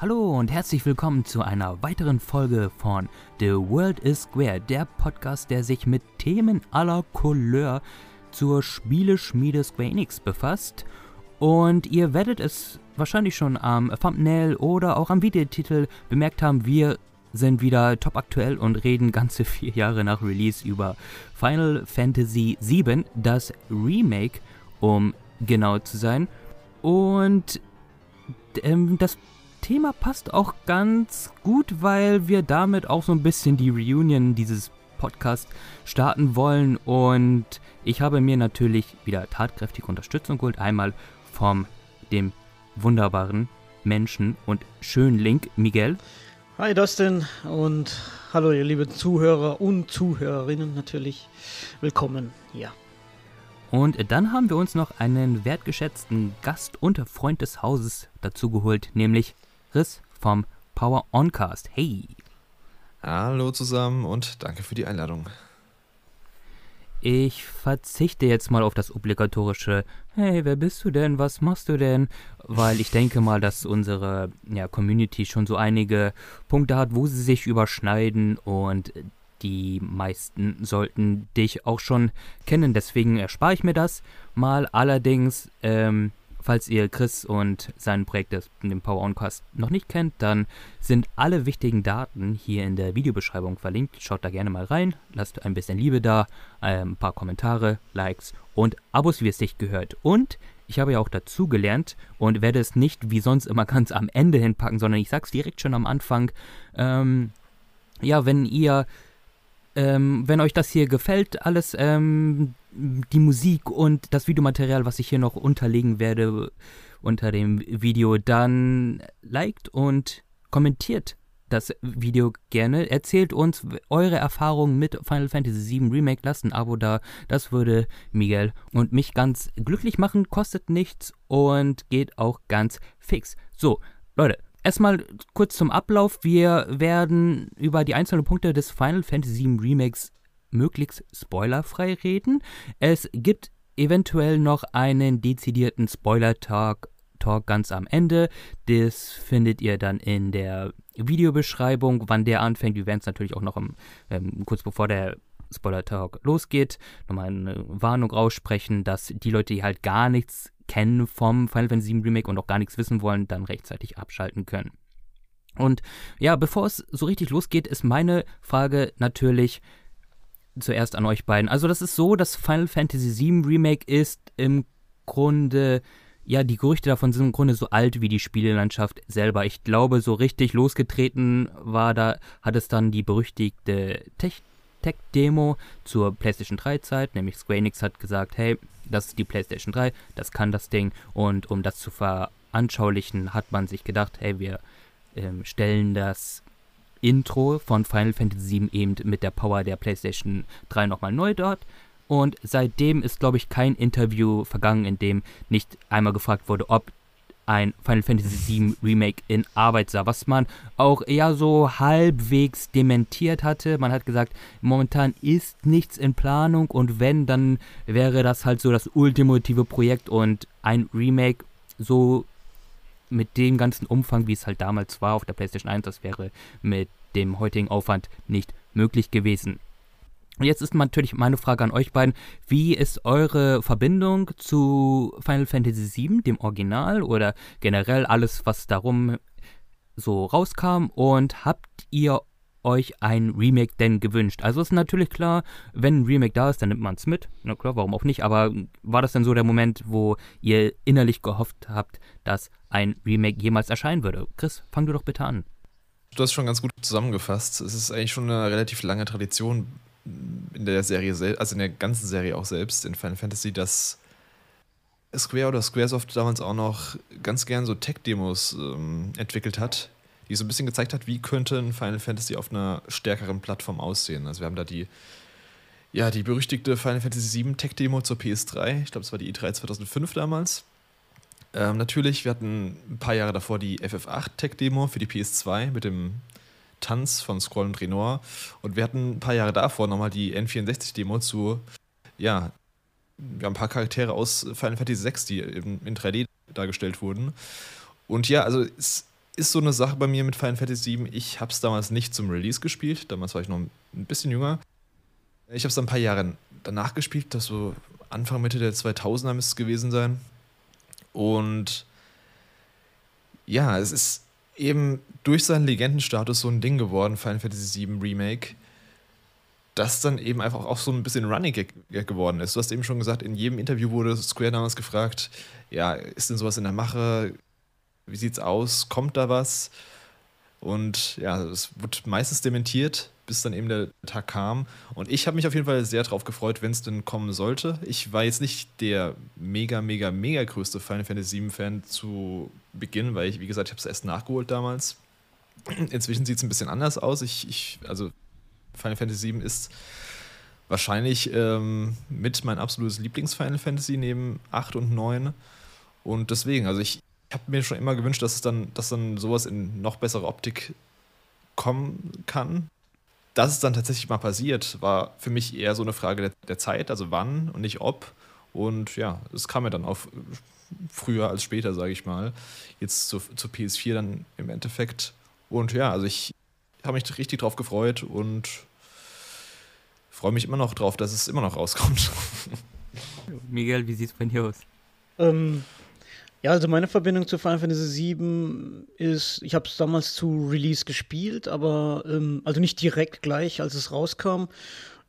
Hallo und herzlich willkommen zu einer weiteren Folge von The World is Square, der Podcast, der sich mit Themen aller Couleur zur Spieleschmiede Square Enix befasst. Und ihr werdet es wahrscheinlich schon am Thumbnail oder auch am Videotitel bemerkt haben, wir sind wieder top aktuell und reden ganze vier Jahre nach Release über Final Fantasy VII, das Remake, um genau zu sein. Und ähm, das Thema passt auch ganz gut, weil wir damit auch so ein bisschen die Reunion dieses Podcasts starten wollen. Und ich habe mir natürlich wieder tatkräftige Unterstützung geholt. Einmal vom dem wunderbaren Menschen und schönen Link Miguel. Hi Dustin und hallo ihr lieben Zuhörer und Zuhörerinnen natürlich. Willkommen hier. Und dann haben wir uns noch einen wertgeschätzten Gast und Freund des Hauses dazu geholt, nämlich Riss vom Power Oncast. Hey! Hallo zusammen und danke für die Einladung. Ich verzichte jetzt mal auf das obligatorische Hey, wer bist du denn? Was machst du denn? Weil ich denke mal, dass unsere ja, Community schon so einige Punkte hat, wo sie sich überschneiden und die meisten sollten dich auch schon kennen. Deswegen erspare ich mir das mal. Allerdings, ähm, falls ihr Chris und sein Projekt, den Power Oncast, noch nicht kennt, dann sind alle wichtigen Daten hier in der Videobeschreibung verlinkt. Schaut da gerne mal rein, lasst ein bisschen Liebe da, ein paar Kommentare, Likes und Abos, wie es sich gehört. Und ich habe ja auch dazu gelernt und werde es nicht wie sonst immer ganz am Ende hinpacken, sondern ich sage es direkt schon am Anfang. Ähm, ja, wenn ihr ähm, wenn euch das hier gefällt, alles, ähm, die Musik und das Videomaterial, was ich hier noch unterlegen werde unter dem Video, dann liked und kommentiert das Video gerne. Erzählt uns eure Erfahrungen mit Final Fantasy VII Remake. Lasst ein Abo da. Das würde Miguel und mich ganz glücklich machen. Kostet nichts und geht auch ganz fix. So, Leute, Erstmal kurz zum Ablauf. Wir werden über die einzelnen Punkte des Final Fantasy VII Remakes möglichst spoilerfrei reden. Es gibt eventuell noch einen dezidierten Spoiler-Talk Talk ganz am Ende. Das findet ihr dann in der Videobeschreibung, wann der anfängt. Wir werden es natürlich auch noch im, ähm, kurz bevor der Spoiler-Talk losgeht, nochmal eine Warnung aussprechen, dass die Leute, die halt gar nichts kennen vom Final Fantasy VII Remake und auch gar nichts wissen wollen, dann rechtzeitig abschalten können. Und ja, bevor es so richtig losgeht, ist meine Frage natürlich zuerst an euch beiden. Also das ist so, dass Final Fantasy VII Remake ist im Grunde ja, die Gerüchte davon sind im Grunde so alt wie die Spielelandschaft selber. Ich glaube, so richtig losgetreten war da, hat es dann die berüchtigte Tech Tech-Demo zur PlayStation 3-Zeit, nämlich Square Enix hat gesagt, hey, das ist die PlayStation 3, das kann das Ding. Und um das zu veranschaulichen, hat man sich gedacht, hey, wir ähm, stellen das Intro von Final Fantasy VII eben mit der Power der PlayStation 3 nochmal neu dort. Und seitdem ist, glaube ich, kein Interview vergangen, in dem nicht einmal gefragt wurde, ob ein Final Fantasy VII Remake in Arbeit sah, was man auch eher so halbwegs dementiert hatte. Man hat gesagt, momentan ist nichts in Planung und wenn, dann wäre das halt so das ultimative Projekt und ein Remake so mit dem ganzen Umfang, wie es halt damals war auf der PlayStation 1, das wäre mit dem heutigen Aufwand nicht möglich gewesen. Und jetzt ist natürlich meine Frage an euch beiden, wie ist eure Verbindung zu Final Fantasy VII, dem Original oder generell alles, was darum so rauskam und habt ihr euch ein Remake denn gewünscht? Also ist natürlich klar, wenn ein Remake da ist, dann nimmt man es mit. Na klar, warum auch nicht, aber war das denn so der Moment, wo ihr innerlich gehofft habt, dass ein Remake jemals erscheinen würde? Chris, fang du doch bitte an. Du hast schon ganz gut zusammengefasst. Es ist eigentlich schon eine relativ lange Tradition in der Serie selbst, also in der ganzen Serie auch selbst, in Final Fantasy, dass Square oder Squaresoft damals auch noch ganz gern so Tech-Demos ähm, entwickelt hat, die so ein bisschen gezeigt hat, wie könnte ein Final Fantasy auf einer stärkeren Plattform aussehen. Also wir haben da die, ja, die berüchtigte Final Fantasy VII Tech-Demo zur PS3, ich glaube, es war die E3 2005 damals. Ähm, natürlich, wir hatten ein paar Jahre davor die FF8 Tech-Demo für die PS2 mit dem Tanz von Scroll und Renoir. Und wir hatten ein paar Jahre davor nochmal die N64-Demo zu, ja, wir haben ein paar Charaktere aus Final Fantasy VI, die in, in 3D dargestellt wurden. Und ja, also es ist so eine Sache bei mir mit Final Fantasy VII. Ich habe es damals nicht zum Release gespielt. Damals war ich noch ein bisschen jünger. Ich habe es dann ein paar Jahre danach gespielt, das so Anfang, Mitte der 2000er müsste es gewesen sein. Und ja, es ist eben durch seinen Legendenstatus so ein Ding geworden, Final Fantasy VII Remake, das dann eben einfach auch so ein bisschen Running Gag geworden ist. Du hast eben schon gesagt, in jedem Interview wurde Square damals gefragt, ja, ist denn sowas in der Mache? Wie sieht's aus? Kommt da was? Und ja, es wird meistens dementiert, bis dann eben der Tag kam. Und ich habe mich auf jeden Fall sehr darauf gefreut, wenn es denn kommen sollte. Ich war jetzt nicht der mega, mega, mega größte Final Fantasy VII-Fan zu Beginn, weil ich, wie gesagt, ich habe es erst nachgeholt damals. Inzwischen sieht es ein bisschen anders aus. Ich, ich, also Final Fantasy VII ist wahrscheinlich ähm, mit mein absolutes Lieblings-Final Fantasy neben 8 und 9. Und deswegen, also ich, ich habe mir schon immer gewünscht, dass es dann, dass dann sowas in noch bessere Optik kommen kann. Dass es dann tatsächlich mal passiert, war für mich eher so eine Frage der, der Zeit, also wann und nicht ob. Und ja, es kam ja dann auf früher als später, sage ich mal. Jetzt zur, zur PS4 dann im Endeffekt. Und ja, also ich habe mich richtig drauf gefreut und freue mich immer noch drauf, dass es immer noch rauskommt. Miguel, wie sieht es bei dir aus? Ähm, ja, also meine Verbindung zu Final Fantasy VII ist, ich habe es damals zu Release gespielt, aber ähm, also nicht direkt gleich, als es rauskam.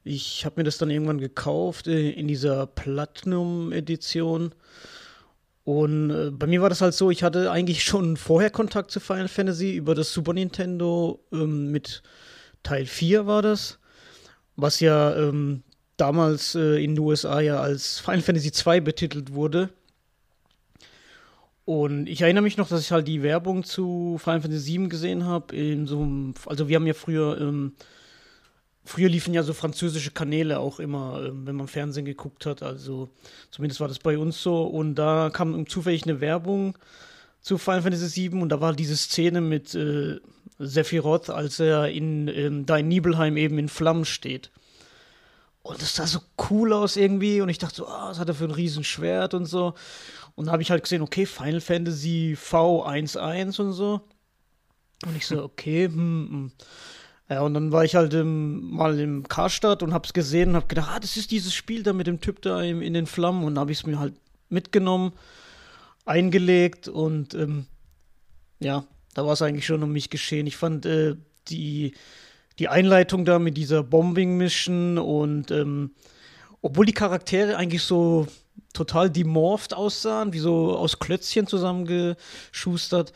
Ich habe mir das dann irgendwann gekauft äh, in dieser Platinum-Edition. Und äh, bei mir war das halt so, ich hatte eigentlich schon vorher Kontakt zu Final Fantasy über das Super Nintendo ähm, mit Teil 4 war das, was ja ähm, damals äh, in den USA ja als Final Fantasy 2 betitelt wurde. Und ich erinnere mich noch, dass ich halt die Werbung zu Final Fantasy 7 gesehen habe. So also wir haben ja früher, ähm, früher liefen ja so französische Kanäle auch immer, ähm, wenn man Fernsehen geguckt hat. Also zumindest war das bei uns so. Und da kam zufällig eine Werbung zu Final Fantasy 7 und da war diese Szene mit äh, Sephiroth, als er in, ähm, da in Nibelheim eben in Flammen steht. Und das sah so cool aus irgendwie und ich dachte so, ah, was hat er für ein Riesenschwert und so. Und da habe ich halt gesehen, okay, Final Fantasy V11 und so. Und ich so, okay, hm, hm. Ja, und dann war ich halt im, mal im Karstadt und hab's gesehen und hab gedacht, ah, das ist dieses Spiel da mit dem Typ da in, in den Flammen. Und habe ich es mir halt mitgenommen, eingelegt und ähm, ja, da war es eigentlich schon um mich geschehen. Ich fand äh, die, die Einleitung da mit dieser Bombing-Mission und ähm, obwohl die Charaktere eigentlich so total demorphed aussahen, wie so aus Klötzchen zusammengeschustert,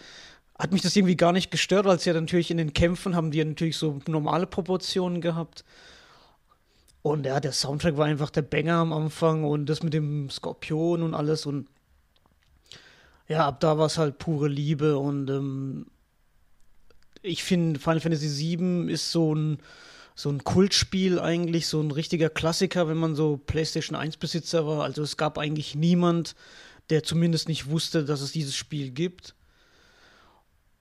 hat mich das irgendwie gar nicht gestört, weil es ja natürlich in den Kämpfen haben die ja natürlich so normale Proportionen gehabt. Und ja, der Soundtrack war einfach der Banger am Anfang und das mit dem Skorpion und alles und ja, ab da war es halt pure Liebe und ähm, ich finde Final Fantasy VII ist so ein so ein Kultspiel eigentlich, so ein richtiger Klassiker, wenn man so PlayStation 1 Besitzer war. Also es gab eigentlich niemand, der zumindest nicht wusste, dass es dieses Spiel gibt.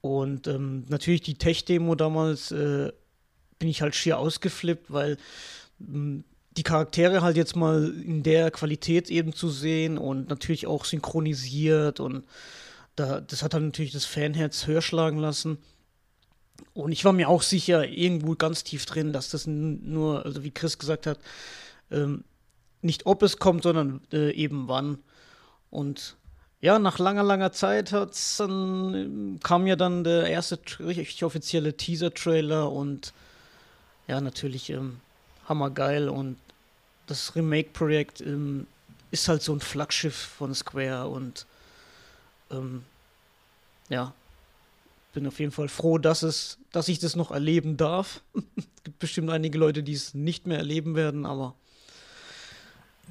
Und ähm, natürlich die Tech-Demo damals äh, bin ich halt schier ausgeflippt, weil ähm, die Charaktere halt jetzt mal in der Qualität eben zu sehen und natürlich auch synchronisiert und da, das hat dann natürlich das Fanherz höher schlagen lassen. Und ich war mir auch sicher, irgendwo ganz tief drin, dass das nur, also wie Chris gesagt hat, ähm, nicht ob es kommt, sondern äh, eben wann. Und ja, nach langer, langer Zeit dann, ähm, kam ja dann der erste richtig offizielle Teaser-Trailer und ja, natürlich ähm, hammergeil. Und das Remake-Projekt ähm, ist halt so ein Flaggschiff von Square und ähm, ja, bin auf jeden Fall froh, dass es, dass ich das noch erleben darf. es gibt bestimmt einige Leute, die es nicht mehr erleben werden, aber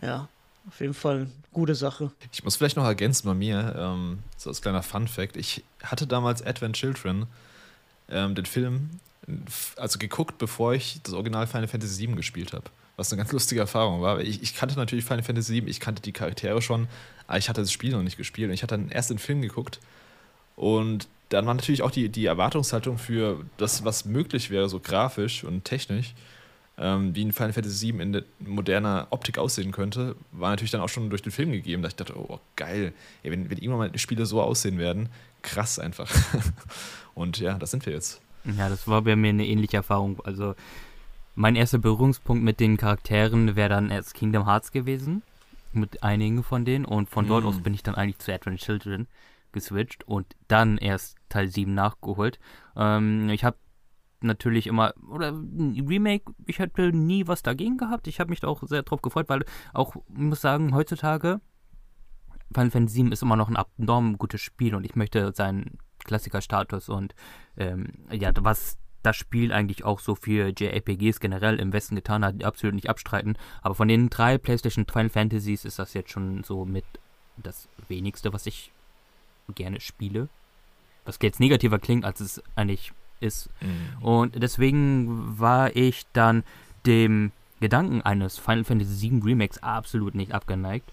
ja, auf jeden Fall eine gute Sache. Ich muss vielleicht noch ergänzen bei mir, ähm, so als kleiner Fun Fact, ich hatte damals Advent Children, ähm, den Film, also geguckt, bevor ich das Original Final Fantasy VII gespielt habe. Was eine ganz lustige Erfahrung war. Ich, ich kannte natürlich Final Fantasy VII, ich kannte die Charaktere schon, aber ich hatte das Spiel noch nicht gespielt. Und ich hatte dann erst den Film geguckt und dann war natürlich auch die, die Erwartungshaltung für das, was möglich wäre, so grafisch und technisch, ähm, wie ein Final Fantasy VII in moderner Optik aussehen könnte, war natürlich dann auch schon durch den Film gegeben. Da ich dachte, oh, geil, Ey, wenn, wenn irgendwann mal Spiele so aussehen werden, krass einfach. Und ja, das sind wir jetzt. Ja, das war bei mir eine ähnliche Erfahrung. Also, mein erster Berührungspunkt mit den Charakteren wäre dann erst Kingdom Hearts gewesen. Mit einigen von denen. Und von dort mm. aus bin ich dann eigentlich zu Advent Children geswitcht und dann erst Teil 7 nachgeholt. Ähm, ich habe natürlich immer, oder ein Remake, ich hätte nie was dagegen gehabt. Ich habe mich da auch sehr drauf gefreut, weil auch, ich muss sagen, heutzutage, Final Fantasy 7 ist immer noch ein abnorm gutes Spiel und ich möchte seinen Klassikerstatus und ähm, ja, was das Spiel eigentlich auch so für JRPGs generell im Westen getan hat, absolut nicht abstreiten. Aber von den drei PlayStation Final Fantasies ist das jetzt schon so mit das wenigste, was ich gerne spiele. Was jetzt negativer klingt, als es eigentlich ist. Mhm. Und deswegen war ich dann dem Gedanken eines Final Fantasy VII Remakes absolut nicht abgeneigt.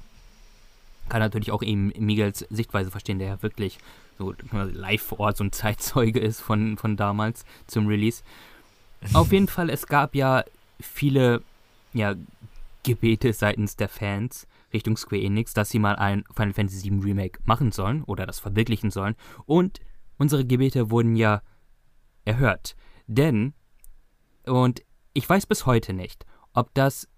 Kann natürlich auch eben Miguels Sichtweise verstehen, der ja wirklich so live vor Ort so ein Zeitzeuge ist von, von damals zum Release. Auf jeden Fall, es gab ja viele ja, Gebete seitens der Fans Richtung Square Enix, dass sie mal ein Final Fantasy VII Remake machen sollen oder das verwirklichen sollen. Und unsere Gebete wurden ja erhört. Denn, und ich weiß bis heute nicht, ob das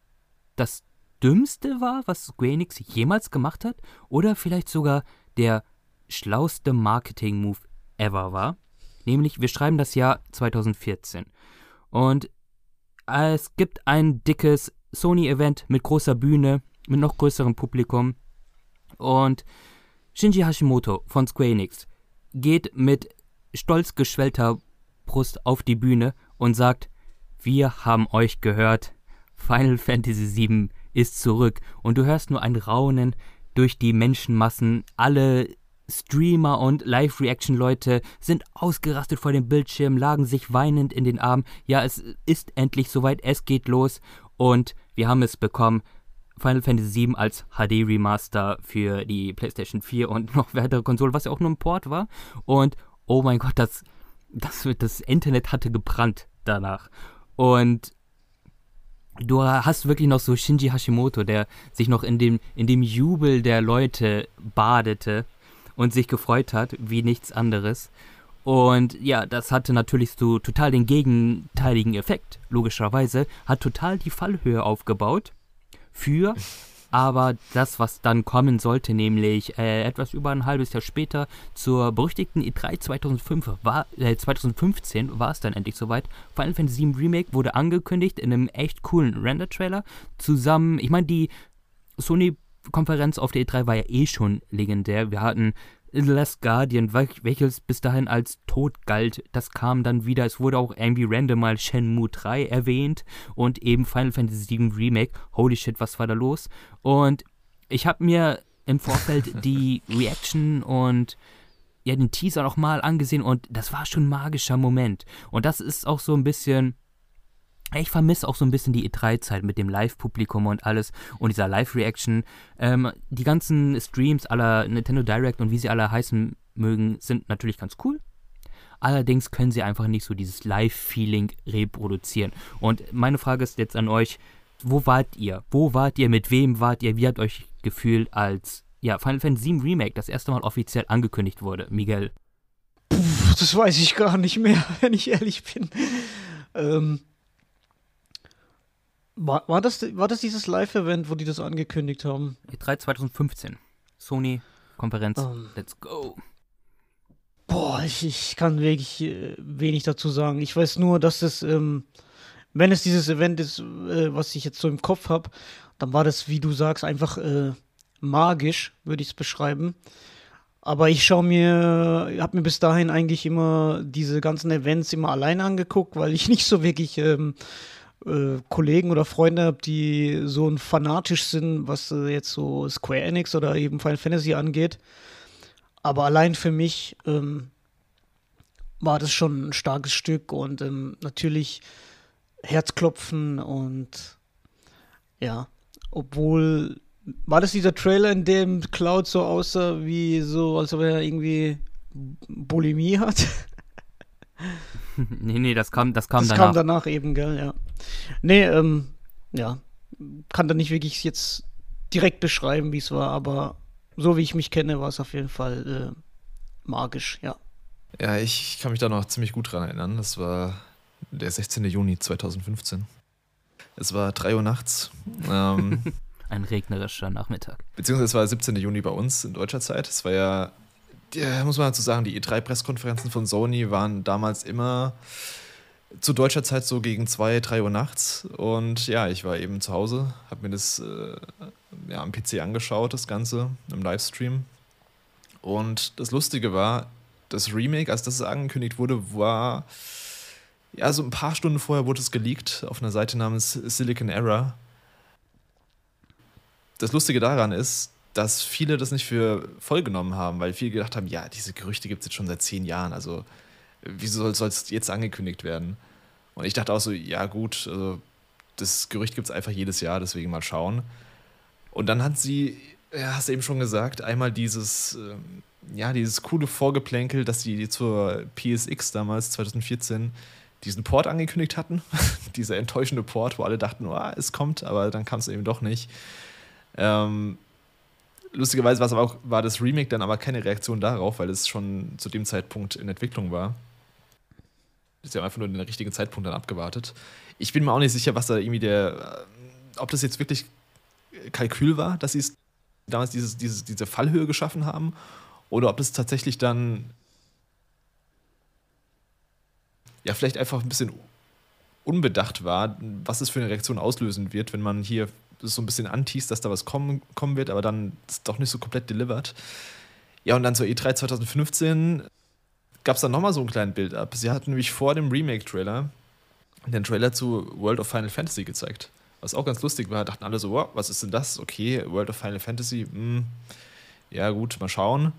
das Dümmste war, was Square jemals gemacht hat, oder vielleicht sogar der schlauste Marketing-Move ever war. Nämlich, wir schreiben das Jahr 2014. Und es gibt ein dickes Sony-Event mit großer Bühne, mit noch größerem Publikum. Und Shinji Hashimoto von Square Enix geht mit stolz geschwellter Brust auf die Bühne und sagt, wir haben euch gehört, Final Fantasy VII ist zurück und du hörst nur ein Raunen durch die Menschenmassen, alle Streamer und Live-Reaction-Leute sind ausgerastet vor dem Bildschirm, lagen sich weinend in den Armen. Ja, es ist endlich soweit, es geht los und wir haben es bekommen. Final Fantasy VII als HD Remaster für die PlayStation 4 und noch weitere Konsolen, was ja auch nur ein Port war. Und oh mein Gott, das das, das Internet hatte gebrannt danach. Und du hast wirklich noch so Shinji Hashimoto, der sich noch in dem, in dem Jubel der Leute badete und sich gefreut hat, wie nichts anderes. Und ja, das hatte natürlich so total den gegenteiligen Effekt, logischerweise. Hat total die Fallhöhe aufgebaut für aber das, was dann kommen sollte, nämlich äh, etwas über ein halbes Jahr später zur berüchtigten E3 2005 war, äh, 2015 war es dann endlich soweit. Final Fantasy VII Remake wurde angekündigt in einem echt coolen Render-Trailer. Zusammen, ich meine, die Sony-Konferenz auf der E3 war ja eh schon legendär. Wir hatten The Last Guardian, welches bis dahin als tot galt, das kam dann wieder. Es wurde auch irgendwie random mal Shenmue 3 erwähnt und eben Final Fantasy VII Remake. Holy shit, was war da los? Und ich habe mir im Vorfeld die Reaction und ja, den Teaser nochmal angesehen und das war schon ein magischer Moment. Und das ist auch so ein bisschen ich vermisse auch so ein bisschen die E3-Zeit mit dem Live-Publikum und alles und dieser Live-Reaction. Ähm, die ganzen Streams aller Nintendo Direct und wie sie alle heißen mögen, sind natürlich ganz cool. Allerdings können sie einfach nicht so dieses Live-Feeling reproduzieren. Und meine Frage ist jetzt an euch: Wo wart ihr? Wo wart ihr? Mit wem wart ihr? Wie habt euch gefühlt, als ja, Final Fantasy VII Remake das erste Mal offiziell angekündigt wurde? Miguel. Puh, das weiß ich gar nicht mehr, wenn ich ehrlich bin. Ähm, war, war, das, war das dieses Live-Event, wo die das angekündigt haben? E3 2015. Sony-Konferenz. Um, ähm. Let's go. Boah, ich, ich kann wirklich äh, wenig dazu sagen. Ich weiß nur, dass es, ähm, wenn es dieses Event ist, äh, was ich jetzt so im Kopf habe, dann war das, wie du sagst, einfach äh, magisch, würde ich es beschreiben. Aber ich schaue mir, habe mir bis dahin eigentlich immer diese ganzen Events immer alleine angeguckt, weil ich nicht so wirklich ähm, äh, Kollegen oder Freunde habe, die so fanatisch sind, was äh, jetzt so Square Enix oder eben Final Fantasy angeht. Aber allein für mich ähm, war das schon ein starkes Stück und ähm, natürlich Herzklopfen und ja, obwohl war das dieser Trailer, in dem Cloud so aussah, wie so, als ob er irgendwie Bulimie hat? nee, nee, das kam, das kam das danach. Das kam danach eben, gell, ja. Nee, ähm, ja, kann da nicht wirklich jetzt direkt beschreiben, wie es war, aber so wie ich mich kenne, war es auf jeden Fall äh, magisch, ja. Ja, ich kann mich da noch ziemlich gut dran erinnern. Das war der 16. Juni 2015. Es war 3 Uhr nachts. Ähm, Ein regnerischer Nachmittag. Beziehungsweise es war 17. Juni bei uns in deutscher Zeit. Es war ja, ja muss man dazu sagen, die E3-Presskonferenzen von Sony waren damals immer zu deutscher Zeit so gegen 2, 3 Uhr nachts. Und ja, ich war eben zu Hause, habe mir das äh, ja, am PC angeschaut, das Ganze, im Livestream. Und das Lustige war, das Remake, als das angekündigt wurde, war ja so ein paar Stunden vorher wurde es geleakt auf einer Seite namens Silicon Era. Das Lustige daran ist, dass viele das nicht für voll genommen haben, weil viele gedacht haben, ja, diese Gerüchte gibt es jetzt schon seit zehn Jahren, also wieso soll es jetzt angekündigt werden? Und ich dachte auch so, ja gut, also das Gerücht gibt es einfach jedes Jahr, deswegen mal schauen. Und dann hat sie, ja, hast du eben schon gesagt, einmal dieses, ähm, ja, dieses coole Vorgeplänkel, dass sie zur PSX damals, 2014, diesen Port angekündigt hatten. Dieser enttäuschende Port, wo alle dachten, oh, es kommt, aber dann kam es eben doch nicht. Ähm, lustigerweise war, auch, war das Remake dann aber keine Reaktion darauf, weil es schon zu dem Zeitpunkt in Entwicklung war. Sie haben einfach nur den richtigen Zeitpunkt dann abgewartet. Ich bin mir auch nicht sicher, was da irgendwie der, äh, ob das jetzt wirklich Kalkül war, dass sie damals dieses, dieses, diese Fallhöhe geschaffen haben oder ob es tatsächlich dann ja vielleicht einfach ein bisschen unbedacht war, was es für eine Reaktion auslösen wird, wenn man hier so ein bisschen anteast, dass da was kommen, kommen wird, aber dann ist doch nicht so komplett delivered. Ja, und dann zur E3 2015 gab es dann nochmal so ein kleines Bild-up. Sie hatten nämlich vor dem Remake-Trailer den Trailer zu World of Final Fantasy gezeigt. Was auch ganz lustig war, dachten alle so, wow, was ist denn das? Okay, World of Final Fantasy, mh, hm, ja gut, mal schauen.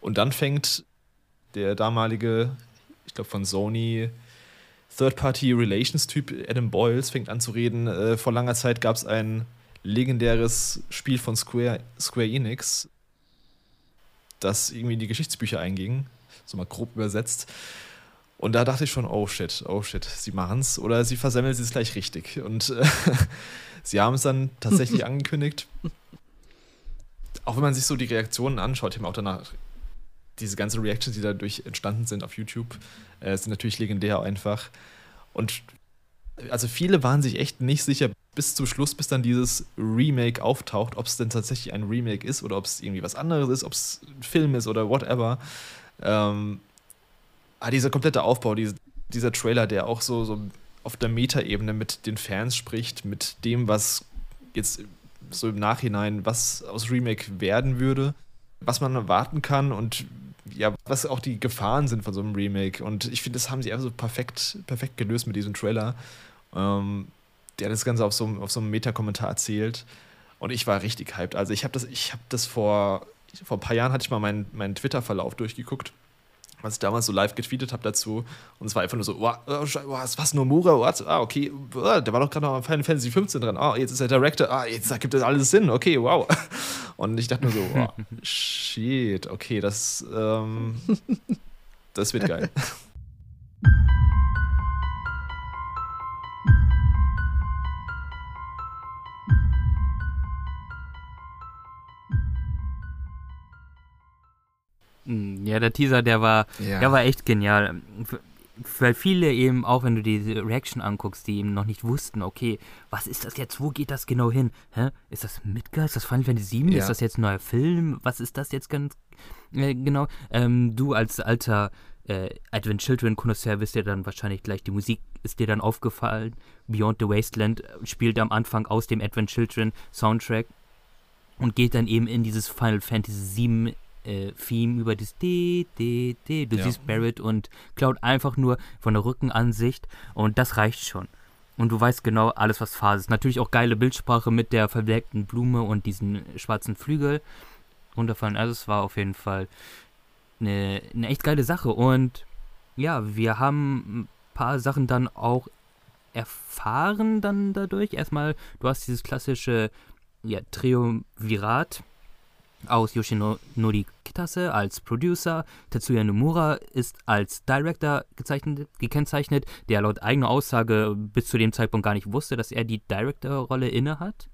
Und dann fängt der damalige, ich glaube von Sony, Third-Party-Relations-Typ Adam Boyles fängt an zu reden. Äh, vor langer Zeit gab es ein legendäres Spiel von Square, Square Enix, das irgendwie in die Geschichtsbücher einging, so mal grob übersetzt. Und da dachte ich schon, oh shit, oh shit, sie machen es oder sie versemmeln es gleich richtig. Und äh, sie haben es dann tatsächlich angekündigt. Auch wenn man sich so die Reaktionen anschaut, ich habe auch danach diese ganzen Reactions, die dadurch entstanden sind auf YouTube, äh, sind natürlich legendär einfach. Und also viele waren sich echt nicht sicher bis zum Schluss, bis dann dieses Remake auftaucht, ob es denn tatsächlich ein Remake ist oder ob es irgendwie was anderes ist, ob es ein Film ist oder whatever. Ähm, aber dieser komplette Aufbau, diese, dieser Trailer, der auch so, so auf der Metaebene mit den Fans spricht, mit dem, was jetzt so im Nachhinein, was aus Remake werden würde, was man erwarten kann und ja, was auch die Gefahren sind von so einem Remake. Und ich finde, das haben sie einfach so perfekt, perfekt gelöst mit diesem Trailer, ähm, der das Ganze auf so, auf so einem Meta-Kommentar erzählt. Und ich war richtig hyped. Also ich habe das, ich habe das vor, vor ein paar Jahren hatte ich mal meinen, meinen Twitter-Verlauf durchgeguckt was ich damals so live getweetet habe dazu. Und es war einfach nur so, wow, was, was Nomura, what? Ah, okay, der war doch gerade noch am Final Fantasy 15 dran. Ah, jetzt ist er Director. Ah, jetzt ergibt das alles Sinn. Okay, wow. Und ich dachte nur so, wow, shit, okay, das, ähm, das wird geil. ja, der Teaser, der war, ja. der war echt genial. Weil viele eben, auch wenn du diese Reaction anguckst, die eben noch nicht wussten, okay, was ist das jetzt, wo geht das genau hin? Hä? Ist das Midgar? Ist das Final Fantasy VII? Ja. Ist das jetzt ein neuer Film? Was ist das jetzt ganz äh, genau? Ähm, du als alter äh, Advent Children Connoisseur wirst dir dann wahrscheinlich gleich, die Musik ist dir dann aufgefallen. Beyond the Wasteland spielt am Anfang aus dem Advent Children Soundtrack und geht dann eben in dieses Final Fantasy VII äh, Theme über das D, D, D. Du ja. siehst Barrett und Cloud einfach nur von der Rückenansicht und das reicht schon. Und du weißt genau alles, was Phase ist. Natürlich auch geile Bildsprache mit der verwelkten Blume und diesen schwarzen Flügel runterfallen. Also es war auf jeden Fall eine, eine echt geile Sache. Und ja, wir haben ein paar Sachen dann auch erfahren dann dadurch. Erstmal, du hast dieses klassische ja, Triumvirat aus Yoshinori Kitase als Producer. Tetsuya Nomura ist als Director gekennzeichnet, der laut eigener Aussage bis zu dem Zeitpunkt gar nicht wusste, dass er die Director-Rolle innehat.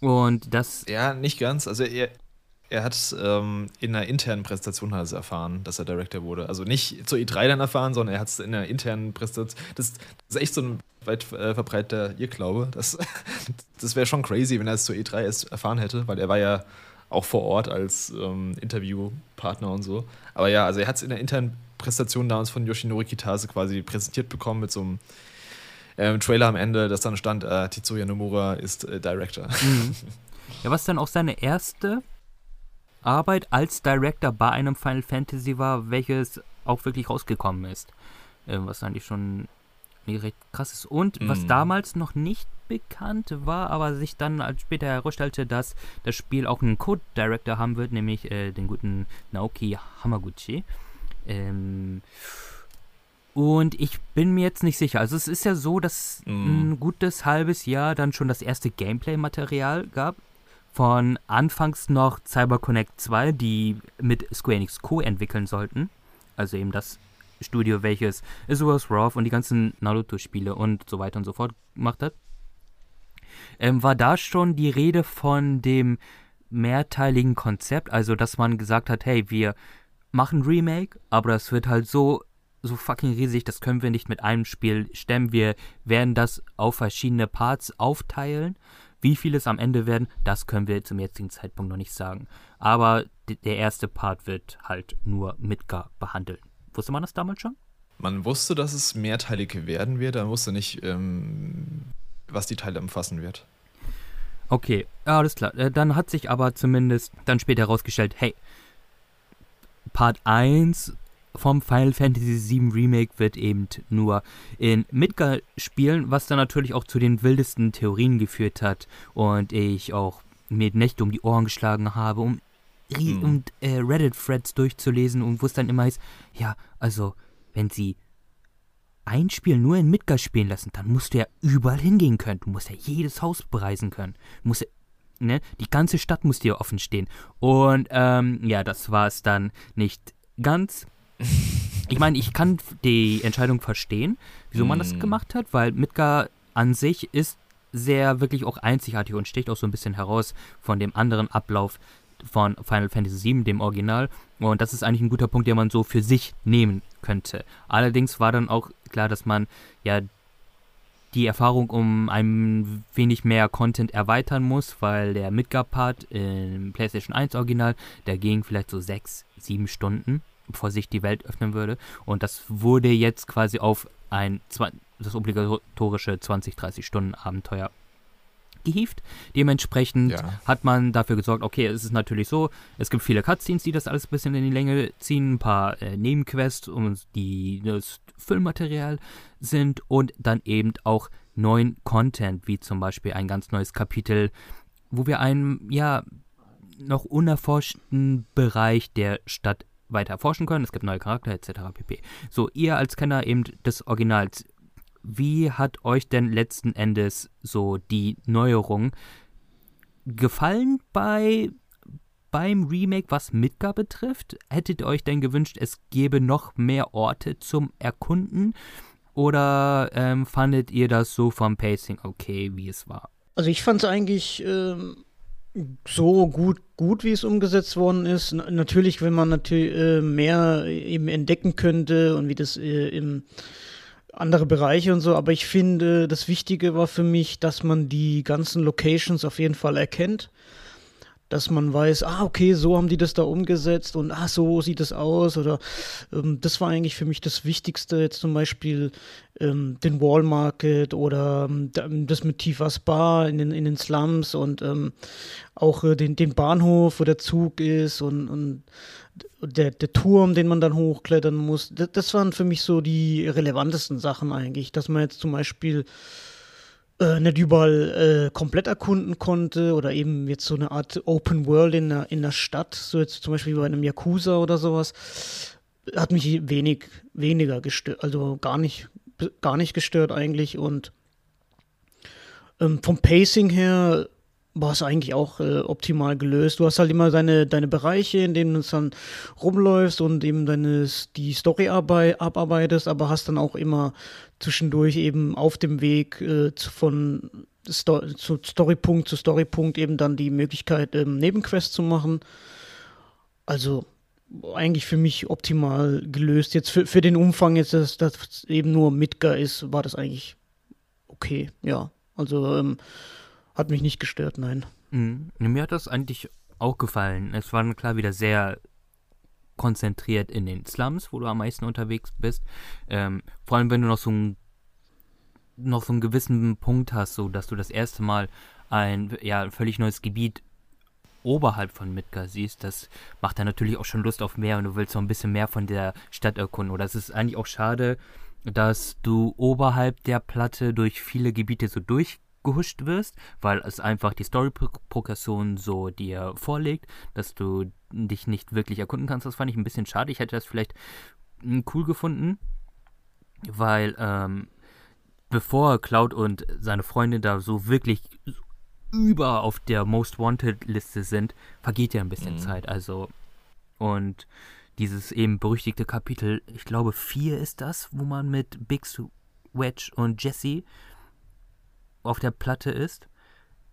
Und das. Ja, nicht ganz. Also er, er hat ähm, in einer internen Präsentation hat er erfahren, dass er Director wurde. Also nicht zur E3 dann erfahren, sondern er hat es in einer internen Präsentation. Das, das, ist echt so ein weit äh, verbreiteter Irrglaube. Das, das wäre schon crazy, wenn er es zur E3 erst erfahren hätte, weil er war ja auch vor Ort als ähm, Interviewpartner und so. Aber ja, also er hat es in der internen Präsentation damals von Yoshinori Kitase quasi präsentiert bekommen mit so einem ähm, Trailer am Ende, das dann stand, äh, Tetsuya Nomura ist äh, Director. Mhm. Ja, was dann auch seine erste Arbeit als Director bei einem Final Fantasy war, welches auch wirklich rausgekommen ist. Äh, was eigentlich schon recht krass ist. Und mm. was mhm. damals noch nicht bekannt war, aber sich dann später herausstellte, dass das Spiel auch einen Code-Director haben wird, nämlich äh, den guten Naoki Hamaguchi. Ähm, und ich bin mir jetzt nicht sicher. Also es ist ja so, dass mm. ein gutes halbes Jahr dann schon das erste Gameplay-Material gab von anfangs noch CyberConnect 2, die mit Square Enix Co. entwickeln sollten. Also eben das Studio, welches Azure's Wrath und die ganzen Naruto-Spiele und so weiter und so fort gemacht hat. Ähm, war da schon die Rede von dem mehrteiligen Konzept, also dass man gesagt hat, hey, wir machen Remake, aber das wird halt so so fucking riesig, das können wir nicht mit einem Spiel stemmen. Wir werden das auf verschiedene Parts aufteilen wie viele es am Ende werden, das können wir zum jetzigen Zeitpunkt noch nicht sagen. Aber der erste Part wird halt nur Midgar behandeln. Wusste man das damals schon? Man wusste, dass es mehrteilig werden wird, man wusste nicht, ähm, was die Teile umfassen wird. Okay, alles klar. Äh, dann hat sich aber zumindest dann später herausgestellt, hey, Part 1 vom Final Fantasy VII Remake wird eben nur in Midgar spielen, was dann natürlich auch zu den wildesten Theorien geführt hat und ich auch mir Nächte um die Ohren geschlagen habe, um, mhm. um äh, Reddit-Threads durchzulesen und wo es dann immer heißt, ja, also, wenn sie ein Spiel nur in Midgar spielen lassen, dann musst du ja überall hingehen können. Du musst ja jedes Haus bereisen können. Du musst ja, ne, die ganze Stadt muss dir offen stehen. Und ähm, ja, das war es dann nicht ganz. Ich meine, ich kann die Entscheidung verstehen, wieso man das mhm. gemacht hat, weil Midgar an sich ist sehr wirklich auch einzigartig und sticht auch so ein bisschen heraus von dem anderen Ablauf von Final Fantasy VII, dem Original. Und das ist eigentlich ein guter Punkt, den man so für sich nehmen könnte. Allerdings war dann auch klar, dass man ja die Erfahrung um ein wenig mehr Content erweitern muss, weil der Midgar-Part im PlayStation 1 Original, der ging vielleicht so sechs, sieben Stunden vor sich die Welt öffnen würde. Und das wurde jetzt quasi auf ein das obligatorische 20, 30 Stunden Abenteuer gehievt. Dementsprechend ja. hat man dafür gesorgt, okay, es ist natürlich so, es gibt viele Cutscenes, die das alles ein bisschen in die Länge ziehen, ein paar äh, Nebenquests, die das Füllmaterial sind und dann eben auch neuen Content, wie zum Beispiel ein ganz neues Kapitel, wo wir einen, ja, noch unerforschten Bereich der Stadt weiter erforschen können. Es gibt neue Charakter etc. pp. So, ihr als Kenner eben des Originals, wie hat euch denn letzten Endes so die Neuerung gefallen bei beim Remake, was Midgar betrifft? Hättet ihr euch denn gewünscht, es gäbe noch mehr Orte zum Erkunden? Oder ähm, fandet ihr das so vom Pacing okay, wie es war? Also ich fand es eigentlich ähm, so gut, gut wie es umgesetzt worden ist. N natürlich, wenn man natürlich äh, mehr eben entdecken könnte und wie das äh, im andere Bereiche und so, aber ich finde, das Wichtige war für mich, dass man die ganzen Locations auf jeden Fall erkennt dass man weiß, ah, okay, so haben die das da umgesetzt und ah, so sieht es aus. Oder ähm, das war eigentlich für mich das Wichtigste, jetzt zum Beispiel ähm, den Wall Market oder ähm, das mit Tifa Spa in den, in den Slums und ähm, auch äh, den, den Bahnhof, wo der Zug ist und, und der, der Turm, den man dann hochklettern muss. Das, das waren für mich so die relevantesten Sachen eigentlich, dass man jetzt zum Beispiel äh, nicht überall äh, komplett erkunden konnte oder eben jetzt so eine Art Open World in der, in der Stadt, so jetzt zum Beispiel bei einem Yakuza oder sowas, hat mich wenig, weniger gestört, also gar nicht, gar nicht gestört eigentlich und ähm, vom Pacing her war es eigentlich auch äh, optimal gelöst. Du hast halt immer deine, deine Bereiche, in denen du dann rumläufst und eben deine, die Story abarbeitest, aber hast dann auch immer zwischendurch eben auf dem Weg äh, von Sto zu Storypunkt zu Storypunkt eben dann die Möglichkeit, ähm, Nebenquests zu machen. Also eigentlich für mich optimal gelöst. Jetzt für, für den Umfang, jetzt, dass das eben nur Midgar ist, war das eigentlich okay, ja. Also ähm, hat mich nicht gestört, nein. Mhm. Mir hat das eigentlich auch gefallen. Es war klar wieder sehr konzentriert in den Slums, wo du am meisten unterwegs bist. Ähm, vor allem, wenn du noch so ein noch so einen gewissen Punkt hast, so dass du das erste Mal ein ja völlig neues Gebiet oberhalb von Midgar siehst, das macht dann natürlich auch schon Lust auf mehr und du willst so ein bisschen mehr von der Stadt erkunden. Oder es ist eigentlich auch schade, dass du oberhalb der Platte durch viele Gebiete so durch gehuscht wirst, weil es einfach die Story-Progression so dir vorlegt, dass du dich nicht wirklich erkunden kannst. Das fand ich ein bisschen schade. Ich hätte das vielleicht hm, cool gefunden, weil ähm, bevor Cloud und seine Freunde da so wirklich über auf der Most Wanted Liste sind, vergeht ja ein bisschen mhm. Zeit. Also und dieses eben berüchtigte Kapitel, ich glaube 4 ist das, wo man mit Big Wedge und Jesse auf der Platte ist.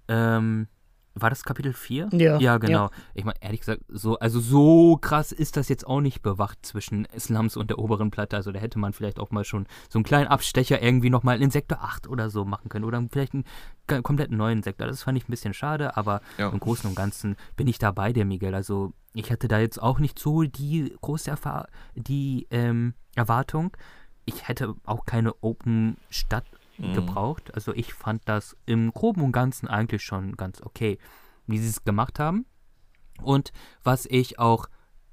Ähm, war das Kapitel 4? Ja. Ja, genau. Ja. Ich meine, ehrlich gesagt, so, also so krass ist das jetzt auch nicht bewacht zwischen Slums und der oberen Platte. Also da hätte man vielleicht auch mal schon so einen kleinen Abstecher irgendwie nochmal in Sektor 8 oder so machen können. Oder vielleicht einen komplett neuen Sektor. Das fand ich ein bisschen schade, aber ja. im Großen und Ganzen bin ich dabei, der Miguel. Also ich hatte da jetzt auch nicht so die große Erfahrung, die ähm, Erwartung. Ich hätte auch keine Open Stadt mhm. gebraucht. Also ich fand das im Groben und Ganzen eigentlich schon ganz okay, wie sie es gemacht haben. Und was ich auch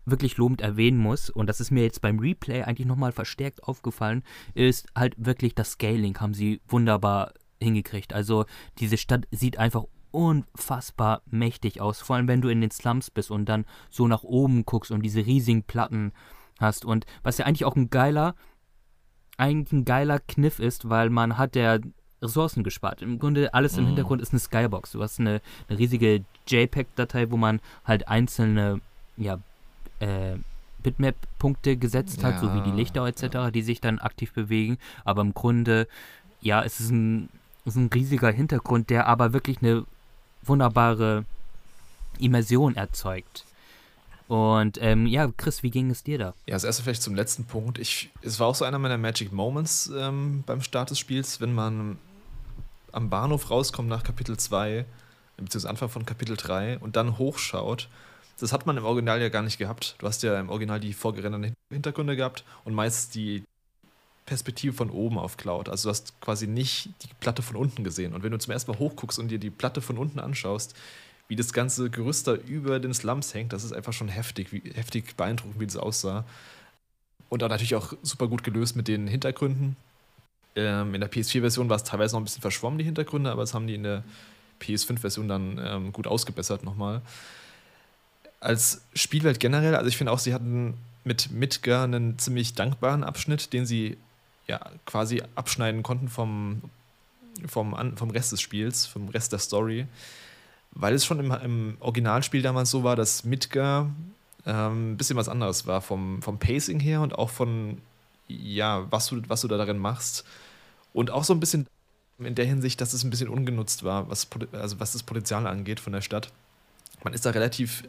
wirklich lobend erwähnen muss, und das ist mir jetzt beim Replay eigentlich nochmal verstärkt aufgefallen, ist halt wirklich das Scaling haben sie wunderbar hingekriegt. Also diese Stadt sieht einfach unfassbar mächtig aus, vor allem wenn du in den Slums bist und dann so nach oben guckst und diese riesigen Platten hast. Und was ja eigentlich auch ein geiler eigentlich ein geiler Kniff ist, weil man hat ja Ressourcen gespart. Im Grunde alles im mhm. Hintergrund ist eine Skybox. Du hast eine, eine riesige JPEG-Datei, wo man halt einzelne ja, äh, Bitmap-Punkte gesetzt hat, ja. so wie die Lichter etc., ja. die sich dann aktiv bewegen. Aber im Grunde, ja, es ist ein, es ist ein riesiger Hintergrund, der aber wirklich eine wunderbare Immersion erzeugt. Und ähm, ja, Chris, wie ging es dir da? Ja, als erstes vielleicht zum letzten Punkt. Ich, es war auch so einer meiner Magic Moments ähm, beim Start des Spiels, wenn man am Bahnhof rauskommt nach Kapitel 2, beziehungsweise Anfang von Kapitel 3 und dann hochschaut. Das hat man im Original ja gar nicht gehabt. Du hast ja im Original die vorgerenderten Hintergründe gehabt und meist die Perspektive von oben auf Cloud. Also du hast quasi nicht die Platte von unten gesehen. Und wenn du zum ersten Mal hochguckst und dir die Platte von unten anschaust, wie das ganze Gerüst da über den Slums hängt, das ist einfach schon heftig, wie, heftig beeindruckend, wie das aussah. Und auch natürlich auch super gut gelöst mit den Hintergründen. Ähm, in der PS4-Version war es teilweise noch ein bisschen verschwommen, die Hintergründe, aber das haben die in der PS5-Version dann ähm, gut ausgebessert nochmal. Als Spielwelt generell, also ich finde auch, sie hatten mit Midgar einen ziemlich dankbaren Abschnitt, den sie ja quasi abschneiden konnten vom, vom, vom Rest des Spiels, vom Rest der Story weil es schon im, im Originalspiel damals so war, dass Midgar ähm, ein bisschen was anderes war vom, vom Pacing her und auch von, ja, was du, was du da darin machst. Und auch so ein bisschen in der Hinsicht, dass es ein bisschen ungenutzt war, was, also was das Potenzial angeht von der Stadt. Man ist da relativ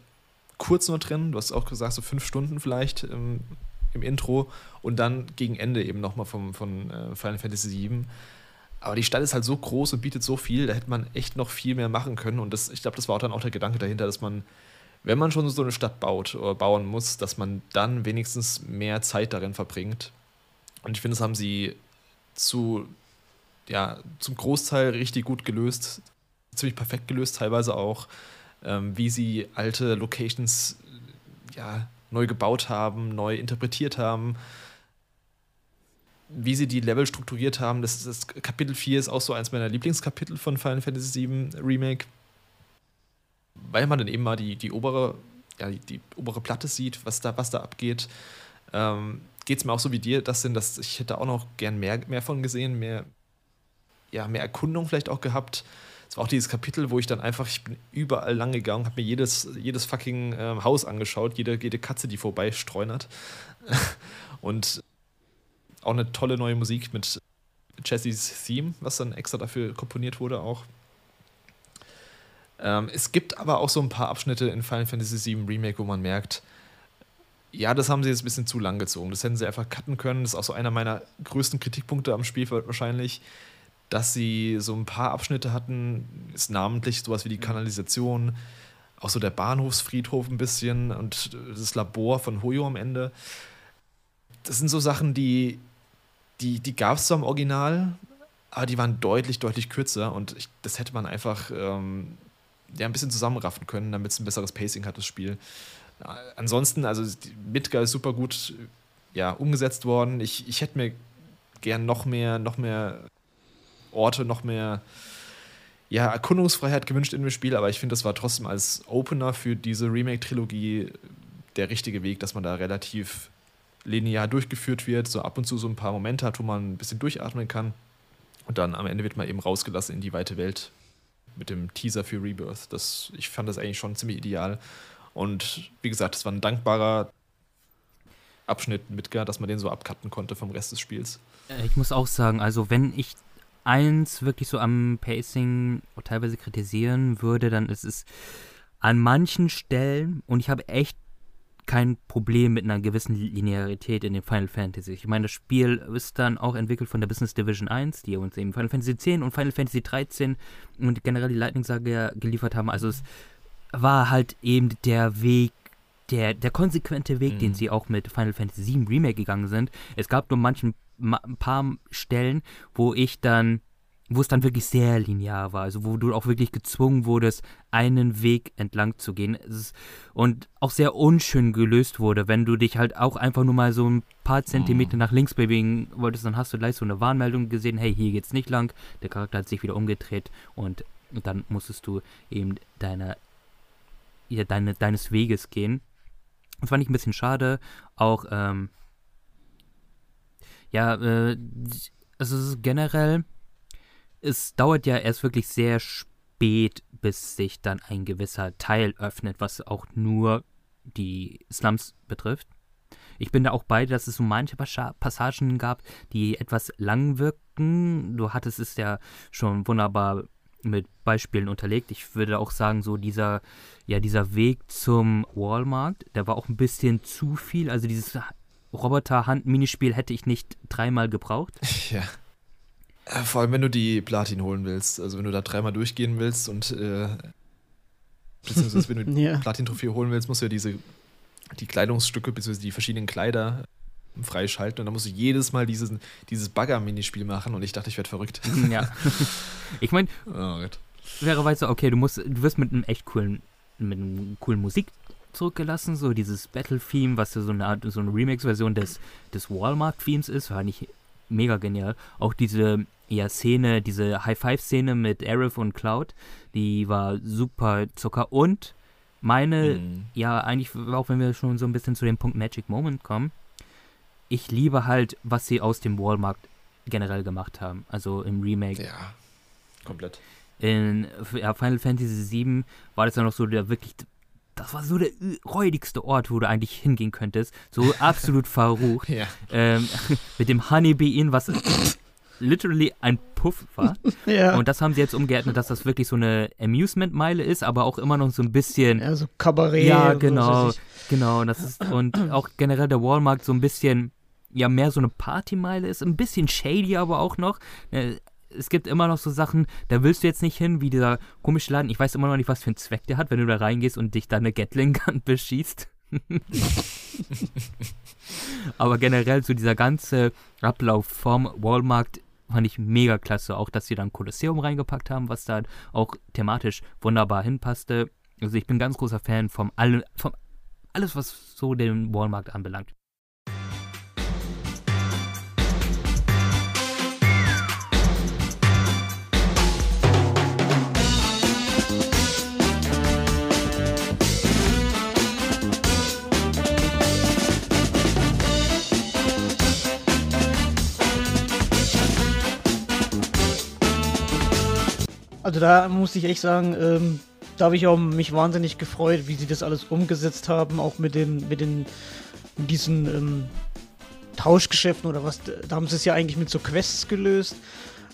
kurz nur drin, du hast auch gesagt, so fünf Stunden vielleicht im, im Intro und dann gegen Ende eben nochmal von äh, Final Fantasy VII. Aber die Stadt ist halt so groß und bietet so viel, da hätte man echt noch viel mehr machen können. Und das, ich glaube, das war auch dann auch der Gedanke dahinter, dass man, wenn man schon so eine Stadt baut oder bauen muss, dass man dann wenigstens mehr Zeit darin verbringt. Und ich finde, das haben sie zu, ja, zum Großteil richtig gut gelöst, ziemlich perfekt gelöst, teilweise auch, ähm, wie sie alte Locations ja, neu gebaut haben, neu interpretiert haben wie sie die Level strukturiert haben. Das, das Kapitel 4 ist auch so eins meiner Lieblingskapitel von Final Fantasy VII Remake. Weil man dann eben mal die, die obere, ja, die, die obere Platte sieht, was da, was da abgeht. Ähm, Geht es mir auch so wie dir, das sind, dass ich hätte auch noch gern mehr, mehr von gesehen, mehr, ja, mehr Erkundung vielleicht auch gehabt. Es war auch dieses Kapitel, wo ich dann einfach, ich bin überall lang gegangen, habe mir jedes, jedes fucking ähm, Haus angeschaut, jede, jede Katze, die vorbeistreunert. Und auch eine tolle neue Musik mit Jessys Theme, was dann extra dafür komponiert wurde auch. Ähm, es gibt aber auch so ein paar Abschnitte in Final Fantasy VII Remake, wo man merkt, ja, das haben sie jetzt ein bisschen zu lang gezogen. Das hätten sie einfach cutten können. Das ist auch so einer meiner größten Kritikpunkte am Spiel wahrscheinlich, dass sie so ein paar Abschnitte hatten, ist namentlich sowas wie die Kanalisation, auch so der Bahnhofsfriedhof ein bisschen und das Labor von Hoyo am Ende. Das sind so Sachen, die, die, die gab es zwar im Original, aber die waren deutlich, deutlich kürzer und ich, das hätte man einfach ähm, ja, ein bisschen zusammenraffen können, damit es ein besseres Pacing hat, das Spiel. Ansonsten, also Midgar ist super gut ja, umgesetzt worden. Ich, ich hätte mir gern noch mehr, noch mehr Orte, noch mehr ja, Erkundungsfreiheit gewünscht in dem Spiel, aber ich finde, das war trotzdem als Opener für diese Remake-Trilogie der richtige Weg, dass man da relativ linear durchgeführt wird, so ab und zu so ein paar Momente hat, wo man ein bisschen durchatmen kann. Und dann am Ende wird man eben rausgelassen in die weite Welt mit dem Teaser für Rebirth. Das, ich fand das eigentlich schon ziemlich ideal. Und wie gesagt, es war ein dankbarer Abschnitt mit, dass man den so abcutten konnte vom Rest des Spiels. Äh, ich muss auch sagen, also wenn ich eins wirklich so am Pacing teilweise kritisieren würde, dann ist es an manchen Stellen, und ich habe echt kein Problem mit einer gewissen Linearität in den Final Fantasy. Ich meine, das Spiel ist dann auch entwickelt von der Business Division 1, die uns eben Final Fantasy 10 und Final Fantasy 13 und generell die Lightning Saga geliefert haben. Also es war halt eben der Weg, der, der konsequente Weg, mhm. den sie auch mit Final Fantasy 7 Remake gegangen sind. Es gab nur manchen, ein paar Stellen, wo ich dann wo es dann wirklich sehr linear war, also wo du auch wirklich gezwungen wurdest, einen Weg entlang zu gehen. und auch sehr unschön gelöst wurde, wenn du dich halt auch einfach nur mal so ein paar Zentimeter mhm. nach links bewegen wolltest, dann hast du gleich so eine Warnmeldung gesehen, hey, hier geht's nicht lang, der Charakter hat sich wieder umgedreht und dann musstest du eben deine ja, deine, deines Weges gehen. Das fand ich ein bisschen schade. Auch, ähm, ja, äh, also generell, es dauert ja erst wirklich sehr spät, bis sich dann ein gewisser Teil öffnet, was auch nur die Slums betrifft. Ich bin da auch bei, dass es so manche Passagen gab, die etwas lang wirkten. Du hattest es ja schon wunderbar mit Beispielen unterlegt. Ich würde auch sagen, so dieser, ja, dieser Weg zum Walmart, der war auch ein bisschen zu viel. Also dieses Roboter-Hand-Minispiel hätte ich nicht dreimal gebraucht. Ja. Äh, vor allem, wenn du die Platin holen willst. Also wenn du da dreimal durchgehen willst und äh, beziehungsweise wenn du die ja. Platin-Trophäe holen willst, musst du ja diese die Kleidungsstücke beziehungsweise die verschiedenen Kleider freischalten und dann musst du jedes Mal dieses, dieses Bagger-Minispiel machen und ich dachte, ich werde verrückt. Ja. ich meine, oh wäre weit so, okay, du musst, du wirst mit einem echt coolen, mit einem coolen Musik zurückgelassen, so dieses Battle-Theme, was ja so eine Art, so eine Remix-Version des, des Walmart-Themes ist, war nicht mega genial. Auch diese ja, Szene, diese High-Five-Szene mit Arif und Cloud, die war super Zucker und meine, mhm. ja, eigentlich, auch wenn wir schon so ein bisschen zu dem Punkt Magic Moment kommen, ich liebe halt, was sie aus dem Walmart generell gemacht haben. Also im Remake. Ja, komplett. In ja, Final Fantasy VII war das ja noch so der wirklich. Das war so der räudigste Ort, wo du eigentlich hingehen könntest. So absolut verrucht. Ja. Ähm, mit dem Honeybee Inn, was literally ein Puff war. Ja. Und das haben sie jetzt umgeordnet, dass das wirklich so eine Amusement-Meile ist, aber auch immer noch so ein bisschen. Ja, so Kabarett. Ja, genau. So, genau. Das ist, und auch generell der Walmart so ein bisschen ja mehr so eine Partymeile ist, ein bisschen shady aber auch noch. Es gibt immer noch so Sachen, da willst du jetzt nicht hin, wie dieser komische Laden. Ich weiß immer noch nicht, was für einen Zweck der hat, wenn du da reingehst und dich da eine Gatling-Gun beschießt. aber generell so dieser ganze Ablauf vom Walmart fand ich mega klasse. Auch, dass sie dann Kolosseum reingepackt haben, was da auch thematisch wunderbar hinpasste. Also ich bin ganz großer Fan vom, alle, vom alles, was so den Walmart anbelangt. Also da muss ich echt sagen, ähm, da habe ich auch mich wahnsinnig gefreut, wie sie das alles umgesetzt haben, auch mit den, mit den, mit diesen ähm, Tauschgeschäften oder was. Da haben sie es ja eigentlich mit so Quests gelöst.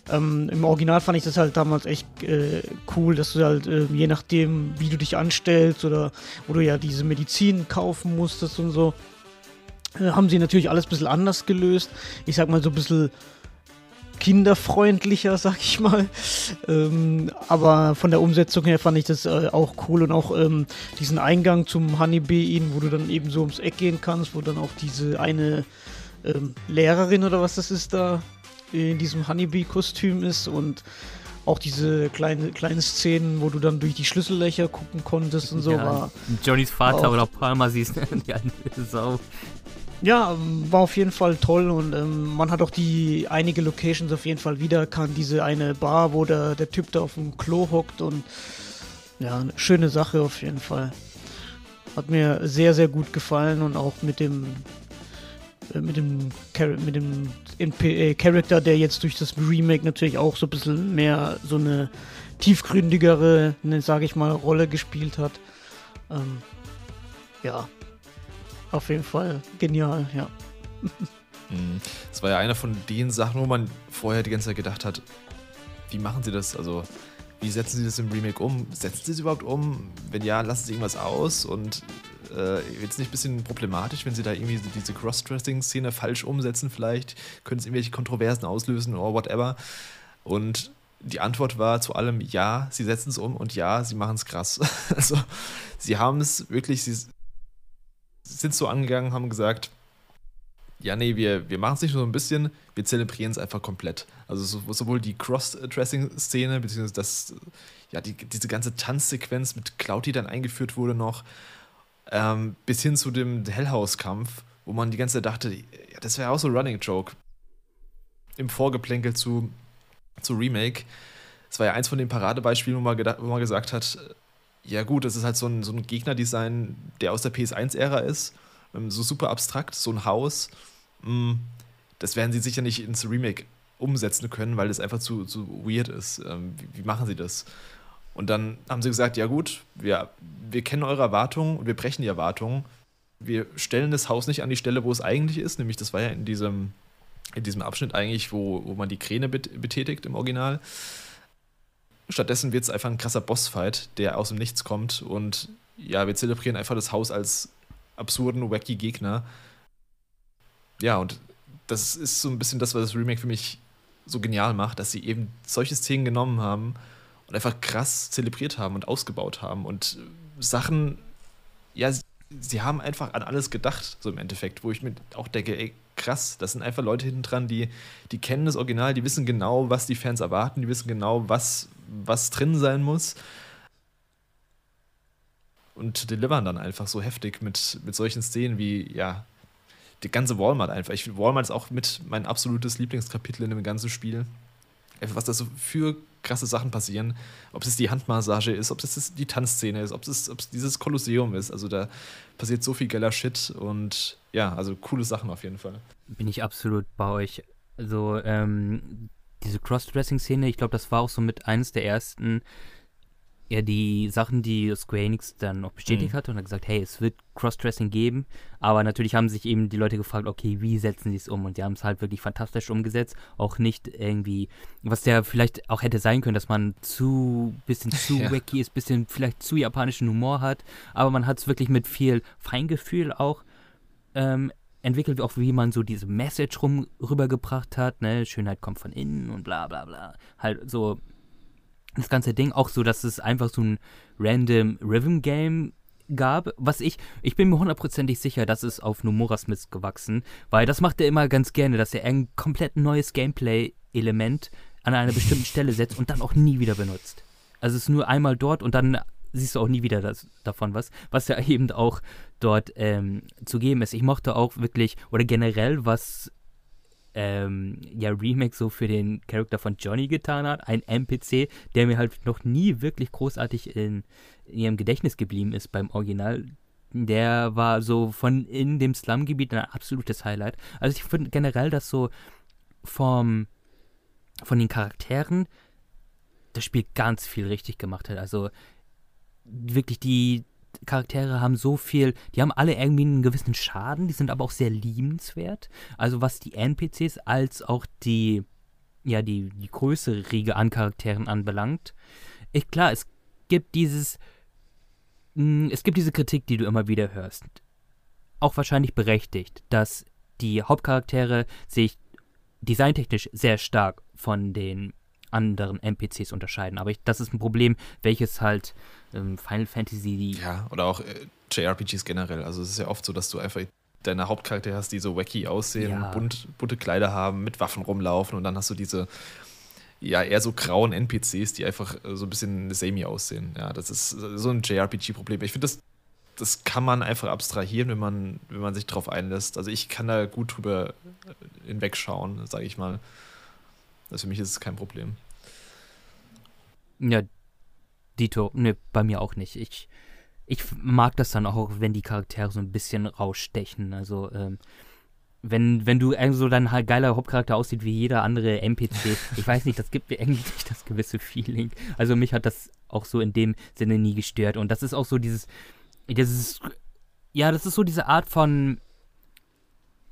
Ähm, Im Original fand ich das halt damals echt äh, cool, dass du halt äh, je nachdem, wie du dich anstellst oder wo du ja diese Medizin kaufen musstest und so, äh, haben sie natürlich alles ein bisschen anders gelöst. Ich sag mal so ein bisschen kinderfreundlicher, sag ich mal. Ähm, aber von der Umsetzung her fand ich das äh, auch cool und auch ähm, diesen Eingang zum Honeybee Inn, wo du dann eben so ums Eck gehen kannst, wo dann auch diese eine ähm, Lehrerin oder was das ist da in diesem Honeybee-Kostüm ist und auch diese kleine, kleine Szenen, wo du dann durch die Schlüssellöcher gucken konntest und so ja, war. Johnnys Vater oder Palmer siehst, die alte Sau. Ja, war auf jeden Fall toll und ähm, man hat auch die einige Locations auf jeden Fall wiedererkannt. Diese eine Bar, wo der, der Typ da auf dem Klo hockt und ja, eine schöne Sache auf jeden Fall. Hat mir sehr, sehr gut gefallen und auch mit dem äh, mit dem, mit dem äh, Charakter, der jetzt durch das Remake natürlich auch so ein bisschen mehr so eine tiefgründigere, ne, sage ich mal, Rolle gespielt hat. Ähm, ja, auf jeden Fall genial, ja. Mhm. Das war ja einer von den Sachen, wo man vorher die ganze Zeit gedacht hat, wie machen sie das? Also, wie setzen sie das im Remake um? Setzen sie es überhaupt um? Wenn ja, lassen sie irgendwas aus? Und äh, jetzt nicht ein bisschen problematisch, wenn sie da irgendwie diese Cross-Dressing-Szene falsch umsetzen, vielleicht? Können es irgendwelche Kontroversen auslösen oder whatever? Und die Antwort war zu allem ja, sie setzen es um und ja, sie machen es krass. also, sie haben es wirklich, sie sind so angegangen, haben gesagt, ja, nee, wir, wir machen es nicht nur so ein bisschen, wir zelebrieren es einfach komplett. Also so, sowohl die Cross-Dressing-Szene, beziehungsweise das, ja, die, diese ganze Tanzsequenz mit Cloud, die dann eingeführt wurde noch, ähm, bis hin zu dem Hellhouse-Kampf, wo man die ganze Zeit dachte, ja, das wäre auch so ein Running-Joke. Im Vorgeplänkel zu, zu Remake. Das war ja eins von den Paradebeispielen, wo man, gedacht, wo man gesagt hat, ja gut, das ist halt so ein, so ein Gegnerdesign, der aus der PS1-Ära ist. Ähm, so super abstrakt, so ein Haus. Mm, das werden sie sicher nicht ins Remake umsetzen können, weil das einfach zu, zu weird ist. Ähm, wie, machen sie das? Und dann haben sie gesagt, ja gut, wir, wir kennen eure Erwartungen und wir brechen die Erwartungen. Wir stellen das Haus nicht an die Stelle, wo es eigentlich ist, nämlich das war ja in diesem, in diesem Abschnitt eigentlich, wo, wo man die Kräne betätigt im Original. Stattdessen wird es einfach ein krasser Bossfight, der aus dem Nichts kommt. Und ja, wir zelebrieren einfach das Haus als absurden, wacky Gegner. Ja, und das ist so ein bisschen das, was das Remake für mich so genial macht, dass sie eben solche Szenen genommen haben und einfach krass zelebriert haben und ausgebaut haben und Sachen, ja, sie, haben einfach an alles gedacht, so im Endeffekt, wo ich mir auch denke, ey, krass. Das sind einfach Leute hinten dran, die, die kennen das Original, die wissen genau, was die Fans erwarten, die wissen genau, was, was drin sein muss. Und delivern dann einfach so heftig mit, mit solchen Szenen wie, ja, die ganze Walmart einfach. Ich finde, Walmart ist auch mit mein absolutes Lieblingskapitel in dem ganzen Spiel. Was da so für krasse Sachen passieren. Ob es die Handmassage ist, ob es die Tanzszene ist, ob es, ob es dieses Kolosseum ist. Also da passiert so viel geiler Shit und ja, also coole Sachen auf jeden Fall. Bin ich absolut bei euch. Also ähm, diese Cross-Dressing-Szene, ich glaube, das war auch so mit eines der ersten ja die Sachen, die Square Enix dann noch bestätigt mhm. hatte und hat gesagt, hey, es wird Crossdressing geben, aber natürlich haben sich eben die Leute gefragt, okay, wie setzen sie es um und die haben es halt wirklich fantastisch umgesetzt, auch nicht irgendwie, was der vielleicht auch hätte sein können, dass man zu, bisschen zu ja. wacky ist, bisschen vielleicht zu japanischen Humor hat, aber man hat es wirklich mit viel Feingefühl auch ähm, entwickelt, auch wie man so diese Message rum, rübergebracht hat, ne, Schönheit kommt von innen und bla bla bla, halt so das ganze Ding auch so, dass es einfach so ein random Rhythm Game gab, was ich, ich bin mir hundertprozentig sicher, dass es auf Nomura Smith gewachsen, weil das macht er immer ganz gerne, dass er ein komplett neues Gameplay-Element an einer bestimmten Stelle setzt und dann auch nie wieder benutzt. Also es ist nur einmal dort und dann siehst du auch nie wieder das, davon was, was ja eben auch dort ähm, zu geben ist. Ich mochte auch wirklich, oder generell, was ähm, ja, Remake so für den Charakter von Johnny getan hat. Ein NPC, der mir halt noch nie wirklich großartig in, in ihrem Gedächtnis geblieben ist beim Original. Der war so von in dem Slum-Gebiet ein absolutes Highlight. Also ich finde generell, dass so vom, von den Charakteren das Spiel ganz viel richtig gemacht hat. Also wirklich die Charaktere haben so viel, die haben alle irgendwie einen gewissen Schaden, die sind aber auch sehr liebenswert. Also was die NPCs als auch die, ja, die, die größere Riege an Charakteren anbelangt. Ich, klar, es gibt dieses, mh, es gibt diese Kritik, die du immer wieder hörst. Auch wahrscheinlich berechtigt, dass die Hauptcharaktere sich designtechnisch sehr stark von den anderen NPCs unterscheiden. Aber ich, das ist ein Problem, welches halt ähm, Final Fantasy. Ja, oder auch äh, JRPGs generell. Also es ist ja oft so, dass du einfach deine Hauptcharaktere hast, die so wacky aussehen, ja. bunt, bunte Kleider haben, mit Waffen rumlaufen und dann hast du diese ja eher so grauen NPCs, die einfach äh, so ein bisschen semi aussehen. Ja, das ist äh, so ein JRPG-Problem. Ich finde, das, das kann man einfach abstrahieren, wenn man, wenn man sich drauf einlässt. Also ich kann da gut drüber äh, hinwegschauen, sage ich mal. Also für mich ist es kein Problem. Ja, Dito, ne, bei mir auch nicht. Ich, ich mag das dann auch, wenn die Charaktere so ein bisschen rausstechen. Also, ähm, wenn, wenn du so dein halt geiler Hauptcharakter aussieht wie jeder andere NPC, ich weiß nicht, das gibt mir irgendwie nicht das gewisse Feeling. Also mich hat das auch so in dem Sinne nie gestört. Und das ist auch so dieses, dieses, ja, das ist so diese Art von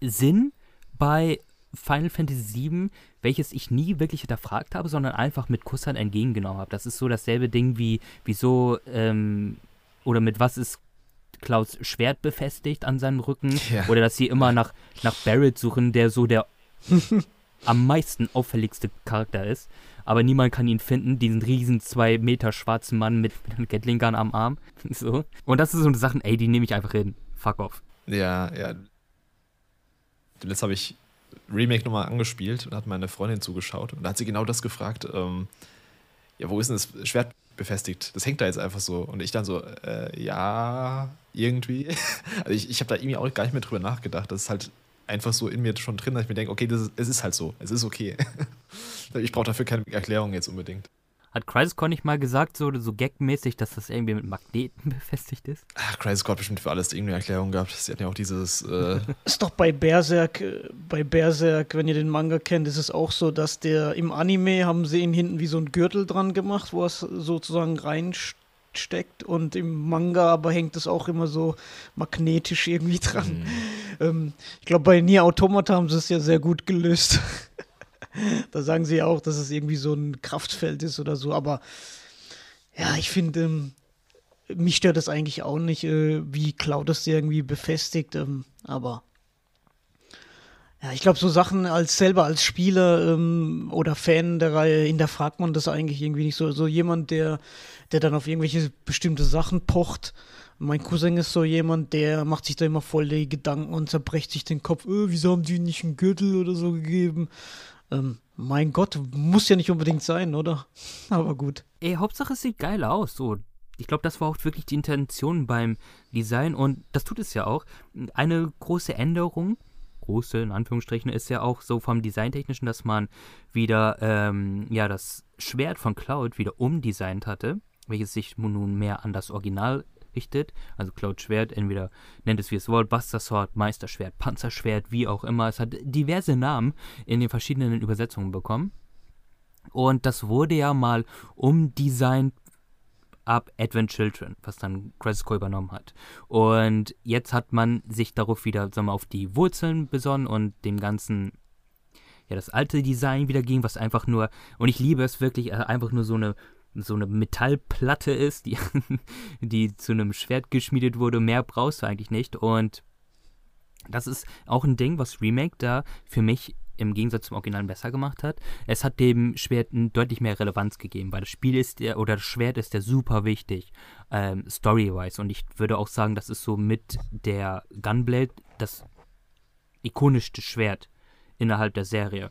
Sinn bei Final Fantasy VII, welches ich nie wirklich hinterfragt habe, sondern einfach mit Kusshand entgegengenommen habe. Das ist so dasselbe Ding wie, wieso, ähm, oder mit was ist Clouds Schwert befestigt an seinem Rücken, ja. oder dass sie immer nach, nach Barrett suchen, der so der am meisten auffälligste Charakter ist. Aber niemand kann ihn finden, diesen riesen zwei Meter schwarzen Mann mit, mit einem Gatling Gun am Arm. so. Und das sind so eine Sachen, ey, die nehme ich einfach hin. Fuck off. Ja, ja. Jetzt habe ich Remake nochmal angespielt und hat meine Freundin zugeschaut und da hat sie genau das gefragt. Ähm, ja, wo ist denn das Schwert befestigt? Das hängt da jetzt einfach so. Und ich dann so, äh, ja, irgendwie. also ich, ich habe da irgendwie auch gar nicht mehr drüber nachgedacht. Das ist halt einfach so in mir schon drin, dass ich mir denke, okay, das ist, es ist halt so. Es ist okay. ich brauche dafür keine Erklärung jetzt unbedingt. Hat Crisiscore nicht mal gesagt, so, so gagmäßig, dass das irgendwie mit Magneten befestigt ist? Ach, Crisiscore hat bestimmt für alles irgendeine Erklärung gehabt. Sie hatten ja auch dieses. Äh ist doch bei Berserk, äh, bei Berserk, wenn ihr den Manga kennt, ist es auch so, dass der im Anime haben sie ihn hinten wie so ein Gürtel dran gemacht, wo es sozusagen reinsteckt und im Manga aber hängt es auch immer so magnetisch irgendwie dran. Mhm. Ähm, ich glaube, bei Nier Automata haben sie es ja sehr gut gelöst. da sagen sie ja auch, dass es irgendwie so ein Kraftfeld ist oder so, aber ja, ich finde, ähm, mich stört das eigentlich auch nicht, äh, wie Cloud das irgendwie befestigt, ähm, aber ja, ich glaube, so Sachen als selber als Spieler ähm, oder Fan der Reihe hinterfragt man das eigentlich irgendwie nicht so. So jemand, der, der dann auf irgendwelche bestimmte Sachen pocht. Mein Cousin ist so jemand, der macht sich da immer voll die Gedanken und zerbrecht sich den Kopf, äh, wieso haben die nicht einen Gürtel oder so gegeben? Ähm, mein Gott, muss ja nicht unbedingt sein, oder? Aber gut. Ey, Hauptsache es sieht geil aus. So, ich glaube, das war auch wirklich die Intention beim Design und das tut es ja auch. Eine große Änderung, große in Anführungsstrichen, ist ja auch so vom Designtechnischen, dass man wieder ähm, ja das Schwert von Cloud wieder umdesignt hatte, welches sich nun mehr an das Original richtet. Also Cloud Schwert, entweder nennt es wie es wollt, Buster Sword, Meisterschwert, Panzerschwert, wie auch immer. Es hat diverse Namen in den verschiedenen Übersetzungen bekommen. Und das wurde ja mal umdesignt ab Advent Children, was dann Crisis Core übernommen hat. Und jetzt hat man sich darauf wieder, sagen wir, auf die Wurzeln besonnen und dem ganzen, ja, das alte Design wieder ging, was einfach nur, und ich liebe es wirklich, äh, einfach nur so eine so eine Metallplatte ist, die, die zu einem Schwert geschmiedet wurde. Mehr brauchst du eigentlich nicht. Und das ist auch ein Ding, was Remake da für mich im Gegensatz zum Original besser gemacht hat. Es hat dem Schwert deutlich mehr Relevanz gegeben, weil das Spiel ist der, oder das Schwert ist ja super wichtig, ähm, story-wise. Und ich würde auch sagen, das ist so mit der Gunblade das ikonischste Schwert innerhalb der Serie.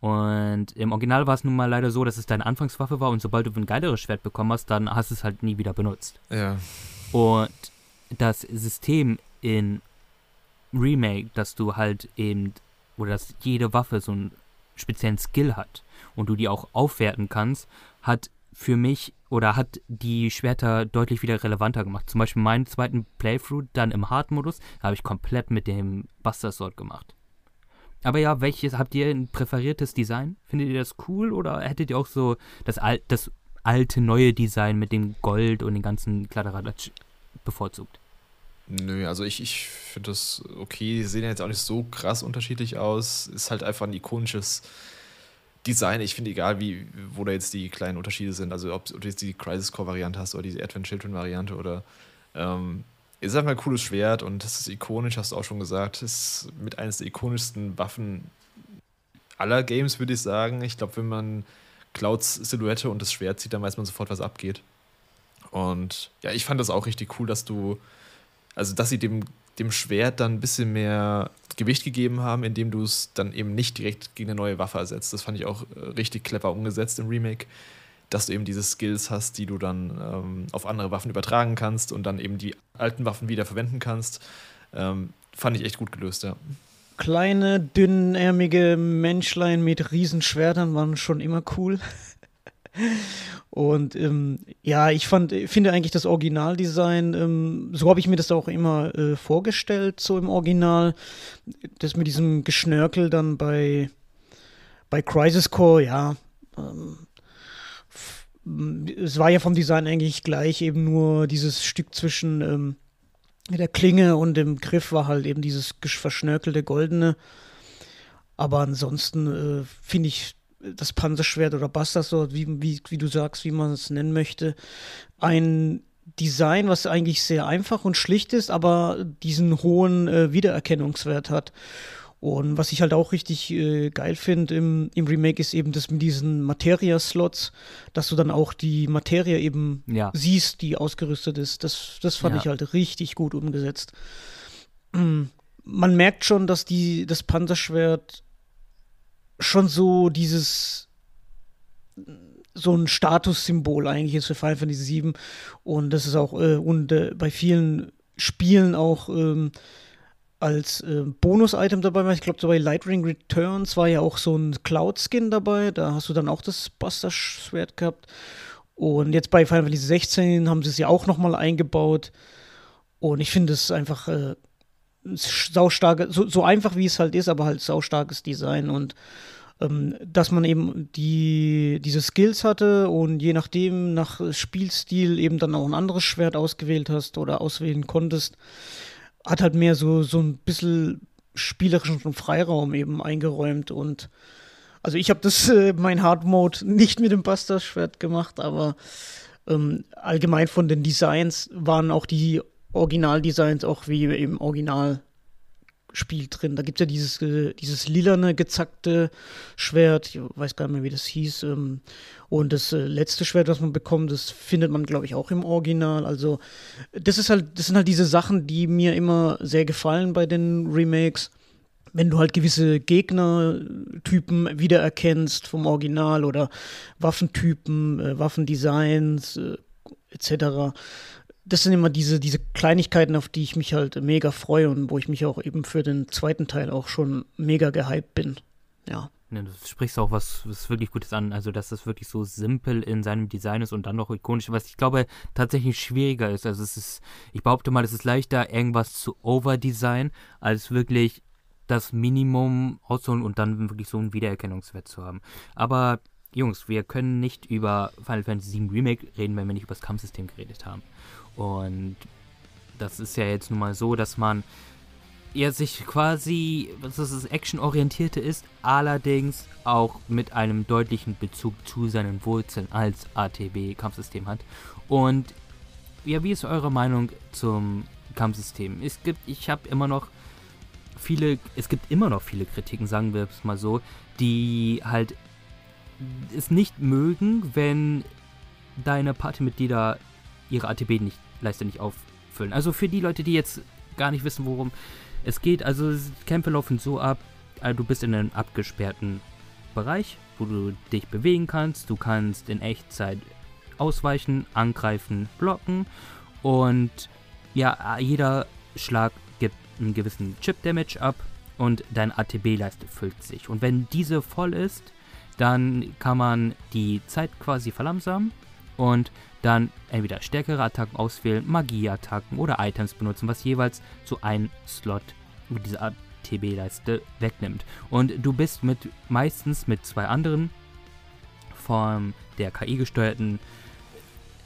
Und im Original war es nun mal leider so, dass es deine Anfangswaffe war und sobald du ein geileres Schwert bekommen hast, dann hast du es halt nie wieder benutzt. Ja. Und das System in Remake, dass du halt eben, oder dass jede Waffe so einen speziellen Skill hat und du die auch aufwerten kannst, hat für mich oder hat die Schwerter deutlich wieder relevanter gemacht. Zum Beispiel meinen zweiten Playthrough dann im Hard-Modus habe ich komplett mit dem Buster Sword gemacht Aber ja, welches habt ihr ein präferiertes Design? Findet ihr das cool oder hättet ihr auch so das, Al das alte, neue Design mit dem Gold und den ganzen Kladderadatsch bevorzugt? Nö, also ich, ich finde das okay. Die sehen ja jetzt auch nicht so krass unterschiedlich aus. Ist halt einfach ein ikonisches Design. Ich finde, egal wie, wo da jetzt die kleinen Unterschiede sind, also ob, ob du jetzt die Crisis Core-Variante hast oder die Advent Children-Variante oder ähm, ist einfach ein cooles Schwert und das ist ikonisch, hast du auch schon gesagt. Ist mit eines der ikonischsten Waffen aller Games, würde ich sagen. Ich glaube, wenn man Clouds Silhouette und das Schwert sieht, dann weiß man sofort, was abgeht. Und ja, ich fand das auch richtig cool, dass du also, dass sie dem, dem Schwert dann ein bisschen mehr Gewicht gegeben haben, indem du es dann eben nicht direkt gegen eine neue Waffe ersetzt. Das fand ich auch äh, richtig clever umgesetzt im Remake, dass du eben diese Skills hast, die du dann ähm, auf andere Waffen übertragen kannst und dann eben die alten Waffen wieder verwenden kannst. Ähm, fand ich echt gut gelöst, ja. Kleine, dünnärmige Menschlein mit Riesenschwertern waren schon immer cool. Und ähm, ja, ich fand, finde eigentlich das Originaldesign, ähm, so habe ich mir das auch immer äh, vorgestellt, so im Original. Das mit diesem Geschnörkel dann bei, bei Crisis Core, ja. Ähm, es war ja vom Design eigentlich gleich, eben nur dieses Stück zwischen ähm, der Klinge und dem Griff war halt eben dieses verschnörkelte Goldene. Aber ansonsten äh, finde ich das Panzerschwert oder Bastard wie, wie, wie du sagst, wie man es nennen möchte, ein Design, was eigentlich sehr einfach und schlicht ist, aber diesen hohen äh, Wiedererkennungswert hat. Und was ich halt auch richtig äh, geil finde im, im Remake ist eben das mit diesen Materia-Slots, dass du dann auch die Materie eben ja. siehst, die ausgerüstet ist. Das, das fand ja. ich halt richtig gut umgesetzt. Man merkt schon, dass die, das Panzerschwert schon so dieses so ein Statussymbol eigentlich ist für Final Fantasy VII und das ist auch äh, und äh, bei vielen Spielen auch ähm, als äh, Bonus-Item dabei Ich glaube, so bei Lightring Returns war ja auch so ein Cloud-Skin dabei. Da hast du dann auch das Buster-Schwert gehabt. Und jetzt bei Final Fantasy 16 haben sie es ja auch nochmal eingebaut. Und ich finde es einfach äh, saustarke, so, so einfach wie es halt ist, aber halt saustarkes Design und ähm, dass man eben die, diese Skills hatte und je nachdem, nach Spielstil eben dann auch ein anderes Schwert ausgewählt hast oder auswählen konntest, hat halt mehr so, so ein bisschen spielerischen Freiraum eben eingeräumt und also ich habe das, äh, mein Hard Mode nicht mit dem Buster-Schwert gemacht, aber ähm, allgemein von den Designs waren auch die Originaldesigns auch wie im Original Spiel drin. Da gibt es ja dieses, äh, dieses lilane, gezackte Schwert, ich weiß gar nicht mehr, wie das hieß. Ähm, und das äh, letzte Schwert, was man bekommt, das findet man, glaube ich, auch im Original. Also, das ist halt, das sind halt diese Sachen, die mir immer sehr gefallen bei den Remakes. Wenn du halt gewisse Gegnertypen wiedererkennst vom Original oder Waffentypen, äh, Waffendesigns äh, etc das sind immer diese, diese Kleinigkeiten, auf die ich mich halt mega freue und wo ich mich auch eben für den zweiten Teil auch schon mega gehypt bin. Ja. Ja, du sprichst auch was, was wirklich Gutes an, also dass das wirklich so simpel in seinem Design ist und dann noch ikonisch, was ich glaube tatsächlich schwieriger ist. Also es ist, ich behaupte mal, es ist leichter, irgendwas zu overdesign, als wirklich das Minimum auszuholen und dann wirklich so einen Wiedererkennungswert zu haben. Aber Jungs, wir können nicht über Final Fantasy VII Remake reden, wenn wir nicht über das Kampfsystem geredet haben. Und das ist ja jetzt nun mal so, dass man ja sich quasi, dass es actionorientierte ist, allerdings auch mit einem deutlichen Bezug zu seinen Wurzeln als ATB-Kampfsystem hat. Und ja, wie ist eure Meinung zum Kampfsystem? Es gibt, ich habe immer noch viele, es gibt immer noch viele Kritiken, sagen wir es mal so, die halt es nicht mögen, wenn deine Partymitglieder ihre ATB nicht Leiste nicht auffüllen. Also für die Leute, die jetzt gar nicht wissen, worum es geht, also Kämpfe laufen so ab, also du bist in einem abgesperrten Bereich, wo du dich bewegen kannst. Du kannst in Echtzeit ausweichen, angreifen, blocken und ja, jeder Schlag gibt einen gewissen Chip-Damage ab und deine ATB-Leiste füllt sich. Und wenn diese voll ist, dann kann man die Zeit quasi verlangsamen und dann entweder stärkere Attacken auswählen, Magieattacken oder Items benutzen, was jeweils zu einem Slot, wo diese ATB-Leiste wegnimmt. Und du bist mit meistens mit zwei anderen von der KI gesteuerten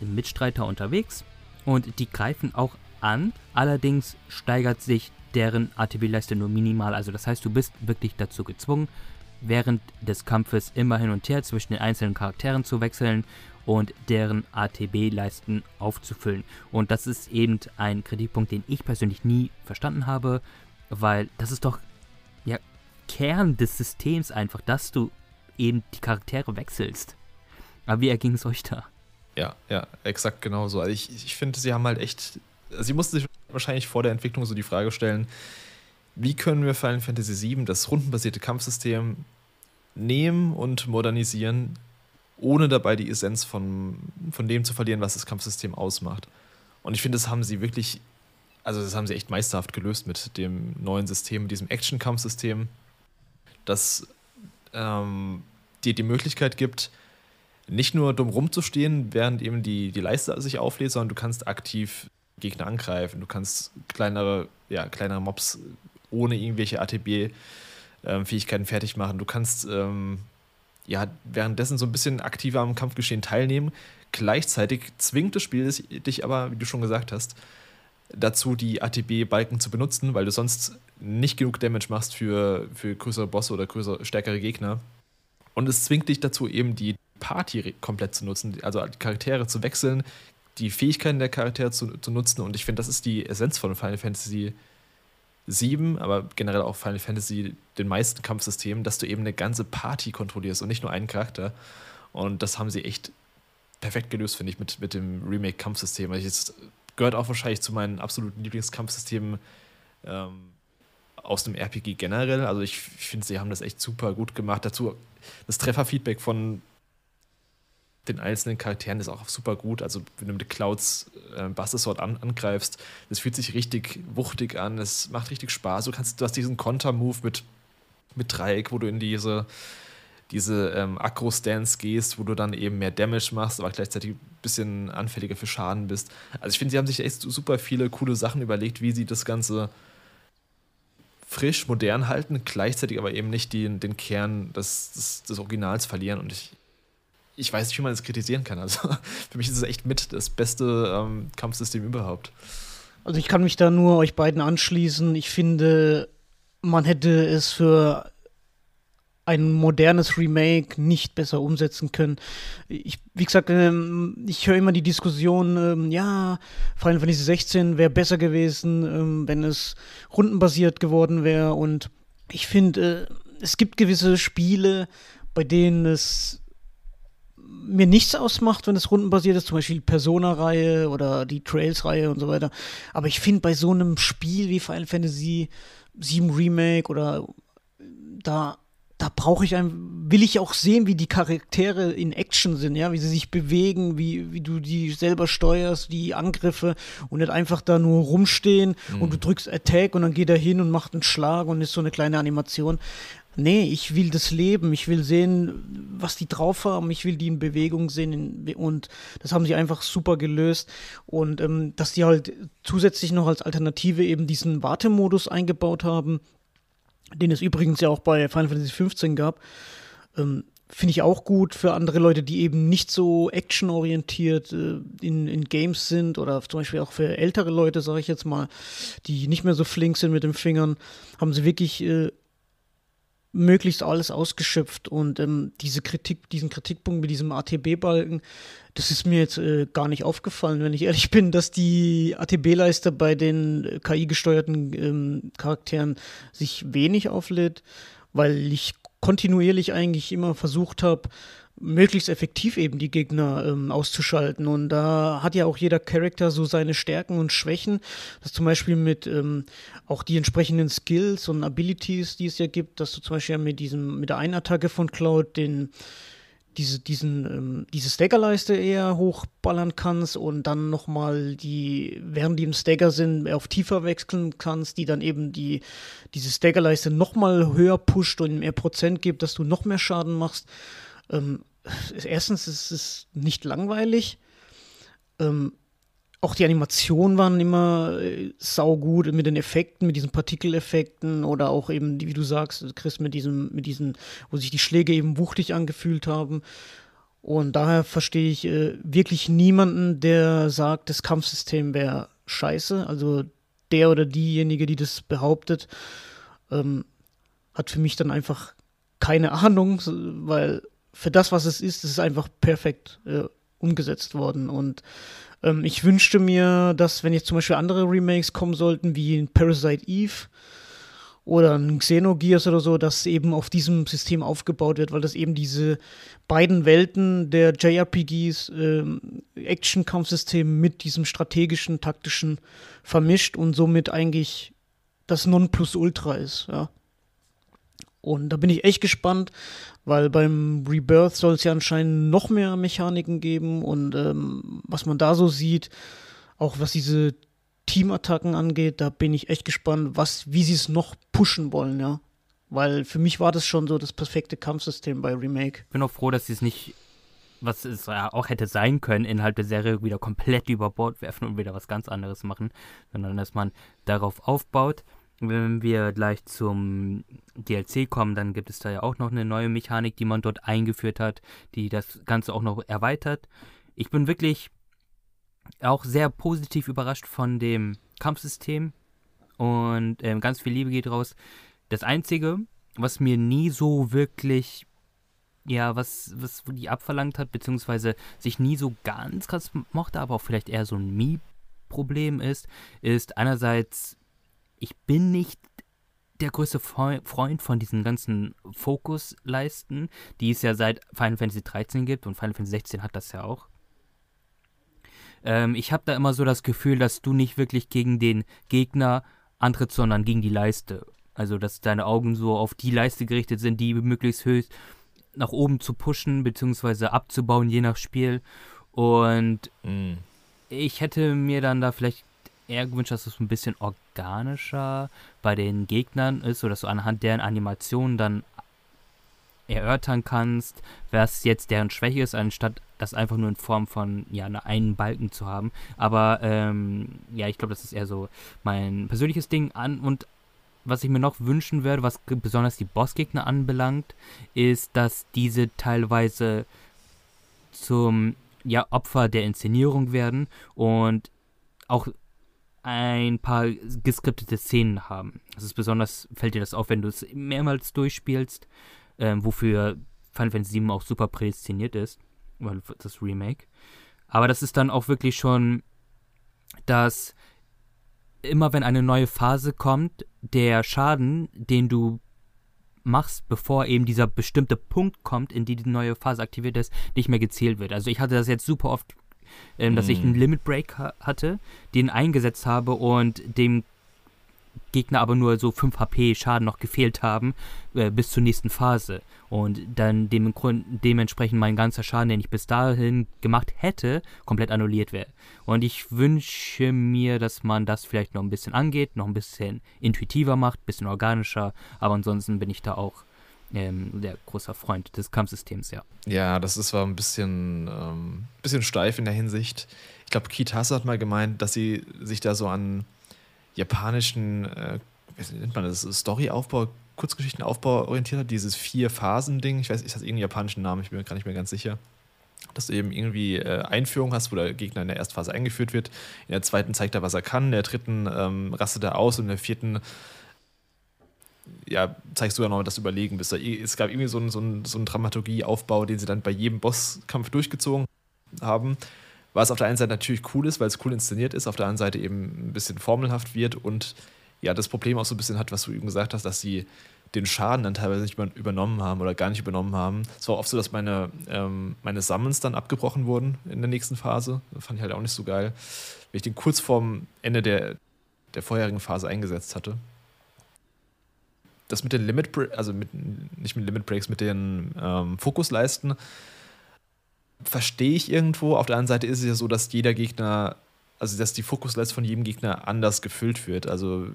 Mitstreiter unterwegs und die greifen auch an. Allerdings steigert sich deren ATB-Leiste nur minimal. Also das heißt, du bist wirklich dazu gezwungen, während des Kampfes immer hin und her zwischen den einzelnen Charakteren zu wechseln und deren ATB-Leisten aufzufüllen. Und das ist eben ein Kritikpunkt, den ich persönlich nie verstanden habe, weil das ist doch ja Kern des Systems einfach, dass du eben die Charaktere wechselst. Aber wie erging es euch da? Ja, ja, exakt genauso. Also ich, ich finde, sie haben halt echt, sie mussten sich wahrscheinlich vor der Entwicklung so die Frage stellen, wie können wir Final Fantasy VII, das rundenbasierte Kampfsystem, nehmen und modernisieren, ohne dabei die Essenz von, von dem zu verlieren, was das Kampfsystem ausmacht. Und ich finde, das haben sie wirklich, also das haben sie echt meisterhaft gelöst mit dem neuen System, mit diesem Action-Kampfsystem, das ähm, dir die Möglichkeit gibt, nicht nur dumm rumzustehen, während eben die, die Leiste sich auflädt, sondern du kannst aktiv Gegner angreifen. Du kannst kleinere, ja, kleinere Mobs ohne irgendwelche ATB-Fähigkeiten ähm, fertig machen. Du kannst ähm, ja währenddessen so ein bisschen aktiver am Kampfgeschehen teilnehmen. Gleichzeitig zwingt das Spiel dich aber, wie du schon gesagt hast, dazu, die ATB-Balken zu benutzen, weil du sonst nicht genug Damage machst für, für größere Bosse oder größere, stärkere Gegner. Und es zwingt dich dazu, eben die Party komplett zu nutzen, also Charaktere zu wechseln, die Fähigkeiten der Charaktere zu, zu nutzen. Und ich finde, das ist die Essenz von Final Fantasy VII, aber generell auch Final Fantasy, den meisten Kampfsystemen, dass du eben eine ganze Party kontrollierst und nicht nur einen Charakter. Und das haben sie echt perfekt gelöst, finde ich, mit, mit dem Remake-Kampfsystem. Es gehört auch wahrscheinlich zu meinen absoluten Lieblingskampfsystemen ähm, aus dem RPG generell. Also ich, ich finde, sie haben das echt super gut gemacht. Dazu das Trefferfeedback von den einzelnen Charakteren ist auch super gut. Also, wenn du mit Clouds äh, Buster Sword an, angreifst, das fühlt sich richtig wuchtig an, es macht richtig Spaß. Du, kannst, du hast diesen Konter-Move mit, mit Dreieck, wo du in diese, diese ähm, Akro-Stance gehst, wo du dann eben mehr Damage machst, aber gleichzeitig ein bisschen anfälliger für Schaden bist. Also, ich finde, sie haben sich echt super viele coole Sachen überlegt, wie sie das Ganze frisch, modern halten, gleichzeitig aber eben nicht den, den Kern des, des, des Originals verlieren. Und ich, ich weiß nicht, wie man das kritisieren kann. Also für mich ist es echt mit das beste ähm, Kampfsystem überhaupt. Also ich kann mich da nur euch beiden anschließen. Ich finde, man hätte es für ein modernes Remake nicht besser umsetzen können. Ich, wie gesagt, ähm, ich höre immer die Diskussion, ähm, ja, Final Fantasy 16 wäre besser gewesen, ähm, wenn es rundenbasiert geworden wäre. Und ich finde, äh, es gibt gewisse Spiele, bei denen es mir nichts ausmacht, wenn es rundenbasiert ist, zum Beispiel die Persona-Reihe oder die Trails-Reihe und so weiter. Aber ich finde, bei so einem Spiel wie Final Fantasy 7 Remake oder da, da brauche ich ein, will ich auch sehen, wie die Charaktere in Action sind, ja, wie sie sich bewegen, wie, wie du die selber steuerst, die Angriffe und nicht einfach da nur rumstehen mhm. und du drückst Attack und dann geht er hin und macht einen Schlag und ist so eine kleine Animation. Nee, ich will das Leben, ich will sehen, was die drauf haben, ich will die in Bewegung sehen und das haben sie einfach super gelöst. Und ähm, dass die halt zusätzlich noch als Alternative eben diesen Wartemodus eingebaut haben, den es übrigens ja auch bei Final Fantasy 15 gab, ähm, finde ich auch gut für andere Leute, die eben nicht so actionorientiert äh, in, in Games sind oder zum Beispiel auch für ältere Leute, sage ich jetzt mal, die nicht mehr so flink sind mit den Fingern, haben sie wirklich äh, möglichst alles ausgeschöpft und ähm, diese Kritik, diesen Kritikpunkt mit diesem ATB-Balken, das ist mir jetzt äh, gar nicht aufgefallen, wenn ich ehrlich bin, dass die ATB-Leiste bei den äh, KI-gesteuerten ähm, Charakteren sich wenig auflädt, weil ich kontinuierlich eigentlich immer versucht habe, möglichst effektiv eben die Gegner ähm, auszuschalten. Und da hat ja auch jeder Charakter so seine Stärken und Schwächen. Das zum Beispiel mit ähm, auch die entsprechenden Skills und Abilities, die es ja gibt, dass du zum Beispiel mit diesem, mit der Einattacke von Cloud den diese, diesen, ähm, diese Staggerleiste eher hochballern kannst und dann nochmal die, während die im Stagger sind, auf tiefer wechseln kannst, die dann eben die, diese Staggerleiste nochmal höher pusht und mehr Prozent gibt, dass du noch mehr Schaden machst. Ähm, erstens ist es nicht langweilig. Ähm, auch die Animationen waren immer äh, saugut mit den Effekten, mit diesen Partikeleffekten oder auch eben, wie du sagst, Chris, mit diesem, mit diesen, wo sich die Schläge eben wuchtig angefühlt haben. Und daher verstehe ich äh, wirklich niemanden, der sagt, das Kampfsystem wäre scheiße. Also der oder diejenige, die das behauptet, ähm, hat für mich dann einfach keine Ahnung, weil für das, was es ist, ist es einfach perfekt äh, umgesetzt worden. Und ähm, ich wünschte mir, dass, wenn jetzt zum Beispiel andere Remakes kommen sollten, wie in Parasite Eve oder ein Xenogears oder so, dass eben auf diesem System aufgebaut wird, weil das eben diese beiden Welten der JRPGs, ähm, Action-Kampfsystem mit diesem strategischen, taktischen vermischt und somit eigentlich das Nonplusultra ist, ja. Und da bin ich echt gespannt, weil beim Rebirth soll es ja anscheinend noch mehr Mechaniken geben und ähm, was man da so sieht, auch was diese Teamattacken angeht, da bin ich echt gespannt, was, wie sie es noch pushen wollen, ja. Weil für mich war das schon so das perfekte Kampfsystem bei Remake. Ich bin auch froh, dass sie es nicht, was es auch hätte sein können, innerhalb der Serie wieder komplett über Bord werfen und wieder was ganz anderes machen, sondern dass man darauf aufbaut. Wenn wir gleich zum DLC kommen, dann gibt es da ja auch noch eine neue Mechanik, die man dort eingeführt hat, die das Ganze auch noch erweitert. Ich bin wirklich auch sehr positiv überrascht von dem Kampfsystem und ähm, ganz viel Liebe geht raus. Das Einzige, was mir nie so wirklich, ja, was, was die abverlangt hat, beziehungsweise sich nie so ganz krass mochte, aber auch vielleicht eher so ein Mii-Problem ist, ist einerseits ich bin nicht der größte Freund von diesen ganzen Fokusleisten, die es ja seit Final Fantasy 13 gibt und Final Fantasy 16 hat das ja auch. Ähm, ich habe da immer so das Gefühl, dass du nicht wirklich gegen den Gegner antrittst, sondern gegen die Leiste. Also, dass deine Augen so auf die Leiste gerichtet sind, die möglichst höchst nach oben zu pushen bzw. abzubauen, je nach Spiel. Und mm. ich hätte mir dann da vielleicht eher gewünscht, dass es ein bisschen organischer bei den Gegnern ist, sodass du anhand deren Animationen dann erörtern kannst, was jetzt deren Schwäche ist, anstatt das einfach nur in Form von ja einen Balken zu haben. Aber ähm, ja, ich glaube, das ist eher so mein persönliches Ding an und was ich mir noch wünschen würde, was besonders die Bossgegner anbelangt, ist, dass diese teilweise zum ja, Opfer der Inszenierung werden und auch ein paar geskriptete Szenen haben. Das ist besonders, fällt dir das auf, wenn du es mehrmals durchspielst, ähm, wofür Final Fantasy VII auch super prädestiniert ist, weil das Remake. Aber das ist dann auch wirklich schon, dass immer wenn eine neue Phase kommt, der Schaden, den du machst, bevor eben dieser bestimmte Punkt kommt, in die die neue Phase aktiviert ist, nicht mehr gezählt wird. Also ich hatte das jetzt super oft ähm, dass ich einen mhm. Limit Break ha hatte, den eingesetzt habe und dem Gegner aber nur so 5 HP Schaden noch gefehlt haben äh, bis zur nächsten Phase. Und dann dem, dementsprechend mein ganzer Schaden, den ich bis dahin gemacht hätte, komplett annulliert wäre. Und ich wünsche mir, dass man das vielleicht noch ein bisschen angeht, noch ein bisschen intuitiver macht, ein bisschen organischer. Aber ansonsten bin ich da auch ähm, der großer Freund des Kampfsystems, ja. Ja, das ist zwar ein bisschen, ähm, bisschen steif in der Hinsicht. Ich glaube, Kitase hat mal gemeint, dass sie sich da so an japanischen, äh, wie nennt man das, Storyaufbau, Kurzgeschichtenaufbau orientiert hat, dieses Vier-Phasen-Ding. Ich weiß, ist das irgendeinen japanischen Namen, ich bin mir gar nicht mehr ganz sicher dass du eben irgendwie äh, Einführung hast, wo der Gegner in der ersten Phase eingeführt wird. In der zweiten zeigt er, was er kann. In der dritten ähm, rastet er aus und in der vierten ja, zeigst du ja noch das Überlegen bist. Es gab irgendwie so einen, so einen, so einen Dramaturgieaufbau, den sie dann bei jedem Bosskampf durchgezogen haben. Was auf der einen Seite natürlich cool ist, weil es cool inszeniert ist, auf der anderen Seite eben ein bisschen formelhaft wird und ja, das Problem auch so ein bisschen hat, was du eben gesagt hast, dass sie den Schaden dann teilweise nicht übernommen haben oder gar nicht übernommen haben. Es war oft so, dass meine, ähm, meine Summons dann abgebrochen wurden in der nächsten Phase. Das fand ich halt auch nicht so geil. Wenn ich den kurz vorm Ende der, der vorherigen Phase eingesetzt hatte das mit den Limit, also mit, nicht mit Limit Breaks, mit den ähm, Fokusleisten, verstehe ich irgendwo. Auf der anderen Seite ist es ja so, dass jeder Gegner, also dass die Fokusleiste von jedem Gegner anders gefüllt wird. Also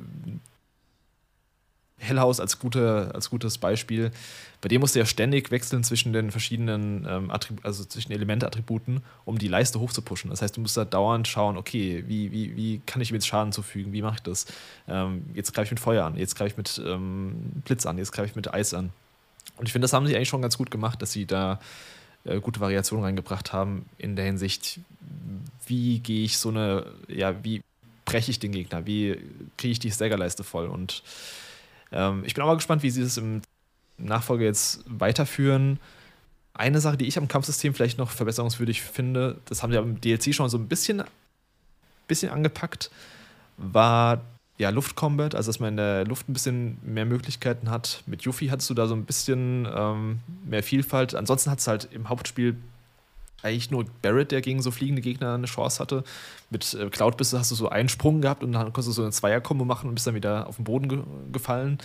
Hellhaus als, gute, als gutes Beispiel. Bei dem musst du ja ständig wechseln zwischen den verschiedenen ähm, also zwischen Elementattributen, um die Leiste hochzupuschen. Das heißt, du musst da dauernd schauen, okay, wie, wie, wie kann ich ihm jetzt Schaden zufügen? Wie mache ich das? Ähm, jetzt greife ich mit Feuer an, jetzt greife ich mit ähm, Blitz an, jetzt greife ich mit Eis an. Und ich finde, das haben sie eigentlich schon ganz gut gemacht, dass sie da äh, gute Variationen reingebracht haben in der Hinsicht, wie gehe ich so eine, ja, wie breche ich den Gegner, wie kriege ich die Staggerleiste voll und ähm, ich bin auch mal gespannt, wie sie das im Nachfolger jetzt weiterführen. Eine Sache, die ich am Kampfsystem vielleicht noch verbesserungswürdig finde, das haben sie im DLC schon so ein bisschen, bisschen angepackt, war ja, Luftcombat, also dass man in der Luft ein bisschen mehr Möglichkeiten hat. Mit Yuffie hattest du da so ein bisschen ähm, mehr Vielfalt. Ansonsten hat es halt im Hauptspiel eigentlich nur Barrett, der gegen so fliegende Gegner eine Chance hatte. Mit äh, Cloud bist du, hast du so einen Sprung gehabt und dann konntest du so eine Zweier-Kombo machen und bist dann wieder auf den Boden ge gefallen.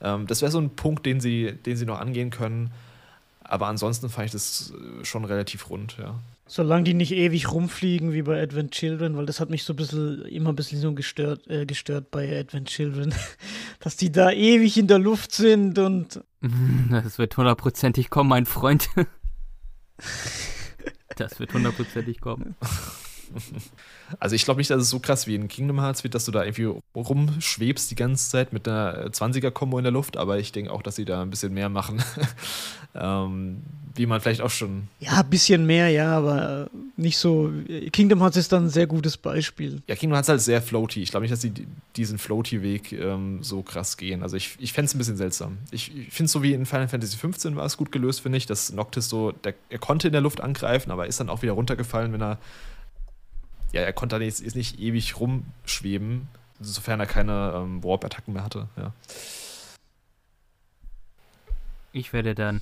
Ähm, das wäre so ein Punkt, den sie, den sie noch angehen können. Aber ansonsten fand ich das äh, schon relativ rund, ja. Solange die nicht ewig rumfliegen wie bei Advent Children, weil das hat mich so ein bisschen, immer ein bisschen so gestört, äh, gestört bei Advent Children, dass die da ewig in der Luft sind und. Das wird hundertprozentig kommen, mein Freund. Das wird hundertprozentig kommen. Also ich glaube nicht, dass es so krass wie in Kingdom Hearts wird, dass du da irgendwie rumschwebst die ganze Zeit mit einer 20er-Kombo in der Luft, aber ich denke auch, dass sie da ein bisschen mehr machen. ähm, wie man vielleicht auch schon. Ja, ein bisschen mehr, ja, aber nicht so. Kingdom Hearts ist dann ein sehr gutes Beispiel. Ja, Kingdom Hearts ist halt sehr floaty. Ich glaube nicht, dass sie diesen floaty-Weg ähm, so krass gehen. Also ich, ich fände es ein bisschen seltsam. Ich, ich finde es so wie in Final Fantasy XV war es gut gelöst, finde ich, dass Noctis so, der, er konnte in der Luft angreifen, aber ist dann auch wieder runtergefallen, wenn er. Ja, er konnte dann jetzt nicht, nicht ewig rumschweben, sofern er keine ähm, Warp-Attacken mehr hatte, ja. Ich werde dann.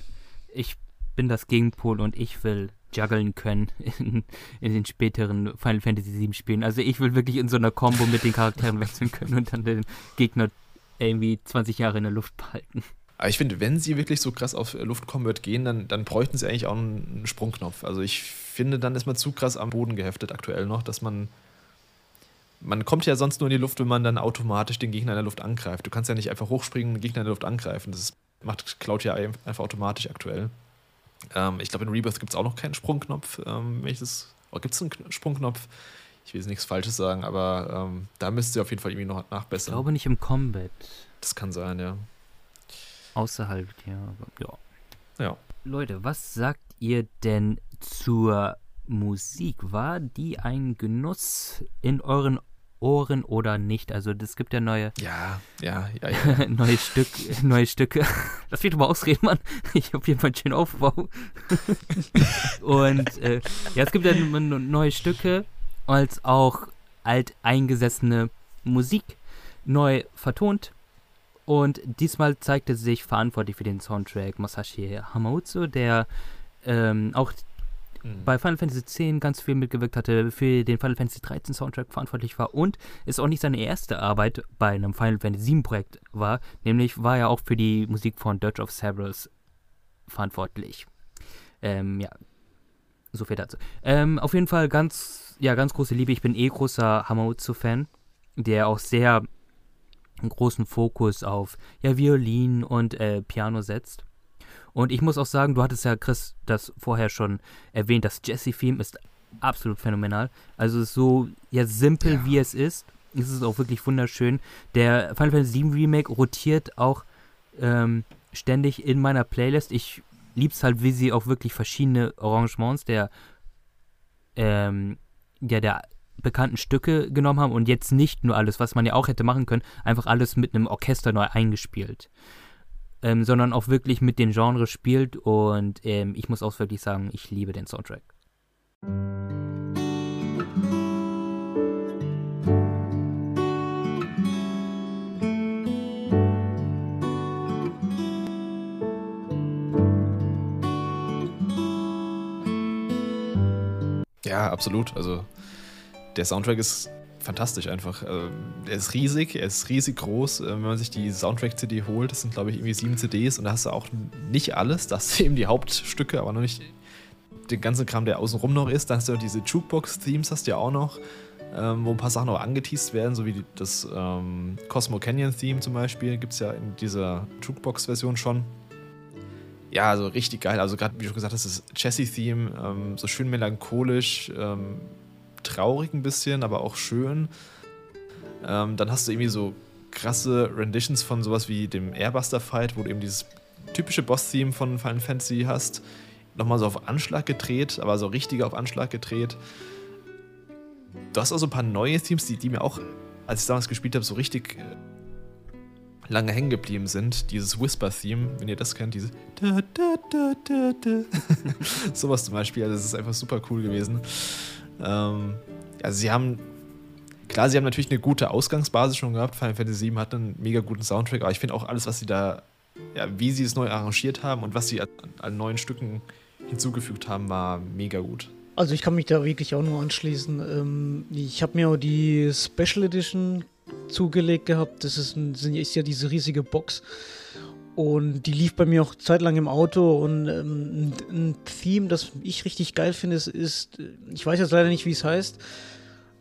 Ich bin das Gegenpol und ich will juggeln können in, in, den späteren Final Fantasy VII Spielen. Also ich will wirklich in so einer Combo mit den Charakteren wechseln können und dann den Gegner irgendwie 20 Jahre in der Luft behalten. Aber ich finde, wenn sie wirklich so krass auf Luftcombat gehen, dann, dann bräuchten sie eigentlich auch einen Sprungknopf. Also ich finde, dann ist man zu krass am Boden geheftet aktuell noch, dass man man kommt ja sonst nur in die Luft, wenn man dann automatisch den Gegner in der Luft angreift. Du kannst ja nicht einfach hochspringen und den Gegner in der Luft angreifen. Das macht Cloud ja einfach automatisch aktuell. Ähm, ich glaube, in Rebirth gibt es auch noch keinen Sprungknopf. Ähm, oh, gibt es einen Sprungknopf? Ich will jetzt nichts Falsches sagen, aber ähm, da müsst ihr auf jeden Fall irgendwie noch nachbessern. Ich glaube nicht im Combat. Das kann sein, ja. Außerhalb, ja. ja. Ja. Leute, was sagt ihr denn zur Musik? War die ein Genuss in euren Ohren oder nicht. Also es gibt ja neue. Ja, ja, ja, ja. neue Stück, neue Stücke. Lass mich doch mal ausreden, Mann. Ich habe jeden Fall einen schönen Aufbau. und äh, ja, es gibt ja neue Stücke als auch alteingesessene Musik neu vertont. Und diesmal zeigte sich verantwortlich für den Soundtrack Masashi Hamauzu, der ähm, auch mhm. bei Final Fantasy X ganz viel mitgewirkt hatte, für den Final Fantasy 13 Soundtrack verantwortlich war und es auch nicht seine erste Arbeit bei einem Final Fantasy 7 Projekt war, nämlich war er auch für die Musik von Dirge of Cerberus verantwortlich. Ähm, ja, so viel dazu. Ähm, auf jeden Fall ganz, ja, ganz große Liebe. Ich bin eh großer Hamauzu-Fan, der auch sehr großen Fokus auf ja, Violin und äh, Piano setzt. Und ich muss auch sagen, du hattest ja, Chris, das vorher schon erwähnt, das Jesse-Theme ist absolut phänomenal. Also es ist so ja simpel, ja. wie es ist. Es ist auch wirklich wunderschön. Der Final Fantasy VII Remake rotiert auch ähm, ständig in meiner Playlist. Ich lieb's halt, wie sie auch wirklich verschiedene Arrangements der ähm, ja, der bekannten Stücke genommen haben und jetzt nicht nur alles, was man ja auch hätte machen können, einfach alles mit einem Orchester neu eingespielt ähm, sondern auch wirklich mit den Genres spielt. Und ähm, ich muss auch wirklich sagen, ich liebe den Soundtrack. Ja, absolut. Also der Soundtrack ist fantastisch einfach. Ähm, er ist riesig, er ist riesig groß. Äh, wenn man sich die Soundtrack-CD holt, das sind glaube ich irgendwie sieben CDs und da hast du auch nicht alles. Da hast du eben die Hauptstücke, aber noch nicht den ganzen Kram, der außenrum noch ist. Da hast du auch diese Jukebox-Themes, hast du ja auch noch. ähm, wo ein paar Sachen auch angeteased werden, so wie das ähm, Cosmo Canyon Theme zum Beispiel, gibt es ja in dieser Jukebox-Version schon. Ja, also richtig geil. Also gerade, wie du gesagt hast, das Jessie-Theme, ähm, so schön melancholisch, ähm, traurig ein bisschen, aber auch schön. Ähm, dann hast du irgendwie so krasse Renditions von sowas wie dem Airbuster-Fight, wo du eben dieses typische Boss-Theme von Final Fantasy hast. Nochmal so auf Anschlag gedreht, aber so richtig auf Anschlag gedreht. Du hast auch so ein paar neue Themes, die, die mir auch, als ich damals gespielt habe, so richtig äh, lange hängen geblieben sind. Dieses Whisper-Theme, wenn ihr das kennt, diese da, da, da, da, da. sowas zum Beispiel. Also, das ist einfach super cool gewesen. Ähm, also, sie haben, klar, sie haben natürlich eine gute Ausgangsbasis schon gehabt. Final Fantasy VII hat einen mega guten Soundtrack, aber ich finde auch alles, was sie da, ja, wie sie es neu arrangiert haben und was sie an, an neuen Stücken hinzugefügt haben, war mega gut. Also ich kann mich da wirklich auch nur anschließen. Ähm, ich habe mir auch die Special Edition zugelegt gehabt. Das ist, ein, ist, ja diese riesige Box. Und die lief bei mir auch zeitlang im Auto. Und ähm, ein, Theme, das ich richtig geil finde, ist, ich weiß jetzt leider nicht, wie es heißt,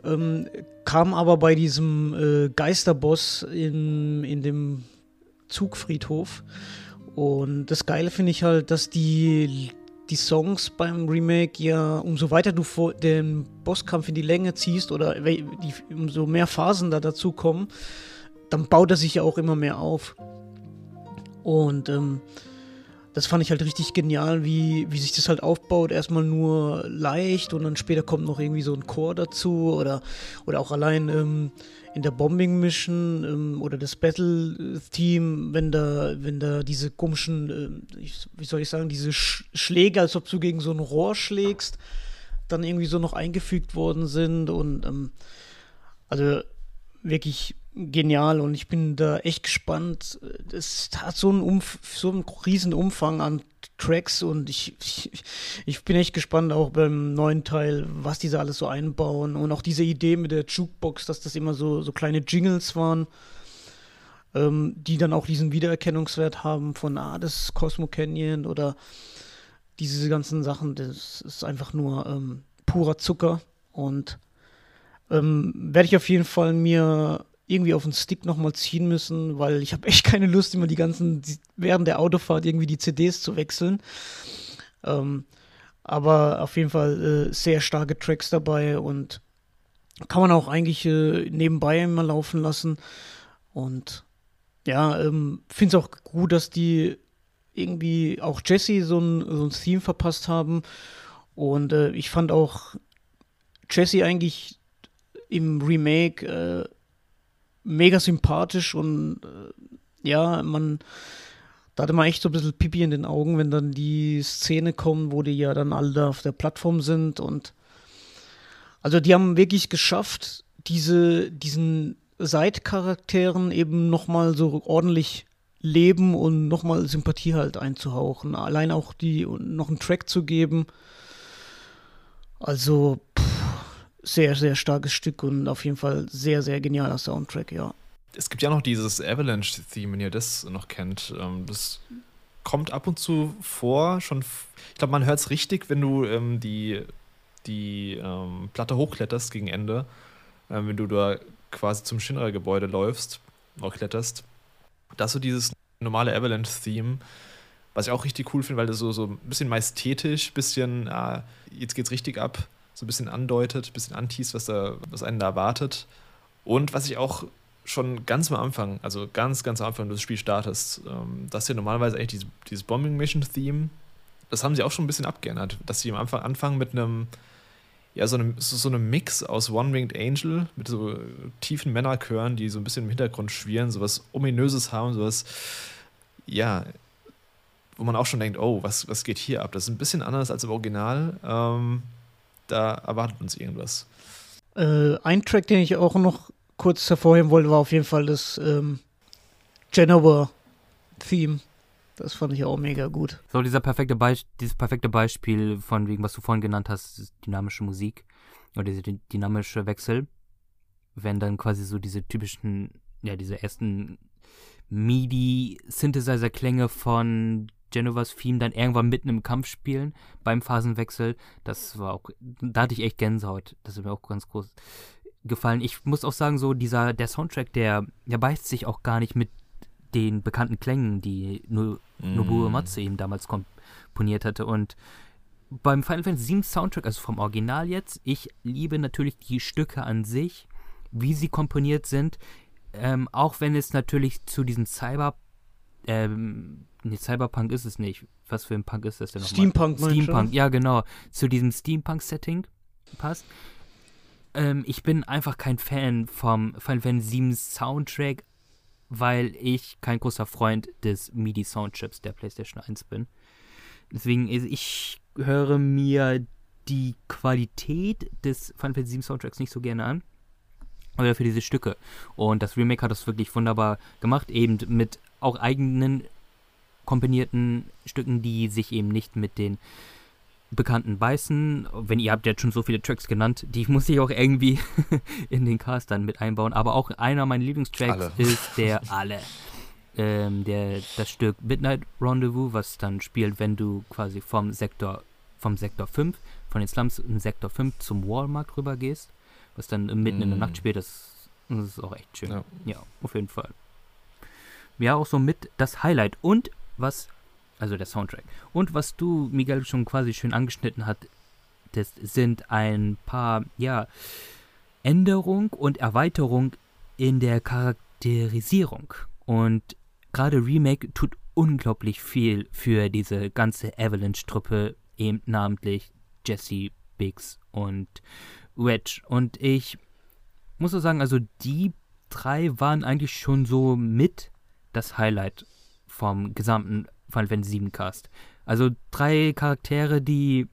ähm, kam aber bei diesem äh, Geisterboss in, in dem Zugfriedhof. Und das Geile finde ich halt, dass die die Songs beim Remake ja, umso weiter du den Bosskampf in die Länge ziehst oder die, umso mehr Phasen da dazu kommen, dann baut er sich ja auch immer mehr auf. Und ähm, das fand ich halt richtig genial, wie, wie sich das halt aufbaut. Erstmal nur leicht und dann später kommt noch irgendwie so ein Chor dazu oder, oder auch allein ähm, in der Bombing Mission ähm, oder das Battle Team, wenn da, wenn da diese komischen, äh, wie soll ich sagen, diese Sch Schläge, als ob du gegen so ein Rohr schlägst, dann irgendwie so noch eingefügt worden sind und ähm, also wirklich genial und ich bin da echt gespannt. Es hat so einen, Umf so einen riesen Umfang an Tracks und ich, ich, ich, bin echt gespannt auch beim neuen Teil, was diese alles so einbauen und auch diese Idee mit der Jukebox, dass das immer so, so kleine Jingles waren, ähm, die dann auch diesen Wiedererkennungswert haben von, ah, das ist Cosmo Canyon oder diese ganzen Sachen, das ist einfach nur ähm, purer Zucker und ähm, werde ich auf jeden Fall mir irgendwie auf den Stick nochmal ziehen müssen, weil ich habe echt keine Lust, immer die ganzen, während der Autofahrt irgendwie die CDs zu wechseln. Ähm, aber auf jeden Fall äh, sehr starke Tracks dabei und kann man auch eigentlich äh, nebenbei immer laufen lassen. Und ja, ähm, finde es auch gut, dass die irgendwie auch Jesse so ein, so ein Theme verpasst haben. Und äh, ich fand auch Jesse eigentlich im Remake äh, mega sympathisch und äh, ja, man, da hatte man echt so ein bisschen Pipi in den Augen, wenn dann die Szene kommt, wo die ja dann alle da auf der Plattform sind und also die haben wirklich geschafft, diese, diesen Seitcharakteren eben nochmal so ordentlich Leben und nochmal Sympathie halt einzuhauchen. Allein auch die noch einen Track zu geben. Also, sehr, sehr starkes Stück und auf jeden Fall sehr, sehr genialer Soundtrack, ja. Es gibt ja noch dieses Avalanche-Theme, wenn ihr das noch kennt. Ähm, das kommt ab und zu vor, schon. Ich glaube, man hört es richtig, wenn du ähm, die, die ähm, Platte hochkletterst gegen Ende. Ähm, wenn du da quasi zum Shinra-Gebäude läufst, oder kletterst. Das ist so dieses normale Avalanche-Theme, was ich auch richtig cool finde, weil das so, so ein bisschen majestätisch, bisschen, ah, jetzt geht's richtig ab so ein bisschen andeutet, ein bisschen anteast, was, was einen da erwartet. Und was ich auch schon ganz am Anfang, also ganz, ganz am Anfang des Spiels startest, ähm, das ist ja normalerweise eigentlich dieses, dieses Bombing-Mission-Theme, das haben sie auch schon ein bisschen abgeändert, dass sie am Anfang anfangen mit einem, ja, so einem, so einem Mix aus One-Winged Angel mit so tiefen Männerchören, die so ein bisschen im Hintergrund schwirren, sowas Ominöses haben, sowas, ja, wo man auch schon denkt, oh, was, was geht hier ab? Das ist ein bisschen anders als im Original. Ähm, da erwartet uns irgendwas. Äh, ein Track, den ich auch noch kurz hervorheben wollte, war auf jeden Fall das ähm, Genova-Theme. Das fand ich auch mega gut. So, dieser perfekte dieses perfekte Beispiel von wegen, was du vorhin genannt hast, dynamische Musik oder dieser dynamische Wechsel, wenn dann quasi so diese typischen, ja, diese ersten MIDI-Synthesizer-Klänge von Genovas Theme dann irgendwann mitten im Kampf spielen, beim Phasenwechsel. Das war auch, da hatte ich echt Gänsehaut. Das ist mir auch ganz groß gefallen. Ich muss auch sagen, so dieser, der Soundtrack, der, der beißt sich auch gar nicht mit den bekannten Klängen, die no mm. Nobuo Matsu eben damals komponiert hatte. Und beim Final Fantasy VII Soundtrack, also vom Original jetzt, ich liebe natürlich die Stücke an sich, wie sie komponiert sind. Ähm, auch wenn es natürlich zu diesem Cyber, ähm, nee, Cyberpunk ist es nicht. Was für ein Punk ist das denn nochmal? Steampunk, Steampunk, ja genau. Zu diesem Steampunk-Setting passt. Ähm, ich bin einfach kein Fan vom Final Fantasy VII Soundtrack, weil ich kein großer Freund des MIDI-Soundchips der PlayStation 1 bin. Deswegen, ich höre mir die Qualität des Final Fantasy VII Soundtracks nicht so gerne an. Aber für diese Stücke. Und das Remake hat das wirklich wunderbar gemacht, eben mit auch eigenen komponierten Stücken, die sich eben nicht mit den bekannten beißen. Wenn ihr habt jetzt schon so viele Tracks genannt, die muss ich auch irgendwie in den Cast dann mit einbauen. Aber auch einer meiner Lieblingstracks alle. ist der Alle. Ähm, der, das Stück Midnight Rendezvous, was dann spielt, wenn du quasi vom Sektor, vom Sektor 5, von den Slums in Sektor 5 zum Walmart rüber gehst, was dann mitten mm. in der Nacht mm. spielt, das, das ist auch echt schön. Ja. ja, auf jeden Fall. Ja, auch so mit das Highlight. Und was also der Soundtrack. Und was du, Miguel, schon quasi schön angeschnitten das sind ein paar, ja, Änderung und Erweiterung in der Charakterisierung. Und gerade Remake tut unglaublich viel für diese ganze Avalanche-Truppe, eben namentlich Jesse, Biggs und Wedge. Und ich muss so sagen, also die drei waren eigentlich schon so mit das Highlight vom gesamten Final Fantasy VII Cast. Also drei Charaktere, die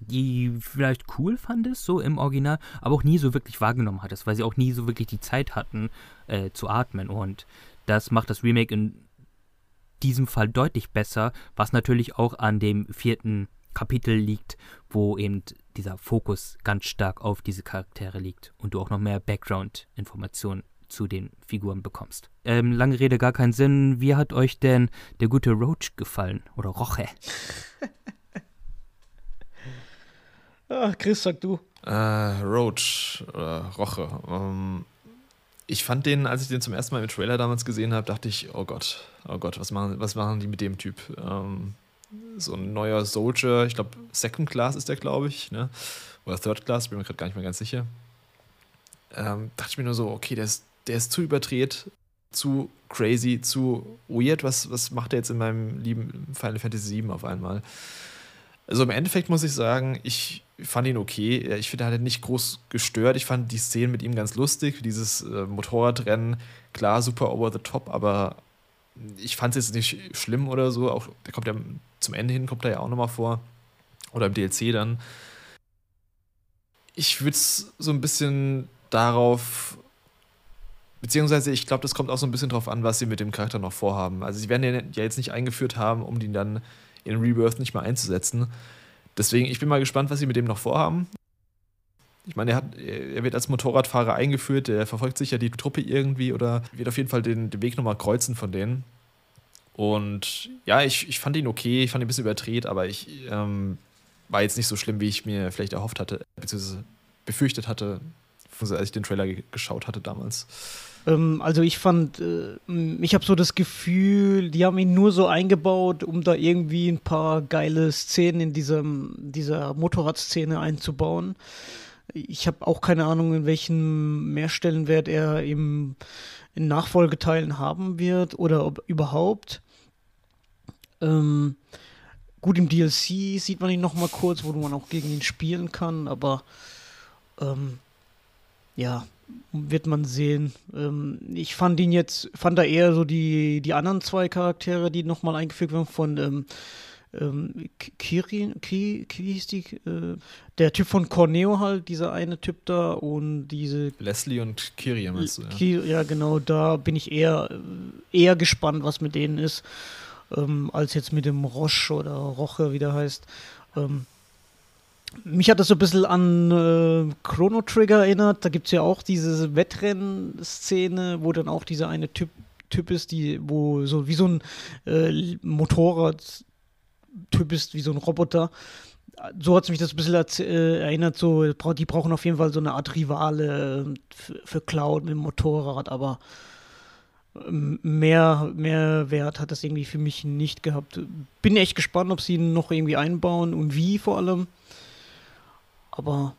die vielleicht cool fandest, so im Original, aber auch nie so wirklich wahrgenommen hattest, weil sie auch nie so wirklich die Zeit hatten, äh, zu atmen. Und das macht das Remake in diesem Fall deutlich besser, was natürlich auch an dem vierten Kapitel liegt, wo eben dieser Fokus ganz stark auf diese Charaktere liegt und du auch noch mehr Background-Informationen zu den Figuren bekommst. Ähm, lange Rede, gar keinen Sinn. Wie hat euch denn der gute Roach gefallen? Oder Roche? Ach, Chris, sag du. Äh, Roach oder Roche. Ähm, ich fand den, als ich den zum ersten Mal im Trailer damals gesehen habe, dachte ich, oh Gott, oh Gott, was machen, was machen die mit dem Typ? Ähm, so ein neuer Soldier, ich glaube, Second Class ist der, glaube ich, ne? Oder Third Class, bin mir gerade gar nicht mehr ganz sicher. Ähm, dachte ich mir nur so, okay, der ist der ist zu überdreht, zu crazy, zu weird. Was, was macht er jetzt in meinem lieben Final Fantasy VII auf einmal? Also im Endeffekt muss ich sagen, ich fand ihn okay. Ich finde, er hat nicht groß gestört. Ich fand die Szenen mit ihm ganz lustig. Dieses äh, Motorradrennen, klar, super over the top, aber ich fand es jetzt nicht schlimm oder so. Auch der kommt ja zum Ende hin, kommt er ja auch nochmal vor. Oder im DLC dann. Ich würde es so ein bisschen darauf Beziehungsweise, ich glaube, das kommt auch so ein bisschen drauf an, was sie mit dem Charakter noch vorhaben. Also, sie werden den ja jetzt nicht eingeführt haben, um den dann in Rebirth nicht mehr einzusetzen. Deswegen, ich bin mal gespannt, was sie mit dem noch vorhaben. Ich meine, er, er wird als Motorradfahrer eingeführt, der verfolgt sicher die Truppe irgendwie oder wird auf jeden Fall den, den Weg nochmal kreuzen von denen. Und ja, ich, ich fand ihn okay, ich fand ihn ein bisschen überdreht, aber ich ähm, war jetzt nicht so schlimm, wie ich mir vielleicht erhofft hatte, beziehungsweise befürchtet hatte, als ich den Trailer geschaut hatte damals. Ähm, also ich fand, äh, ich habe so das Gefühl, die haben ihn nur so eingebaut, um da irgendwie ein paar geile Szenen in diesem, dieser Motorradszene einzubauen. Ich habe auch keine Ahnung, in welchem Mehrstellenwert er im, in Nachfolgeteilen haben wird oder ob überhaupt. Ähm, gut, im DLC sieht man ihn noch mal kurz, wo man auch gegen ihn spielen kann, aber ähm, ja, wird man sehen. Ähm, ich fand ihn jetzt, fand da eher so die, die anderen zwei Charaktere, die nochmal eingefügt werden von ähm, ähm, Kirin, Ki, wie hieß die? Äh, der Typ von Corneo halt, dieser eine Typ da und diese. Leslie und Kiri meinst du, ja? Kir, ja, genau, da bin ich eher, eher gespannt, was mit denen ist, ähm, als jetzt mit dem Roche oder Roche, wie der heißt. Ähm, mich hat das so ein bisschen an äh, Chrono Trigger erinnert. Da gibt es ja auch diese Wettrennen-Szene, wo dann auch dieser eine Typ, typ ist, die, wo so wie so ein äh, Motorrad Typ ist wie so ein Roboter. So hat es mich das ein bisschen äh, erinnert, so, die brauchen auf jeden Fall so eine Art Rivale äh, für, für Cloud mit dem Motorrad, aber ähm, mehr, mehr Wert hat das irgendwie für mich nicht gehabt. Bin echt gespannt, ob sie ihn noch irgendwie einbauen und wie vor allem. Aber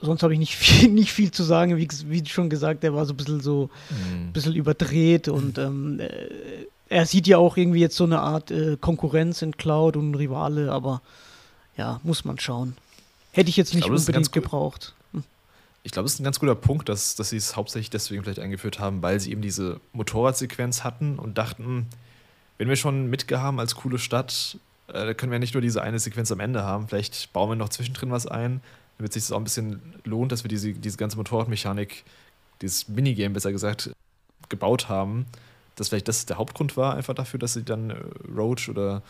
sonst habe ich nicht viel, nicht viel zu sagen. Wie, wie schon gesagt, der war so ein bisschen so mhm. ein bisschen überdreht und ähm, äh, er sieht ja auch irgendwie jetzt so eine Art äh, Konkurrenz in Cloud und Rivale, aber ja, muss man schauen. Hätte ich jetzt nicht ich glaub, unbedingt gebraucht. Hm. Ich glaube, es ist ein ganz guter Punkt, dass, dass sie es hauptsächlich deswegen vielleicht eingeführt haben, weil sie eben diese Motorradsequenz hatten und dachten, wenn wir schon Mitge haben als coole Stadt, äh, können wir nicht nur diese eine Sequenz am Ende haben. Vielleicht bauen wir noch zwischendrin was ein, damit sich das auch ein bisschen lohnt, dass wir diese, diese ganze Motorradmechanik, dieses Minigame besser gesagt, gebaut haben dass vielleicht das der Hauptgrund war, einfach dafür, dass sie dann äh, Roach oder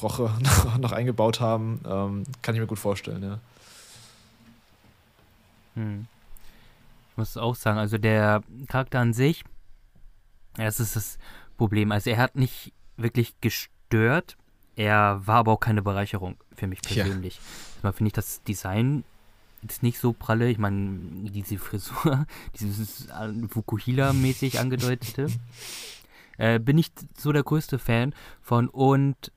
Roche noch, noch eingebaut haben, ähm, kann ich mir gut vorstellen, ja. Hm. Ich muss auch sagen, also der Charakter an sich, das ist das Problem. Also er hat nicht wirklich gestört, er war aber auch keine Bereicherung für mich persönlich. Ja. Mal finde ich das Design ist nicht so pralle. Ich meine, diese Frisur, dieses Fukuhila-mäßig angedeutete, äh, bin ich so der größte Fan von. Und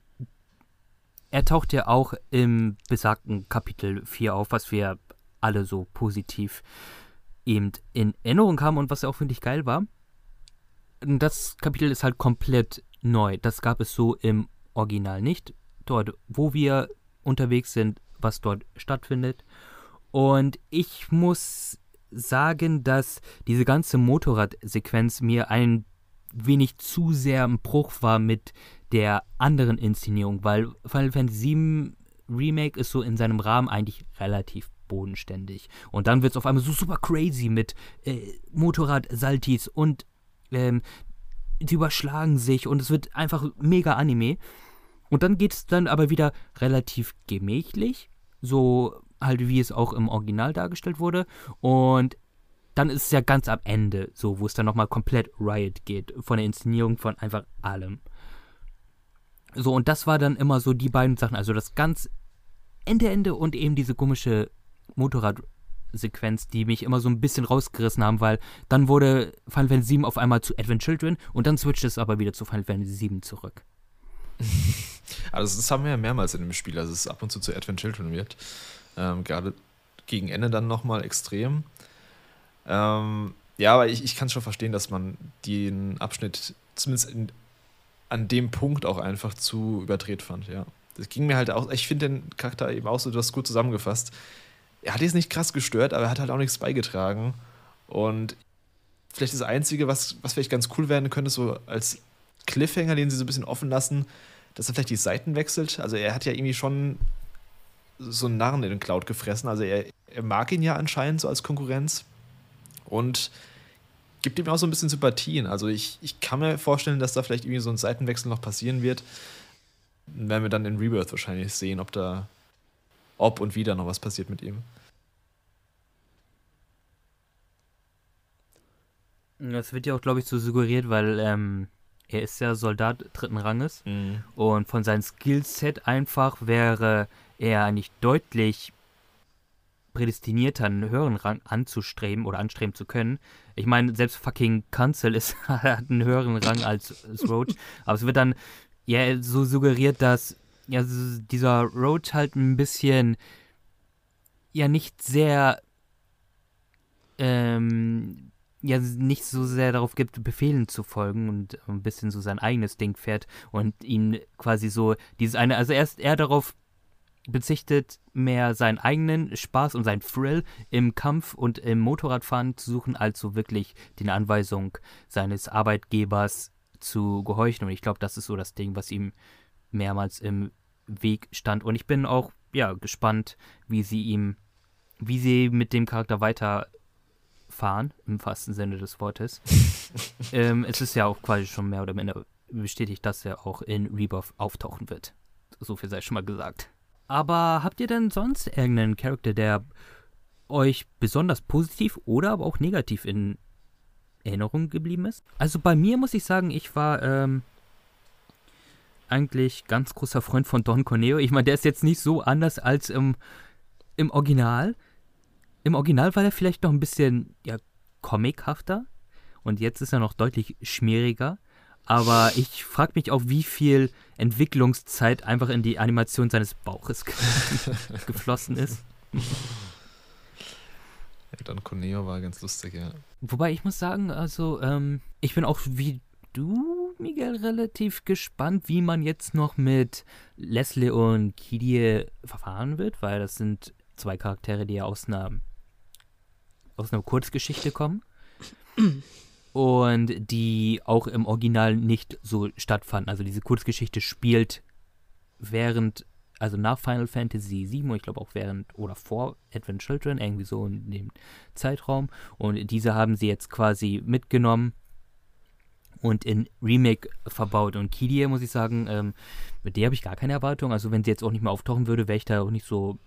er taucht ja auch im besagten Kapitel 4 auf, was wir alle so positiv eben in Erinnerung haben und was ja auch, finde ich, geil war. Das Kapitel ist halt komplett neu. Das gab es so im Original nicht. Dort, wo wir unterwegs sind, was dort stattfindet. Und ich muss sagen, dass diese ganze Motorradsequenz mir ein wenig zu sehr im Bruch war mit der anderen Inszenierung, weil Final Fantasy VII Remake ist so in seinem Rahmen eigentlich relativ bodenständig. Und dann wird es auf einmal so super crazy mit äh, Motorrad-Saltis und ähm, die überschlagen sich und es wird einfach mega Anime. Und dann geht es dann aber wieder relativ gemächlich, so halt wie es auch im Original dargestellt wurde. Und dann ist es ja ganz am Ende, so, wo es dann nochmal komplett Riot geht, von der Inszenierung von einfach allem. So, und das war dann immer so die beiden Sachen, also das ganz Ende, Ende und eben diese komische Motorradsequenz, die mich immer so ein bisschen rausgerissen haben, weil dann wurde Final Fantasy VII auf einmal zu Advent Children und dann switcht es aber wieder zu Final Fantasy VII zurück. Also das haben wir ja mehrmals in dem Spiel, dass es ab und zu zu Advent Children wird. Ähm, gerade gegen Ende dann nochmal extrem. Ähm, ja, aber ich, ich kann schon verstehen, dass man den Abschnitt zumindest in, an dem Punkt auch einfach zu überdreht fand, ja. Das ging mir halt auch, ich finde den Charakter eben auch so, du hast gut zusammengefasst. Er hat jetzt nicht krass gestört, aber er hat halt auch nichts beigetragen. Und vielleicht das Einzige, was, was vielleicht ganz cool werden könnte, so als Cliffhanger, den sie so ein bisschen offen lassen, dass er vielleicht die Seiten wechselt. Also er hat ja irgendwie schon so einen Narren in den Cloud gefressen. Also er, er mag ihn ja anscheinend so als Konkurrenz und gibt ihm auch so ein bisschen Sympathien. Also ich, ich kann mir vorstellen, dass da vielleicht irgendwie so ein Seitenwechsel noch passieren wird. Werden wir dann in Rebirth wahrscheinlich sehen, ob da, ob und wieder noch was passiert mit ihm. Das wird ja auch, glaube ich, so suggeriert, weil ähm, er ist ja Soldat dritten Ranges mhm. und von seinem Skillset einfach wäre er eigentlich deutlich prädestinierter, einen höheren Rang anzustreben oder anstreben zu können. Ich meine, selbst fucking Cancel ist, hat einen höheren Rang als, als Roach. aber es wird dann ja so suggeriert, dass ja, dieser Roach halt ein bisschen ja nicht sehr ähm, ja nicht so sehr darauf gibt, Befehlen zu folgen und ein bisschen so sein eigenes Ding fährt und ihn quasi so dieses eine, also erst er darauf bezichtet, mehr seinen eigenen Spaß und seinen Thrill im Kampf und im Motorradfahren zu suchen, als so wirklich den Anweisungen seines Arbeitgebers zu gehorchen. Und ich glaube, das ist so das Ding, was ihm mehrmals im Weg stand. Und ich bin auch ja gespannt, wie sie ihm, wie sie mit dem Charakter weiterfahren, im wahrsten Sinne des Wortes. ähm, es ist ja auch quasi schon mehr oder minder bestätigt, dass er auch in Rebirth auftauchen wird. So viel sei schon mal gesagt. Aber habt ihr denn sonst irgendeinen Charakter, der euch besonders positiv oder aber auch negativ in Erinnerung geblieben ist? Also bei mir muss ich sagen, ich war ähm, eigentlich ganz großer Freund von Don Corneo. Ich meine, der ist jetzt nicht so anders als im, im Original. Im Original war er vielleicht noch ein bisschen ja, comichafter und jetzt ist er noch deutlich schmieriger. Aber ich frage mich auch, wie viel Entwicklungszeit einfach in die Animation seines Bauches geflossen ist. Don Corneo war ganz lustig, ja. Wobei ich muss sagen, also ähm, ich bin auch wie du, Miguel, relativ gespannt, wie man jetzt noch mit Leslie und Kidie verfahren wird, weil das sind zwei Charaktere, die ja aus einer, aus einer Kurzgeschichte kommen. und die auch im Original nicht so stattfanden. Also diese Kurzgeschichte spielt während also nach Final Fantasy VII und ich glaube auch während oder vor Advent Children, irgendwie so in dem Zeitraum. Und diese haben sie jetzt quasi mitgenommen und in Remake verbaut. Und Kidia, muss ich sagen, ähm, mit der habe ich gar keine Erwartung. Also wenn sie jetzt auch nicht mehr auftauchen würde, wäre ich da auch nicht so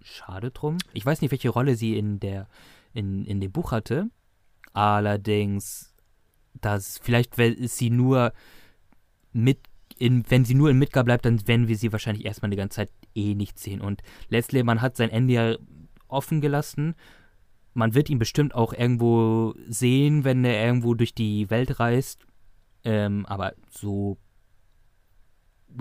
schade drum. Ich weiß nicht, welche Rolle sie in der in, in dem Buch hatte. Allerdings, dass vielleicht ist sie nur mit in, wenn sie nur in Midgar bleibt, dann werden wir sie wahrscheinlich erstmal die ganze Zeit eh nicht sehen. Und Leslie, man hat sein Ende ja offen gelassen. Man wird ihn bestimmt auch irgendwo sehen, wenn er irgendwo durch die Welt reist. Ähm, aber so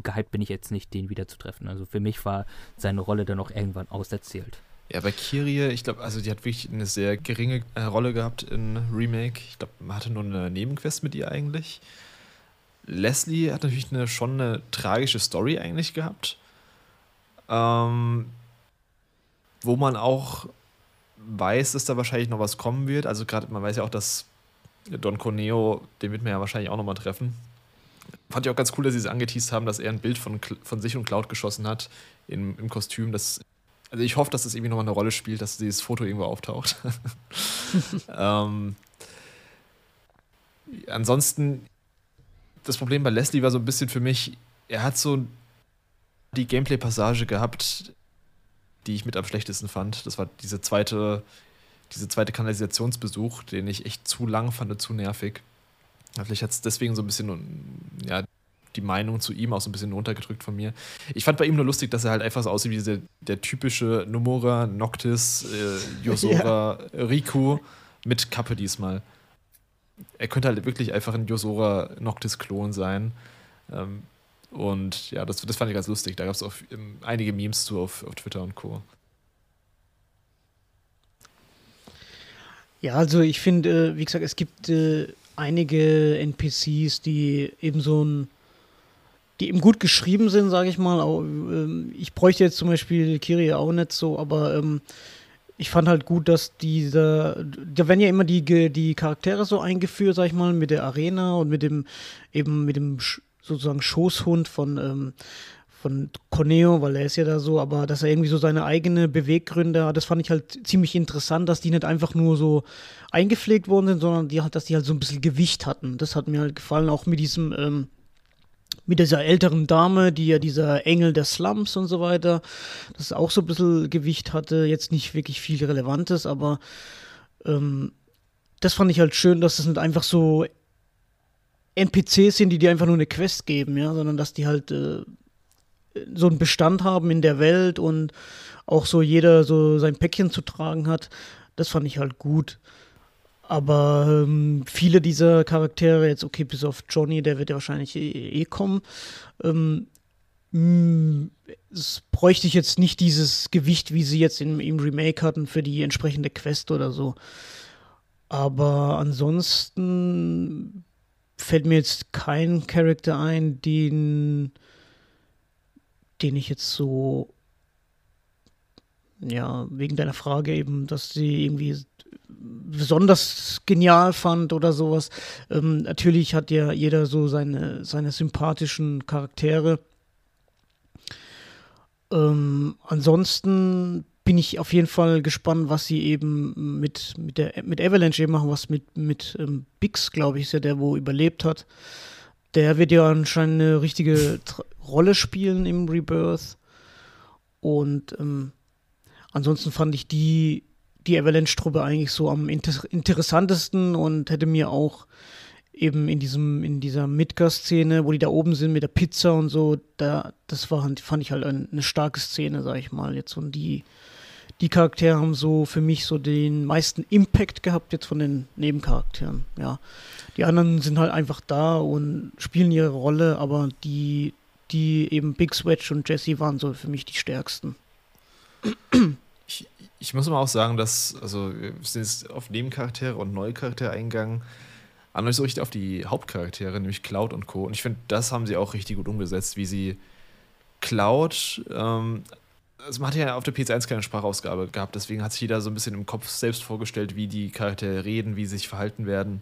gehypt bin ich jetzt nicht, den wieder zu treffen. Also für mich war seine Rolle dann auch irgendwann auserzählt. Ja, bei Kirie, ich glaube, also die hat wirklich eine sehr geringe äh, Rolle gehabt in Remake. Ich glaube, man hatte nur eine Nebenquest mit ihr eigentlich. Leslie hat natürlich eine, schon eine tragische Story eigentlich gehabt. Ähm, wo man auch weiß, dass da wahrscheinlich noch was kommen wird. Also gerade, man weiß ja auch, dass Don Corneo, den wird man ja wahrscheinlich auch nochmal treffen. Fand ich auch ganz cool, dass sie es angeteased haben, dass er ein Bild von, von sich und Cloud geschossen hat im, im Kostüm. Das, also ich hoffe, dass das irgendwie nochmal eine Rolle spielt, dass dieses Foto irgendwo auftaucht. ähm, ansonsten, das Problem bei Leslie war so ein bisschen für mich, er hat so die Gameplay-Passage gehabt, die ich mit am schlechtesten fand. Das war diese zweite, diese zweite Kanalisationsbesuch, den ich echt zu lang fand und zu nervig. Vielleicht hat es deswegen so ein bisschen, ja, die Meinung zu ihm auch so ein bisschen runtergedrückt von mir. Ich fand bei ihm nur lustig, dass er halt einfach so aussieht wie diese, der typische Nomura, Noctis, äh, Yosora, ja. Riku mit Kappe diesmal er könnte halt wirklich einfach ein Yosora Noctis-Klon sein. Ähm, und ja, das, das fand ich ganz lustig. Da gab es auch ähm, einige Memes zu auf, auf Twitter und Co. Ja, also ich finde, äh, wie gesagt, es gibt äh, einige NPCs, die eben so ein, die eben gut geschrieben sind, sage ich mal. Ähm, ich bräuchte jetzt zum Beispiel Kiri auch nicht so, aber ähm, ich fand halt gut, dass diese, da werden ja immer die, die Charaktere so eingeführt, sag ich mal, mit der Arena und mit dem, eben mit dem sozusagen Schoßhund von, ähm, von Corneo, weil er ist ja da so, aber dass er irgendwie so seine eigene Beweggründe hat, das fand ich halt ziemlich interessant, dass die nicht einfach nur so eingepflegt worden sind, sondern die, dass die halt so ein bisschen Gewicht hatten. Das hat mir halt gefallen, auch mit diesem, ähm, mit dieser älteren Dame, die ja dieser Engel der Slums und so weiter, das auch so ein bisschen Gewicht hatte, jetzt nicht wirklich viel Relevantes, aber ähm, das fand ich halt schön, dass das nicht einfach so NPCs sind, die dir einfach nur eine Quest geben, ja, sondern dass die halt äh, so einen Bestand haben in der Welt und auch so jeder so sein Päckchen zu tragen hat. Das fand ich halt gut. Aber ähm, viele dieser Charaktere, jetzt okay, bis auf Johnny, der wird ja wahrscheinlich eh, eh kommen, ähm, mm, es bräuchte ich jetzt nicht dieses Gewicht, wie sie jetzt im, im Remake hatten für die entsprechende Quest oder so. Aber ansonsten fällt mir jetzt kein Charakter ein, den, den ich jetzt so, ja, wegen deiner Frage eben, dass sie irgendwie besonders genial fand oder sowas. Ähm, natürlich hat ja jeder so seine, seine sympathischen Charaktere. Ähm, ansonsten bin ich auf jeden Fall gespannt, was sie eben mit, mit, der, mit Avalanche eben machen, was mit, mit ähm, Bix, glaube ich, ist ja der, wo überlebt hat. Der wird ja anscheinend eine richtige Rolle spielen im Rebirth. Und ähm, ansonsten fand ich die die Avalanche-Truppe eigentlich so am inter interessantesten und hätte mir auch eben in diesem, in dieser Midgar-Szene, wo die da oben sind mit der Pizza und so, da, das war, fand ich halt eine, starke Szene, sag ich mal, jetzt und die, die Charaktere haben so für mich so den meisten Impact gehabt jetzt von den Nebencharakteren, ja. Die anderen sind halt einfach da und spielen ihre Rolle, aber die, die eben Big Switch und Jesse waren so für mich die stärksten. Ich, muss mal auch sagen, dass, also, wir sind jetzt auf Nebencharaktere und neue Charaktere eingegangen, aber nicht so richtig auf die Hauptcharaktere, nämlich Cloud und Co. Und ich finde, das haben sie auch richtig gut umgesetzt, wie sie Cloud, ähm, also man hat ja auf der PS1 keine Sprachausgabe gehabt, deswegen hat sich jeder so ein bisschen im Kopf selbst vorgestellt, wie die Charaktere reden, wie sie sich verhalten werden.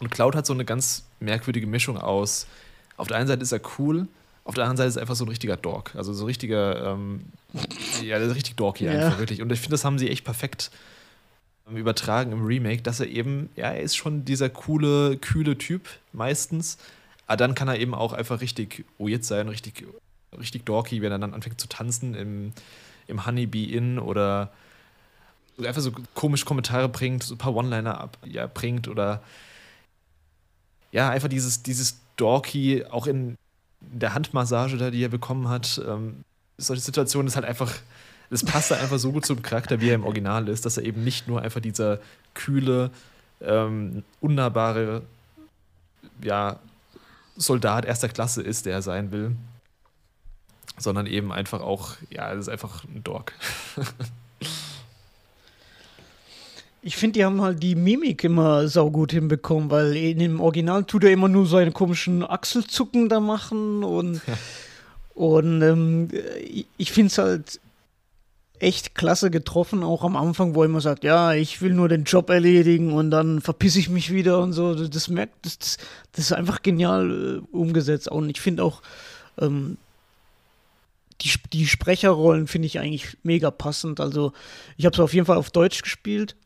Und Cloud hat so eine ganz merkwürdige Mischung aus. Auf der einen Seite ist er cool, auf der anderen Seite ist er einfach so ein richtiger Dork. Also so ein richtiger, ähm, ja, der ist richtig dorky ja. einfach, wirklich. Und ich finde, das haben sie echt perfekt ähm, übertragen im Remake, dass er eben, ja, er ist schon dieser coole, kühle Typ meistens. Aber dann kann er eben auch einfach richtig weird sein, richtig, richtig dorky, wenn er dann anfängt zu tanzen im, im Honeybee Inn oder einfach so komische Kommentare bringt, so ein paar One-Liner ja, bringt oder ja, einfach dieses, dieses Dorky, auch in der Handmassage da, die er bekommen hat, ähm, solche Situationen ist halt einfach, das passt da einfach so gut zum Charakter, wie er im Original ist, dass er eben nicht nur einfach dieser kühle, ähm, unnahbare, ja, Soldat erster Klasse ist, der er sein will, sondern eben einfach auch, ja, das ist einfach ein Dork. Ich finde, die haben halt die Mimik immer saugut hinbekommen, weil in dem Original tut er immer nur seine komischen Achselzucken da machen und. Und ähm, ich finde es halt echt klasse getroffen, auch am Anfang, wo er immer sagt, ja, ich will nur den Job erledigen und dann verpisse ich mich wieder und so. Das merkt, das, das ist einfach genial äh, umgesetzt. Und ich finde auch, ähm, die, die Sprecherrollen finde ich eigentlich mega passend. Also ich habe es auf jeden Fall auf Deutsch gespielt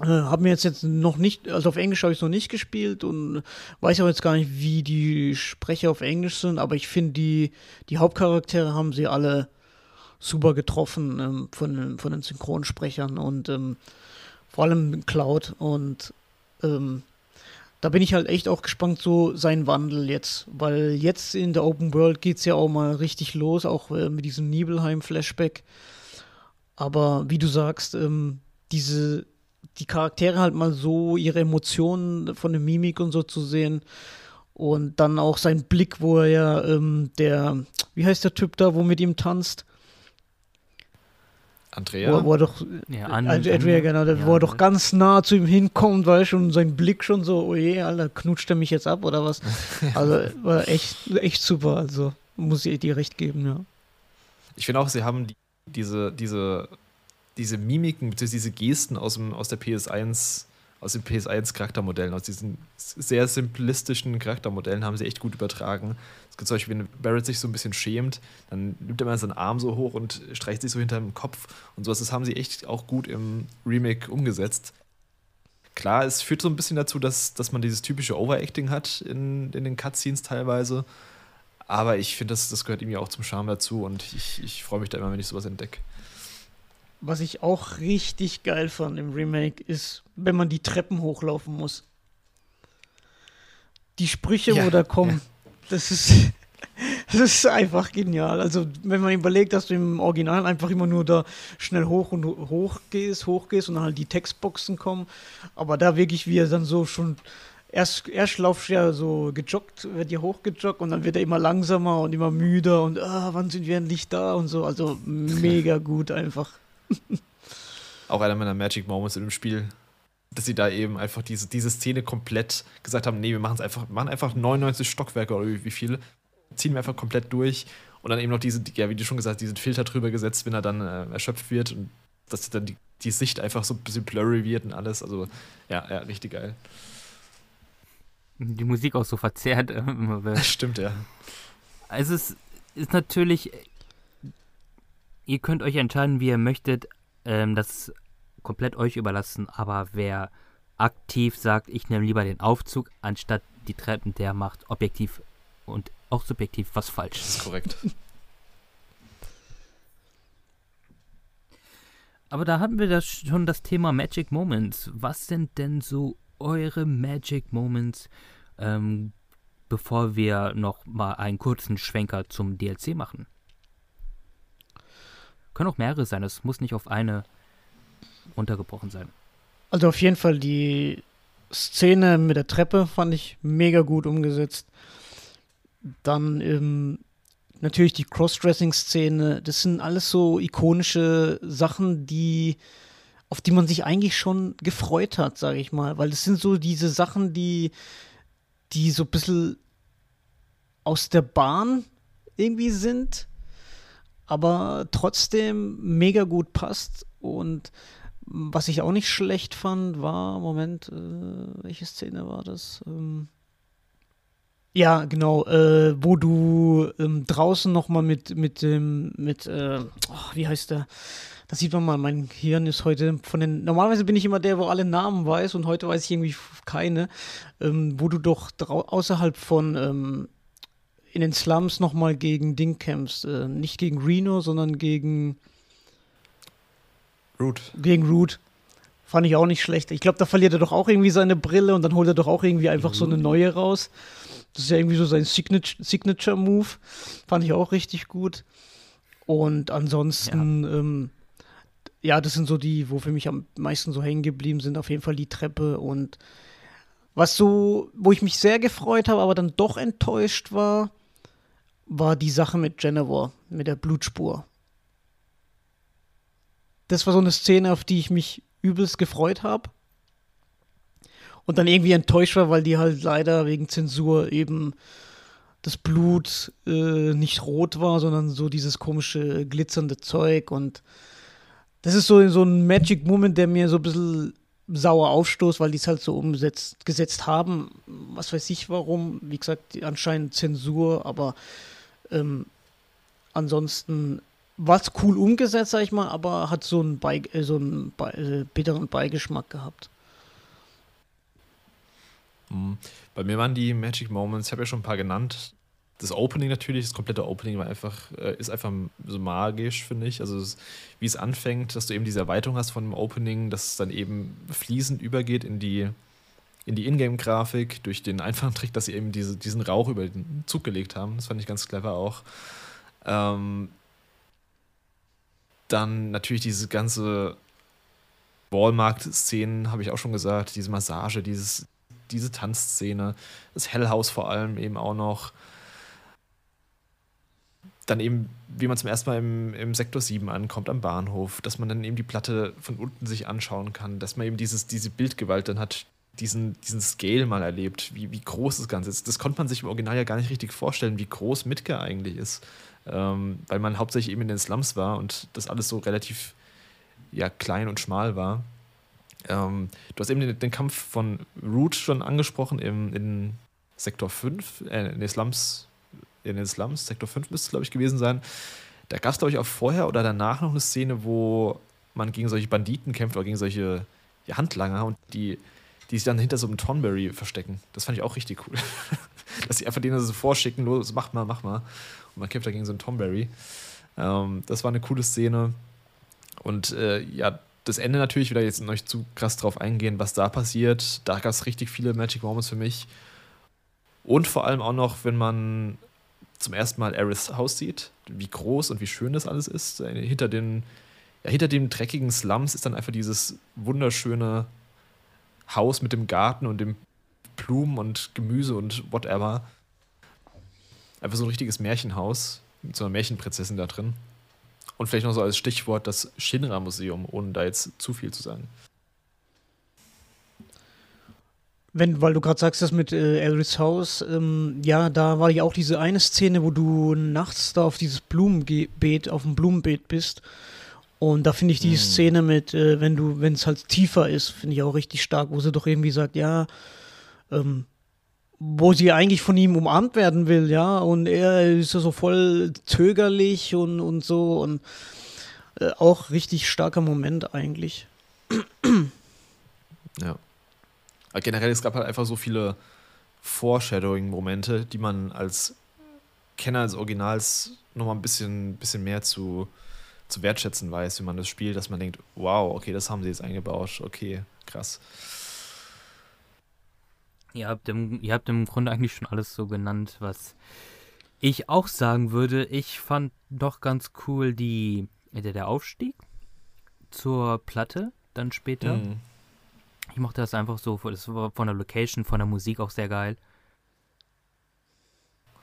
äh, habe mir jetzt, jetzt noch nicht, also auf Englisch habe ich es noch nicht gespielt und weiß auch jetzt gar nicht, wie die Sprecher auf Englisch sind, aber ich finde, die, die Hauptcharaktere haben sie alle super getroffen ähm, von, von den Synchronsprechern und ähm, vor allem Cloud und ähm, da bin ich halt echt auch gespannt, so sein Wandel jetzt, weil jetzt in der Open World geht es ja auch mal richtig los, auch äh, mit diesem Nibelheim-Flashback. Aber wie du sagst, ähm, diese die Charaktere halt mal so, ihre Emotionen von der Mimik und so zu sehen. Und dann auch sein Blick, wo er ja, ähm, der, wie heißt der Typ da, wo mit ihm tanzt? Andrea? Wo, wo er doch, ja, an, also Andrea, genau, ja, wo er doch ganz nah zu ihm hinkommt, weil schon sein Blick schon so, oh je, Alter, knutscht er mich jetzt ab oder was? Also war echt, echt super, also muss ich dir recht geben, ja. Ich finde auch, sie haben die, diese, diese diese Mimiken, diese Gesten aus, dem, aus der PS1, aus den PS1-Charaktermodellen, aus diesen sehr simplistischen Charaktermodellen haben sie echt gut übertragen. Es gibt zum Beispiel, wenn Barrett sich so ein bisschen schämt, dann nimmt er mal seinen Arm so hoch und streicht sich so hinter dem Kopf und sowas. Das haben sie echt auch gut im Remake umgesetzt. Klar, es führt so ein bisschen dazu, dass, dass man dieses typische Overacting hat in, in den Cutscenes teilweise. Aber ich finde, das, das gehört irgendwie auch zum Charme dazu und ich, ich freue mich da immer, wenn ich sowas entdecke. Was ich auch richtig geil fand im Remake ist, wenn man die Treppen hochlaufen muss. Die Sprüche, ja, wo da kommen, ja. das ist das ist einfach genial. Also, wenn man überlegt, dass du im Original einfach immer nur da schnell hoch und hoch gehst, hoch gehst und dann halt die Textboxen kommen, aber da wirklich wie er dann so schon erst, erst laufst du ja so gejoggt, wird ja hochgejoggt und dann wird er immer langsamer und immer müder und ah, wann sind wir endlich da und so. Also mega gut einfach. Auch einer meiner Magic Moments in dem Spiel, dass sie da eben einfach diese, diese Szene komplett gesagt haben, nee, wir machen es einfach, machen einfach 99 Stockwerke oder wie, wie viele, ziehen wir einfach komplett durch und dann eben noch diese, ja, wie du schon gesagt, diesen Filter drüber gesetzt, wenn er dann äh, erschöpft wird und dass dann die, die Sicht einfach so ein bisschen blurry wird und alles. Also, ja, ja, richtig geil. Die Musik auch so verzerrt. Stimmt, ja. Also es ist natürlich ihr könnt euch entscheiden, wie ihr möchtet. Ähm, das komplett euch überlassen. Aber wer aktiv sagt, ich nehme lieber den Aufzug anstatt die Treppen, der macht objektiv und auch subjektiv was falsch. Das ist korrekt. Aber da hatten wir das schon das Thema Magic Moments. Was sind denn so eure Magic Moments, ähm, bevor wir noch mal einen kurzen Schwenker zum DLC machen? Können auch mehrere sein, es muss nicht auf eine runtergebrochen sein. Also auf jeden Fall die Szene mit der Treppe fand ich mega gut umgesetzt. Dann ähm, natürlich die Crossdressing-Szene. Das sind alles so ikonische Sachen, die auf die man sich eigentlich schon gefreut hat, sage ich mal, weil das sind so diese Sachen, die die so ein bisschen aus der Bahn irgendwie sind, aber trotzdem mega gut passt und was ich auch nicht schlecht fand, war, Moment, äh, welche Szene war das? Ähm, ja, genau, äh, wo du ähm, draußen nochmal mit, mit dem, mit, äh, oh, wie heißt der? Da sieht man mal, mein Hirn ist heute von den. Normalerweise bin ich immer der, wo alle Namen weiß und heute weiß ich irgendwie keine. Ähm, wo du doch außerhalb von ähm, in den Slums nochmal gegen Ding kämpfst. Äh, nicht gegen Reno, sondern gegen Root. Gegen Root. Fand ich auch nicht schlecht. Ich glaube, da verliert er doch auch irgendwie seine Brille und dann holt er doch auch irgendwie einfach mhm. so eine mhm. neue raus. Das ist ja irgendwie so sein Signature-Move. Fand ich auch richtig gut. Und ansonsten, ja. Ähm, ja, das sind so die, wo für mich am meisten so hängen geblieben sind. Auf jeden Fall die Treppe und was so, wo ich mich sehr gefreut habe, aber dann doch enttäuscht war, war die Sache mit Jennifer, mit der Blutspur das war so eine Szene, auf die ich mich übelst gefreut habe. Und dann irgendwie enttäuscht war, weil die halt leider wegen Zensur eben das Blut äh, nicht rot war, sondern so dieses komische glitzernde Zeug. Und das ist so, so ein Magic Moment, der mir so ein bisschen sauer aufstoßt, weil die es halt so umgesetzt gesetzt haben. Was weiß ich warum. Wie gesagt, anscheinend Zensur, aber ähm, ansonsten war es cool umgesetzt, sag ich mal, aber hat so einen, Be äh, so einen Be äh, bitteren Beigeschmack gehabt. Mhm. Bei mir waren die Magic Moments, ich habe ja schon ein paar genannt. Das Opening natürlich, das komplette Opening war einfach, äh, ist einfach so magisch, finde ich. Also es, wie es anfängt, dass du eben diese Erweiterung hast von dem Opening, dass es dann eben fließend übergeht in die in die Ingame-Grafik durch den einfachen Trick, dass sie eben diese, diesen Rauch über den Zug gelegt haben. Das fand ich ganz clever auch. Ähm, dann natürlich diese ganze Walmart-Szenen, habe ich auch schon gesagt, diese Massage, dieses, diese Tanzszene, das Hellhaus vor allem eben auch noch. Dann eben, wie man zum ersten Mal im, im Sektor 7 ankommt, am Bahnhof, dass man dann eben die Platte von unten sich anschauen kann, dass man eben dieses, diese Bildgewalt dann hat, diesen, diesen Scale mal erlebt, wie, wie groß das Ganze ist. Das konnte man sich im Original ja gar nicht richtig vorstellen, wie groß Midgar eigentlich ist ähm, weil man hauptsächlich eben in den Slums war und das alles so relativ ja, klein und schmal war. Ähm, du hast eben den, den, Kampf von Root schon angesprochen im, in Sektor 5, äh, in den Slums, in den Slums, Sektor 5 müsste es, glaube ich, gewesen sein. Da gab es, glaube ich, auch vorher oder danach noch eine Szene, wo man gegen solche Banditen kämpft oder gegen solche ja, Handlanger und die, die sich dann hinter so einem Tonberry verstecken. Das fand ich auch richtig cool. Dass sie einfach denen so vorschicken, los, mach mal, mach mal. Und man kämpft da gegen so einen Tomberry. Ähm, das war eine coole Szene. Und äh, ja, das Ende natürlich wieder jetzt noch zu krass drauf eingehen, was da passiert. Da gab es richtig viele Magic Moments für mich. Und vor allem auch noch, wenn man zum ersten Mal Eris Haus sieht, wie groß und wie schön das alles ist. Äh, hinter den, ja, hinter den dreckigen Slums ist dann einfach dieses wunderschöne Haus mit dem Garten und dem Blumen und Gemüse und whatever. Einfach so ein richtiges Märchenhaus mit so einer Märchenprinzessin da drin. Und vielleicht noch so als Stichwort das Shinra-Museum, ohne da jetzt zu viel zu sagen. Wenn, weil du gerade sagst, das mit äh, Elris Haus, ähm, ja, da war ja auch diese eine Szene, wo du nachts da auf dieses Blumenbeet, auf dem Blumenbeet bist. Und da finde ich die mm. Szene mit, äh, wenn du, wenn es halt tiefer ist, finde ich auch richtig stark, wo sie doch irgendwie sagt, ja, ähm, wo sie eigentlich von ihm umarmt werden will, ja, und er ist so voll zögerlich und, und so und äh, auch richtig starker Moment eigentlich. Ja. Aber generell, es gab halt einfach so viele Foreshadowing-Momente, die man als Kenner des Originals nochmal ein bisschen, bisschen mehr zu, zu wertschätzen weiß, wie man das spielt, dass man denkt, wow, okay, das haben sie jetzt eingebaut, okay, krass. Ihr habt, im, ihr habt im Grunde eigentlich schon alles so genannt, was ich auch sagen würde. Ich fand doch ganz cool die, der, der Aufstieg zur Platte dann später. Mhm. Ich mochte das einfach so, das war von der Location, von der Musik auch sehr geil.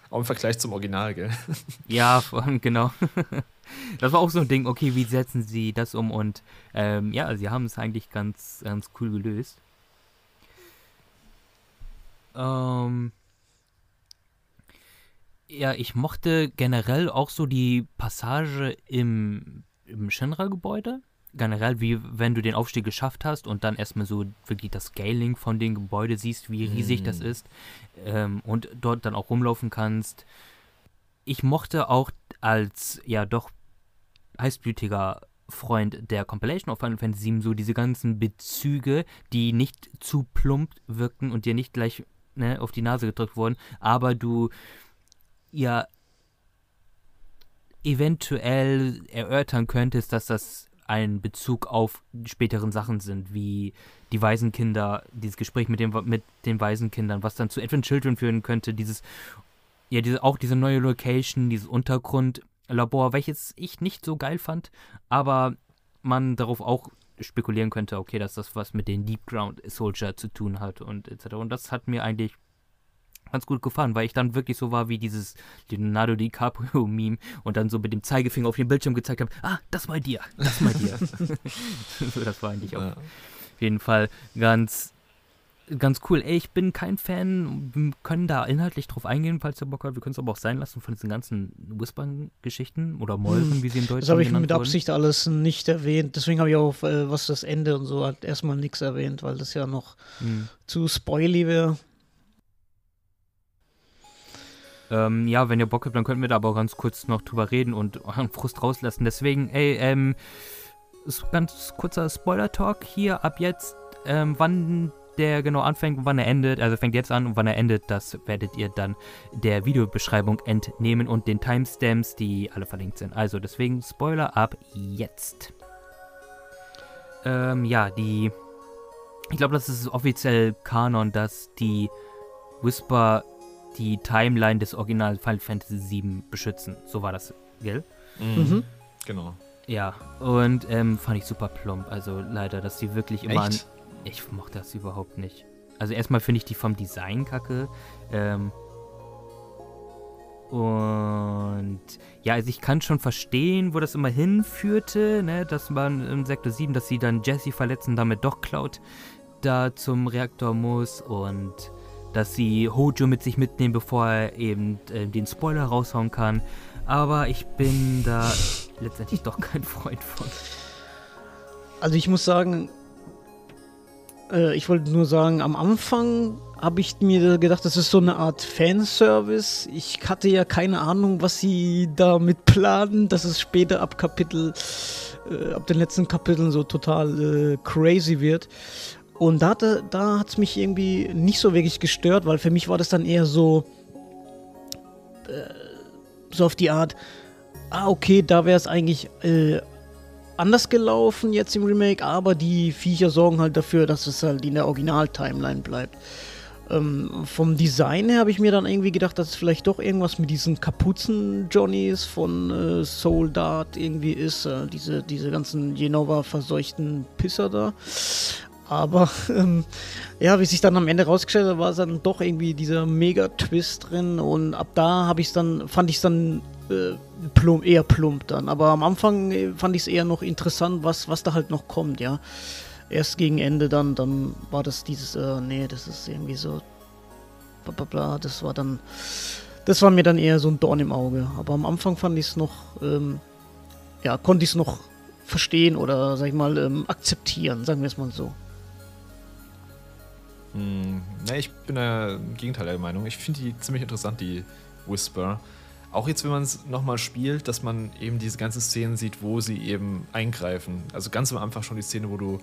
Auch im Vergleich zum Original, gell? Ja, genau. Das war auch so ein Ding, okay, wie setzen sie das um? Und ähm, ja, sie haben es eigentlich ganz, ganz cool gelöst. Ähm, ja, ich mochte generell auch so die Passage im, im Shinra-Gebäude generell, wie wenn du den Aufstieg geschafft hast und dann erstmal so wirklich das Scaling von dem Gebäude siehst, wie riesig mm. das ist ähm, und dort dann auch rumlaufen kannst. Ich mochte auch als ja doch heißblütiger Freund der Compilation of Final Fantasy VII so diese ganzen Bezüge, die nicht zu plump wirkten und dir nicht gleich ne, auf die Nase gedrückt wurden, aber du ja eventuell erörtern könntest, dass das ein Bezug auf späteren Sachen sind, wie die Waisenkinder, dieses Gespräch mit, dem, mit den Waisenkindern, was dann zu Advent Children führen könnte, dieses, ja, diese, auch diese neue Location, dieses Untergrundlabor, welches ich nicht so geil fand, aber man darauf auch spekulieren könnte, okay, dass das was mit den Deep Ground Soldier zu tun hat und etc. Und das hat mir eigentlich ganz gut gefallen, weil ich dann wirklich so war wie dieses Leonardo DiCaprio-Meme und dann so mit dem Zeigefinger auf den Bildschirm gezeigt habe, ah, das mal dir, das mal dir. so, das war eigentlich auch ja. auf jeden Fall ganz, ganz cool. Ey, ich bin kein Fan, wir können da inhaltlich drauf eingehen, falls ihr Bock habt. Wir können es aber auch sein lassen von diesen ganzen Whispern-Geschichten oder hm. wie sie in Deutschland Das habe ich mit Absicht wurden. alles nicht erwähnt. Deswegen habe ich auch, äh, was das Ende und so hat, erstmal nichts erwähnt, weil das ja noch hm. zu spoily wäre. Ähm, ja, wenn ihr Bock habt, dann könnten wir da aber auch ganz kurz noch drüber reden und euren Frust rauslassen. Deswegen, ey, ähm, ganz kurzer Spoiler-Talk hier ab jetzt. Ähm, wann der genau anfängt und wann er endet, also fängt jetzt an und wann er endet, das werdet ihr dann der Videobeschreibung entnehmen und den Timestamps, die alle verlinkt sind. Also deswegen Spoiler ab jetzt. Ähm, ja, die. Ich glaube, das ist offiziell Kanon, dass die Whisper die Timeline des Original Final Fantasy VII beschützen. So war das, gell? Mhm. mhm. Genau. Ja, und ähm, fand ich super plump. Also leider, dass sie wirklich immer an. Ich mochte das überhaupt nicht. Also erstmal finde ich die vom Design kacke. Ähm, und ja, also ich kann schon verstehen, wo das immer hinführte, ne, dass man im Sektor 7, dass sie dann Jesse verletzen, damit doch Cloud da zum Reaktor muss und dass sie Hojo mit sich mitnehmen, bevor er eben äh, den Spoiler raushauen kann. Aber ich bin da letztendlich doch kein Freund von. Also ich muss sagen, äh, ich wollte nur sagen, am Anfang habe ich mir gedacht, das ist so eine Art Fanservice. Ich hatte ja keine Ahnung, was sie damit planen, dass es später ab Kapitel, äh, ab den letzten Kapiteln so total äh, crazy wird. Und da, da hat es mich irgendwie nicht so wirklich gestört, weil für mich war das dann eher so, äh, so auf die Art, ah, okay, da wäre es eigentlich äh, anders gelaufen jetzt im Remake, aber die Viecher sorgen halt dafür, dass es halt in der Original-Timeline bleibt. Ähm, vom Design her habe ich mir dann irgendwie gedacht, dass es vielleicht doch irgendwas mit diesen Kapuzen-Johnnies von äh, Dart irgendwie ist. Äh, diese, diese ganzen Genova-verseuchten Pisser da. Aber ähm, ja, wie sich dann am Ende rausgestellt hat, war es dann doch irgendwie dieser Mega-Twist drin und ab da habe ich dann, fand ich es dann äh, plump, eher plump dann. Aber am Anfang äh, fand ich es eher noch interessant, was, was da halt noch kommt, ja. Erst gegen Ende dann, dann war das dieses, äh, nee, das ist irgendwie so, bla bla bla, das war dann, das war mir dann eher so ein Dorn im Auge. Aber am Anfang fand ich es noch, ähm, ja, konnte ich es noch verstehen oder, sag ich mal, ähm, akzeptieren, sagen wir es mal so. Hm, ne, ich bin im Gegenteil der Meinung. Ich finde die ziemlich interessant, die Whisper. Auch jetzt, wenn man es nochmal spielt, dass man eben diese ganzen Szenen sieht, wo sie eben eingreifen. Also ganz am Anfang schon die Szene, wo du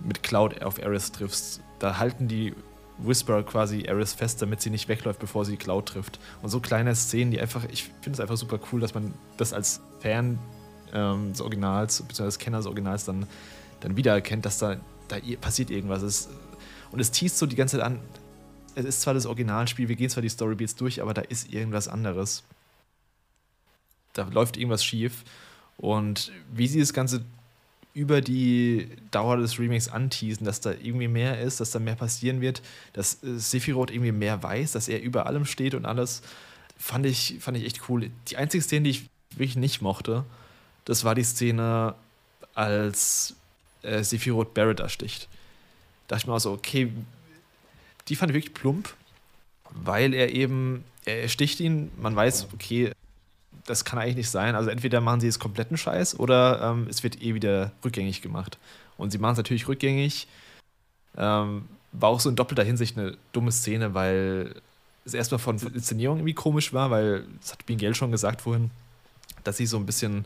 mit Cloud auf Aris triffst. Da halten die Whisper quasi Aris fest, damit sie nicht wegläuft, bevor sie Cloud trifft. Und so kleine Szenen, die einfach, ich finde es einfach super cool, dass man das als Fan ähm, des Originals, beziehungsweise Kenner des Originals dann, dann wiedererkennt, dass da, da passiert irgendwas. Es und es teast so die ganze Zeit an, es ist zwar das Originalspiel, wir gehen zwar die Storybeats durch, aber da ist irgendwas anderes. Da läuft irgendwas schief. Und wie sie das Ganze über die Dauer des Remakes anteasen, dass da irgendwie mehr ist, dass da mehr passieren wird, dass äh, Sephiroth irgendwie mehr weiß, dass er über allem steht und alles, fand ich, fand ich echt cool. Die einzige Szene, die ich wirklich nicht mochte, das war die Szene, als äh, Sephiroth Barrett ersticht. Da dachte ich mir auch so, okay, die fand ich wirklich plump, weil er eben, er sticht ihn, man weiß, okay, das kann eigentlich nicht sein. Also entweder machen sie es kompletten Scheiß oder ähm, es wird eh wieder rückgängig gemacht. Und sie machen es natürlich rückgängig. Ähm, war auch so in doppelter Hinsicht eine dumme Szene, weil es erstmal von Inszenierung irgendwie komisch war, weil, das hat Bingel schon gesagt vorhin, dass sie so ein bisschen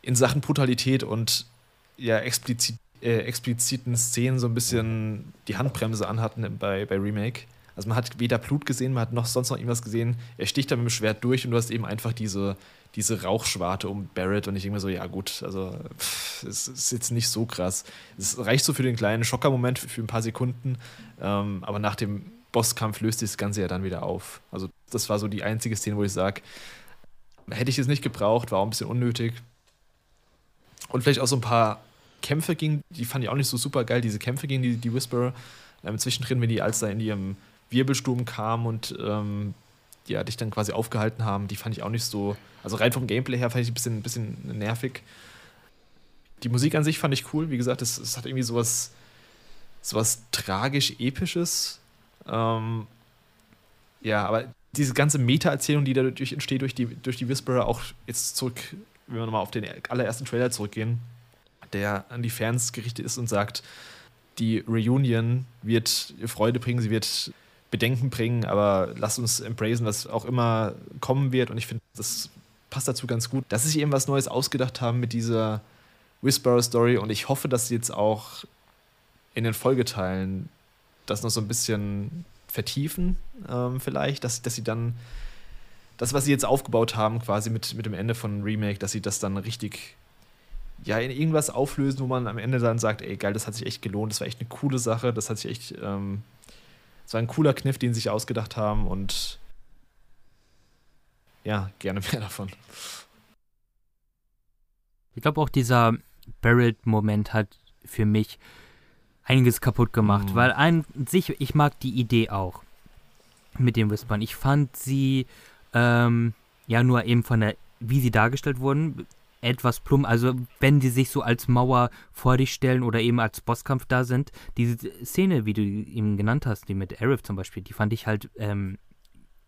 in Sachen Brutalität und ja, explizit, äh, expliziten Szenen so ein bisschen die Handbremse anhatten bei, bei Remake. Also man hat weder Blut gesehen, man hat noch sonst noch irgendwas gesehen. Er sticht da mit dem Schwert durch und du hast eben einfach diese, diese Rauchschwarte um Barrett und ich denke mir so, ja gut, also es ist jetzt nicht so krass. Es reicht so für den kleinen Schockermoment für, für ein paar Sekunden, ähm, aber nach dem Bosskampf löst sich das Ganze ja dann wieder auf. Also das war so die einzige Szene, wo ich sage, hätte ich es nicht gebraucht, war auch ein bisschen unnötig. Und vielleicht auch so ein paar Kämpfe gegen, die fand ich auch nicht so super geil, diese Kämpfe gegen die, die Whisperer. Ähm, zwischendrin, wenn die als da in ihrem Wirbelsturm kamen und ähm, ja, dich dann quasi aufgehalten haben, die fand ich auch nicht so. Also rein vom Gameplay her fand ich ein bisschen, ein bisschen nervig. Die Musik an sich fand ich cool. Wie gesagt, es, es hat irgendwie sowas, sowas tragisch-episches. Ähm, ja, aber diese ganze Meta-Erzählung, die dadurch entsteht, durch die, durch die Whisperer, auch jetzt zurück, wenn wir nochmal auf den allerersten Trailer zurückgehen, der an die Fans gerichtet ist und sagt, die Reunion wird Freude bringen, sie wird Bedenken bringen, aber lasst uns embracen, was auch immer kommen wird. Und ich finde, das passt dazu ganz gut, dass sie sich eben was Neues ausgedacht haben mit dieser Whisperer-Story. Und ich hoffe, dass sie jetzt auch in den Folgeteilen das noch so ein bisschen vertiefen, ähm, vielleicht, dass, dass sie dann das, was sie jetzt aufgebaut haben, quasi mit, mit dem Ende von Remake, dass sie das dann richtig ja, in irgendwas auflösen, wo man am Ende dann sagt, ey, geil, das hat sich echt gelohnt, das war echt eine coole Sache, das hat sich echt, ähm, das war ein cooler Kniff, den sie sich ausgedacht haben und ja, gerne mehr davon. Ich glaube auch dieser Barrett-Moment hat für mich einiges kaputt gemacht, mhm. weil an sich, ich mag die Idee auch mit dem Whispern. Ich fand sie ähm, ja nur eben von der, wie sie dargestellt wurden, etwas plump. Also wenn die sich so als Mauer vor dich stellen oder eben als Bosskampf da sind, diese Szene, wie du eben genannt hast, die mit Arif zum Beispiel, die fand ich halt, ähm,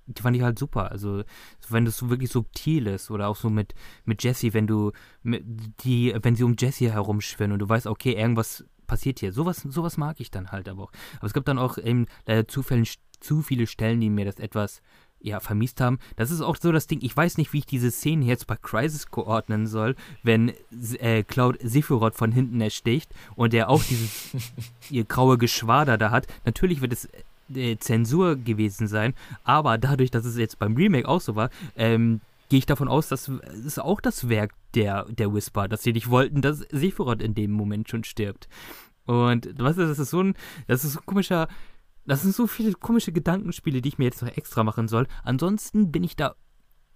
die fand ich halt super. Also wenn das so wirklich subtil ist oder auch so mit, mit Jesse, wenn du mit die, wenn sie um Jesse herumschwirren und du weißt, okay, irgendwas passiert hier. Sowas, sowas mag ich dann halt aber auch. Aber es gibt dann auch eben leider zufällig zu viele Stellen, die mir das etwas ja, vermisst haben. Das ist auch so das Ding, ich weiß nicht, wie ich diese Szene jetzt bei Crisis koordnen soll, wenn äh, Cloud Sephiroth von hinten ersticht und er auch dieses ihr graue Geschwader da hat. Natürlich wird es äh, Zensur gewesen sein, aber dadurch, dass es jetzt beim Remake auch so war, ähm, gehe ich davon aus, dass es auch das Werk der, der Whisper, dass sie nicht wollten, dass Sephiroth in dem Moment schon stirbt. Und was ist, das ist so ein, das ist so ein komischer, das sind so viele komische Gedankenspiele, die ich mir jetzt noch extra machen soll. Ansonsten bin ich da.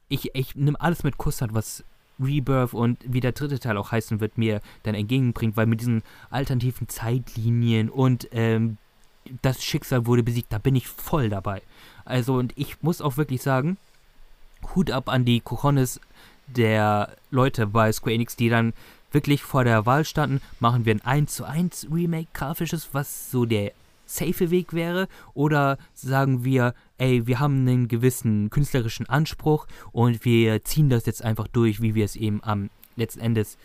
Ich, ich nehme alles mit Kusshand, was Rebirth und wie der dritte Teil auch heißen wird, mir dann entgegenbringt, weil mit diesen alternativen Zeitlinien und ähm, das Schicksal wurde besiegt, da bin ich voll dabei. Also, und ich muss auch wirklich sagen, Hut ab an die Cojones der Leute bei Square Enix, die dann wirklich vor der Wahl standen, machen wir ein 1 zu 1 Remake grafisches, was so der safe Weg wäre? Oder sagen wir, ey, wir haben einen gewissen künstlerischen Anspruch und wir ziehen das jetzt einfach durch, wie wir es eben am letzten Endes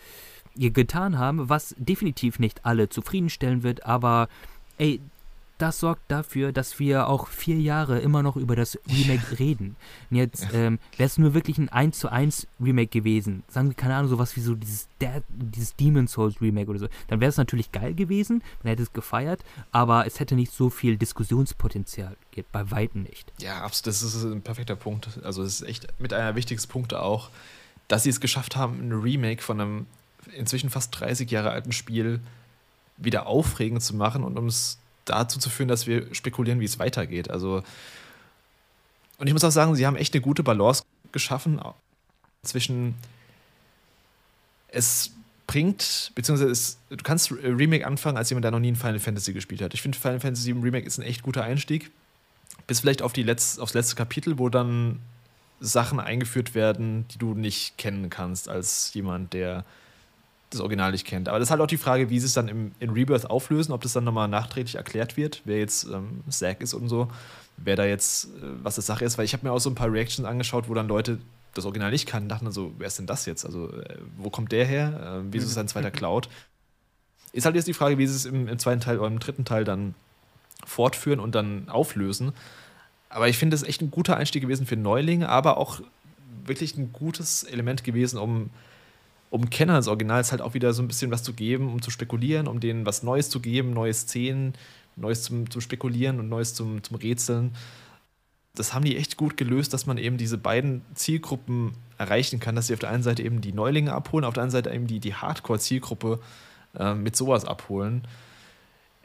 getan haben, was definitiv nicht alle zufriedenstellen wird, aber ey, das sorgt dafür, dass wir auch vier Jahre immer noch über das Remake reden. Und jetzt ähm, wäre es nur wirklich ein 1 zu 1 Remake gewesen. Sagen wir, keine Ahnung, sowas wie so dieses, der, dieses Demon Souls Remake oder so. Dann wäre es natürlich geil gewesen, man hätte es gefeiert, aber es hätte nicht so viel Diskussionspotenzial. Bei Weitem nicht. Ja, absolut, das ist ein perfekter Punkt. Also, es ist echt mit einer der wichtigsten Punkte auch, dass sie es geschafft haben, ein Remake von einem inzwischen fast 30 Jahre alten Spiel wieder aufregend zu machen und um es dazu zu führen, dass wir spekulieren, wie es weitergeht. Also, und ich muss auch sagen, sie haben echt eine gute Balance geschaffen zwischen es bringt, beziehungsweise es, du kannst Remake anfangen als jemand, der noch nie ein Final Fantasy gespielt hat. Ich finde, Final Fantasy VII Remake ist ein echt guter Einstieg. Bis vielleicht auf die Letz-, aufs letzte Kapitel, wo dann Sachen eingeführt werden, die du nicht kennen kannst als jemand, der das Original nicht kennt. Aber das ist halt auch die Frage, wie sie es dann im, in Rebirth auflösen, ob das dann nochmal nachträglich erklärt wird, wer jetzt ähm, Zack ist und so, wer da jetzt, äh, was das Sache ist. Weil ich habe mir auch so ein paar Reactions angeschaut, wo dann Leute das Original nicht kannten, dachten dann so, wer ist denn das jetzt? Also, äh, wo kommt der her? Äh, wieso ist sein zweiter mhm. Cloud? Ist halt jetzt die Frage, wie sie es im, im zweiten Teil oder im dritten Teil dann fortführen und dann auflösen. Aber ich finde es echt ein guter Einstieg gewesen für Neulinge, aber auch wirklich ein gutes Element gewesen, um, um Kenner des Originals halt auch wieder so ein bisschen was zu geben, um zu spekulieren, um denen was Neues zu geben, neue Szenen, Neues zum, zum Spekulieren und Neues zum, zum Rätseln. Das haben die echt gut gelöst, dass man eben diese beiden Zielgruppen erreichen kann, dass sie auf der einen Seite eben die Neulinge abholen, auf der anderen Seite eben die, die Hardcore-Zielgruppe äh, mit sowas abholen.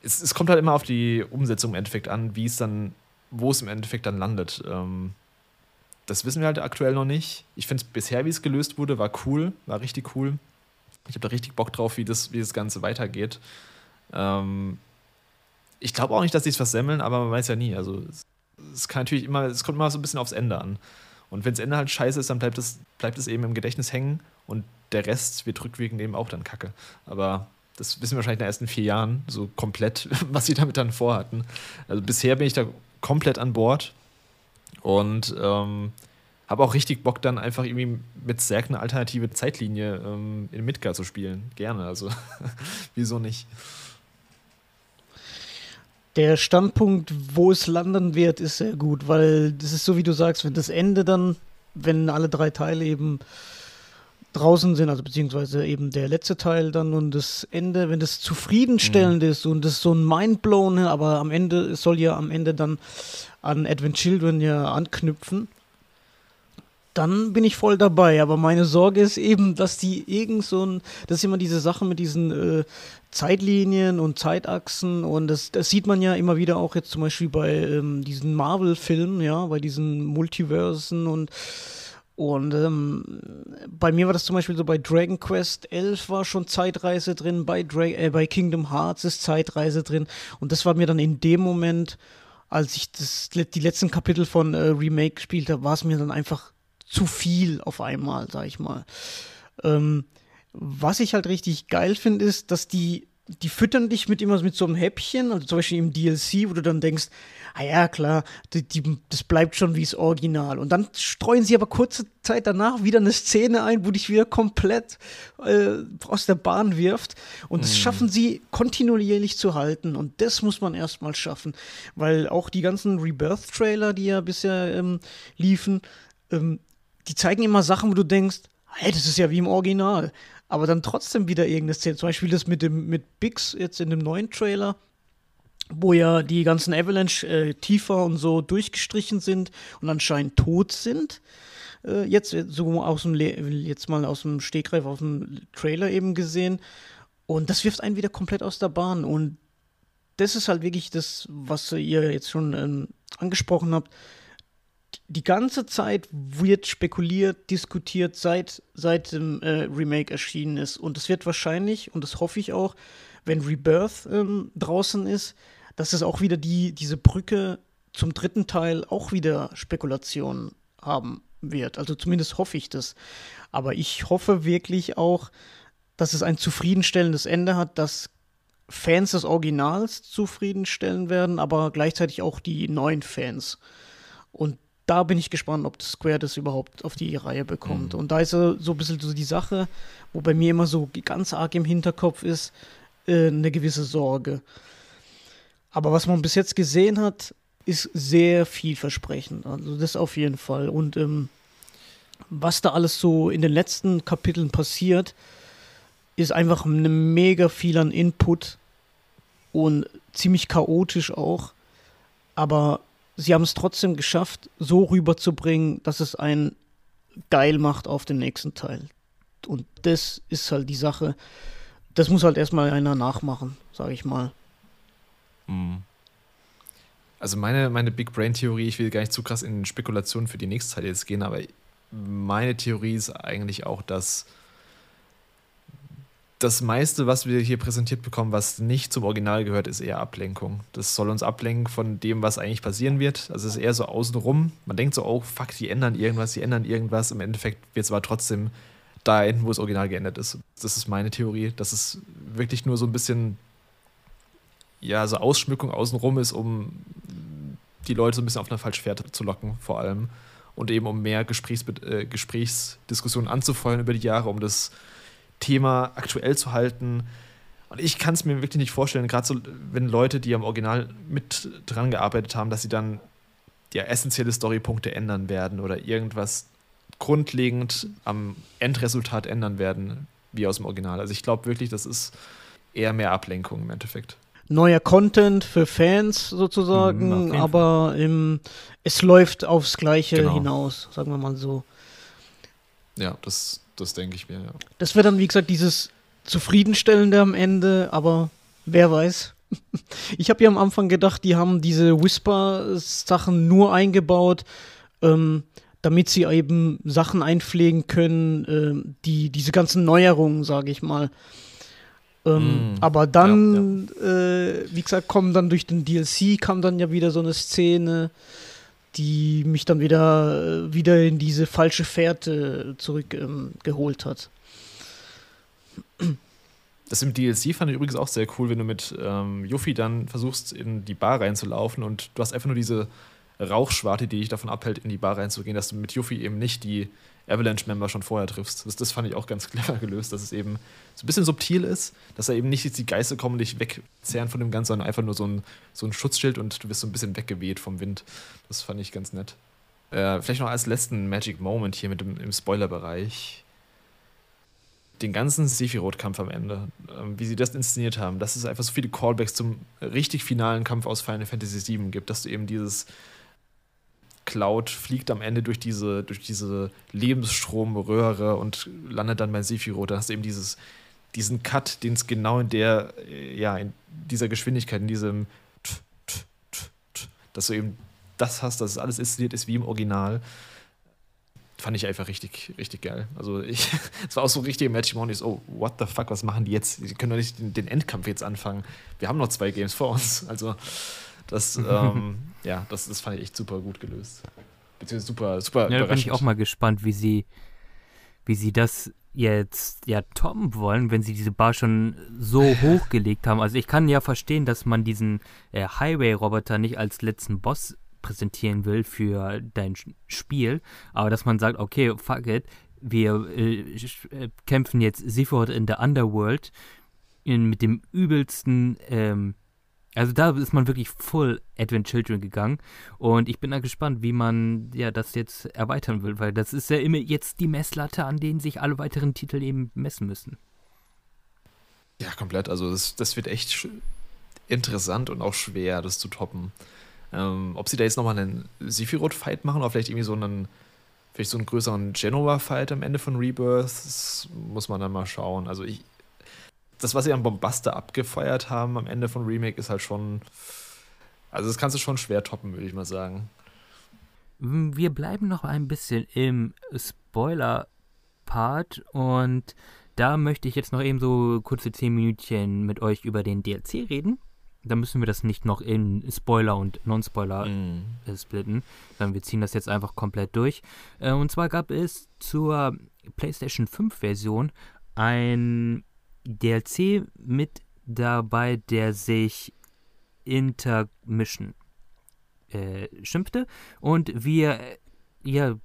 Es, es kommt halt immer auf die Umsetzung im Endeffekt an, wie es dann wo es im Endeffekt dann landet. Ähm, das wissen wir halt aktuell noch nicht. Ich finde es bisher, wie es gelöst wurde, war cool, war richtig cool. Ich habe da richtig Bock drauf, wie das, wie das Ganze weitergeht. Ähm, ich glaube auch nicht, dass sie es versemmeln, aber man weiß ja nie. Also es, es, kann natürlich immer, es kommt immer so ein bisschen aufs Ende an. Und wenn das Ende halt scheiße ist, dann bleibt es, bleibt es eben im Gedächtnis hängen und der Rest wird rückwirkend eben auch dann kacke. Aber das wissen wir wahrscheinlich in den ersten vier Jahren so komplett, was sie damit dann vorhatten. Also bisher bin ich da komplett an Bord und ähm, habe auch richtig Bock, dann einfach irgendwie mit Zerg eine alternative Zeitlinie ähm, in Midgar zu spielen. Gerne, also wieso nicht? Der Standpunkt, wo es landen wird, ist sehr gut, weil das ist so, wie du sagst, wenn das Ende dann, wenn alle drei Teile eben draußen sind, also beziehungsweise eben der letzte Teil dann und das Ende, wenn das zufriedenstellend mhm. ist und das so ein Mindblown, aber am Ende, es soll ja am Ende dann an Advent Children ja anknüpfen, dann bin ich voll dabei. Aber meine Sorge ist eben, dass die irgend so ein, das ist immer diese Sache mit diesen äh, Zeitlinien und Zeitachsen und das, das sieht man ja immer wieder auch jetzt zum Beispiel bei ähm, diesen Marvel-Filmen, ja, bei diesen Multiversen und und ähm, bei mir war das zum Beispiel so bei Dragon Quest 11 war schon Zeitreise drin, bei, Dra äh, bei Kingdom Hearts ist Zeitreise drin. Und das war mir dann in dem Moment, als ich das, die letzten Kapitel von äh, Remake gespielt habe, war es mir dann einfach zu viel auf einmal, sag ich mal. Ähm, was ich halt richtig geil finde, ist, dass die die füttern dich mit immer mit so einem Häppchen, also zum Beispiel im DLC, wo du dann denkst, ah ja, klar, die, die, das bleibt schon wie das Original. Und dann streuen sie aber kurze Zeit danach wieder eine Szene ein, wo dich wieder komplett äh, aus der Bahn wirft. Und das mhm. schaffen sie kontinuierlich zu halten. Und das muss man erstmal schaffen. Weil auch die ganzen Rebirth-Trailer, die ja bisher ähm, liefen, ähm, die zeigen immer Sachen, wo du denkst, hey, das ist ja wie im Original aber dann trotzdem wieder irgendeine Szene. Zum Beispiel das mit dem mit Bix jetzt in dem neuen Trailer, wo ja die ganzen Avalanche äh, tiefer und so durchgestrichen sind und anscheinend tot sind. Äh, jetzt so aus dem Le jetzt mal aus dem Stegreif aus dem Trailer eben gesehen. Und das wirft einen wieder komplett aus der Bahn. Und das ist halt wirklich das, was ihr jetzt schon ähm, angesprochen habt die ganze Zeit wird spekuliert, diskutiert, seit, seit dem äh, Remake erschienen ist. Und es wird wahrscheinlich, und das hoffe ich auch, wenn Rebirth ähm, draußen ist, dass es auch wieder die, diese Brücke zum dritten Teil auch wieder Spekulationen haben wird. Also zumindest hoffe ich das. Aber ich hoffe wirklich auch, dass es ein zufriedenstellendes Ende hat, dass Fans des Originals zufriedenstellen werden, aber gleichzeitig auch die neuen Fans. Und da bin ich gespannt, ob Square das überhaupt auf die Reihe bekommt. Mhm. Und da ist so ein bisschen so die Sache, wo bei mir immer so ganz arg im Hinterkopf ist, äh, eine gewisse Sorge. Aber was man bis jetzt gesehen hat, ist sehr vielversprechend. Also das auf jeden Fall. Und ähm, was da alles so in den letzten Kapiteln passiert, ist einfach eine mega viel an Input und ziemlich chaotisch auch. Aber sie haben es trotzdem geschafft, so rüberzubringen, dass es einen geil macht auf den nächsten Teil. Und das ist halt die Sache. Das muss halt erstmal einer nachmachen, sage ich mal. Mhm. Also meine, meine Big Brain-Theorie, ich will gar nicht zu krass in Spekulationen für die nächste Zeit jetzt gehen, aber meine Theorie ist eigentlich auch, dass das meiste, was wir hier präsentiert bekommen, was nicht zum Original gehört, ist eher Ablenkung. Das soll uns ablenken von dem, was eigentlich passieren wird. Also es ist eher so außenrum. Man denkt so, oh fuck, die ändern irgendwas, die ändern irgendwas. Im Endeffekt wird es aber trotzdem da enden, wo das Original geendet ist. Das ist meine Theorie, dass es wirklich nur so ein bisschen, ja, so Ausschmückung außenrum ist, um die Leute so ein bisschen auf eine falsche Fährte zu locken, vor allem. Und eben um mehr Gesprächs äh, Gesprächsdiskussionen anzufeuern über die Jahre, um das Thema aktuell zu halten. Und ich kann es mir wirklich nicht vorstellen, gerade so, wenn Leute, die am Original mit dran gearbeitet haben, dass sie dann ja essentielle Storypunkte ändern werden oder irgendwas grundlegend am Endresultat ändern werden, wie aus dem Original. Also ich glaube wirklich, das ist eher mehr Ablenkung im Endeffekt. Neuer Content für Fans sozusagen, mhm, aber im, es läuft aufs Gleiche genau. hinaus, sagen wir mal so. Ja, das, das denke ich mir, ja. Das wäre dann, wie gesagt, dieses Zufriedenstellende am Ende, aber wer weiß. Ich habe ja am Anfang gedacht, die haben diese Whisper-Sachen nur eingebaut, ähm, damit sie eben Sachen einpflegen können, äh, die diese ganzen Neuerungen, sage ich mal. Ähm, mm, aber dann, ja, ja. Äh, wie gesagt, kommen dann durch den DLC kam dann ja wieder so eine Szene, die mich dann wieder, äh, wieder in diese falsche Fährte zurückgeholt ähm, hat. Das im DLC fand ich übrigens auch sehr cool, wenn du mit ähm, Yuffie dann versuchst, in die Bar reinzulaufen und du hast einfach nur diese Rauchschwarte, die dich davon abhält, in die Bar reinzugehen, dass du mit Yuffie eben nicht die Avalanche-Member schon vorher triffst. Das, das, fand ich auch ganz clever gelöst, dass es eben so ein bisschen subtil ist, dass da eben nicht die Geister kommen dich wegzehren von dem Ganzen, sondern einfach nur so ein, so ein Schutzschild und du wirst so ein bisschen weggeweht vom Wind. Das fand ich ganz nett. Äh, vielleicht noch als letzten Magic Moment hier mit dem, im Spoiler-Bereich. Den ganzen Sephiroth-Kampf am Ende, äh, wie sie das inszeniert haben, dass es einfach so viele Callbacks zum richtig finalen Kampf aus Final Fantasy VII gibt, dass du eben dieses Cloud fliegt am Ende durch diese, durch diese Lebensstromröhre und landet dann bei Sephiroth. Da hast du eben dieses, diesen Cut, den es genau in der, ja, in dieser Geschwindigkeit, in diesem, dass du eben das hast, dass es alles inszeniert ist wie im Original. Fand ich einfach richtig, richtig geil. Also ich, es war auch so richtig Magic Mondays, oh, what the fuck, was machen die jetzt? Die können doch nicht den, den Endkampf jetzt anfangen. Wir haben noch zwei Games vor uns. Also das, ähm, ja, das, das fand ich echt super gut gelöst. Beziehungsweise super, super ja, da bin ich auch mal gespannt, wie sie, wie sie das jetzt ja toppen wollen, wenn sie diese Bar schon so hochgelegt haben. Also ich kann ja verstehen, dass man diesen äh, Highway-Roboter nicht als letzten Boss präsentieren will für dein Spiel, aber dass man sagt, okay, fuck it, wir äh, äh kämpfen jetzt Sephiroth in der Underworld in, mit dem übelsten ähm, also da ist man wirklich full Advent Children gegangen und ich bin da gespannt, wie man ja das jetzt erweitern will, weil das ist ja immer jetzt die Messlatte, an denen sich alle weiteren Titel eben messen müssen. Ja, komplett. Also das, das wird echt interessant und auch schwer, das zu toppen. Ähm, ob sie da jetzt nochmal einen Sephiroth-Fight machen oder vielleicht irgendwie so einen, vielleicht so einen größeren Genova-Fight am Ende von Rebirth, das muss man dann mal schauen. Also ich, das, was sie an Bombaster abgefeuert haben am Ende von Remake, ist halt schon. Also, das kannst du schon schwer toppen, würde ich mal sagen. Wir bleiben noch ein bisschen im Spoiler-Part und da möchte ich jetzt noch eben so kurze 10 Minütchen mit euch über den DLC reden. Da müssen wir das nicht noch in Spoiler und Non-Spoiler mm. splitten, sondern wir ziehen das jetzt einfach komplett durch. Äh, und zwar gab es zur PlayStation 5 Version ein DLC mit dabei, der sich Intermission äh, schimpfte. Und wir ja,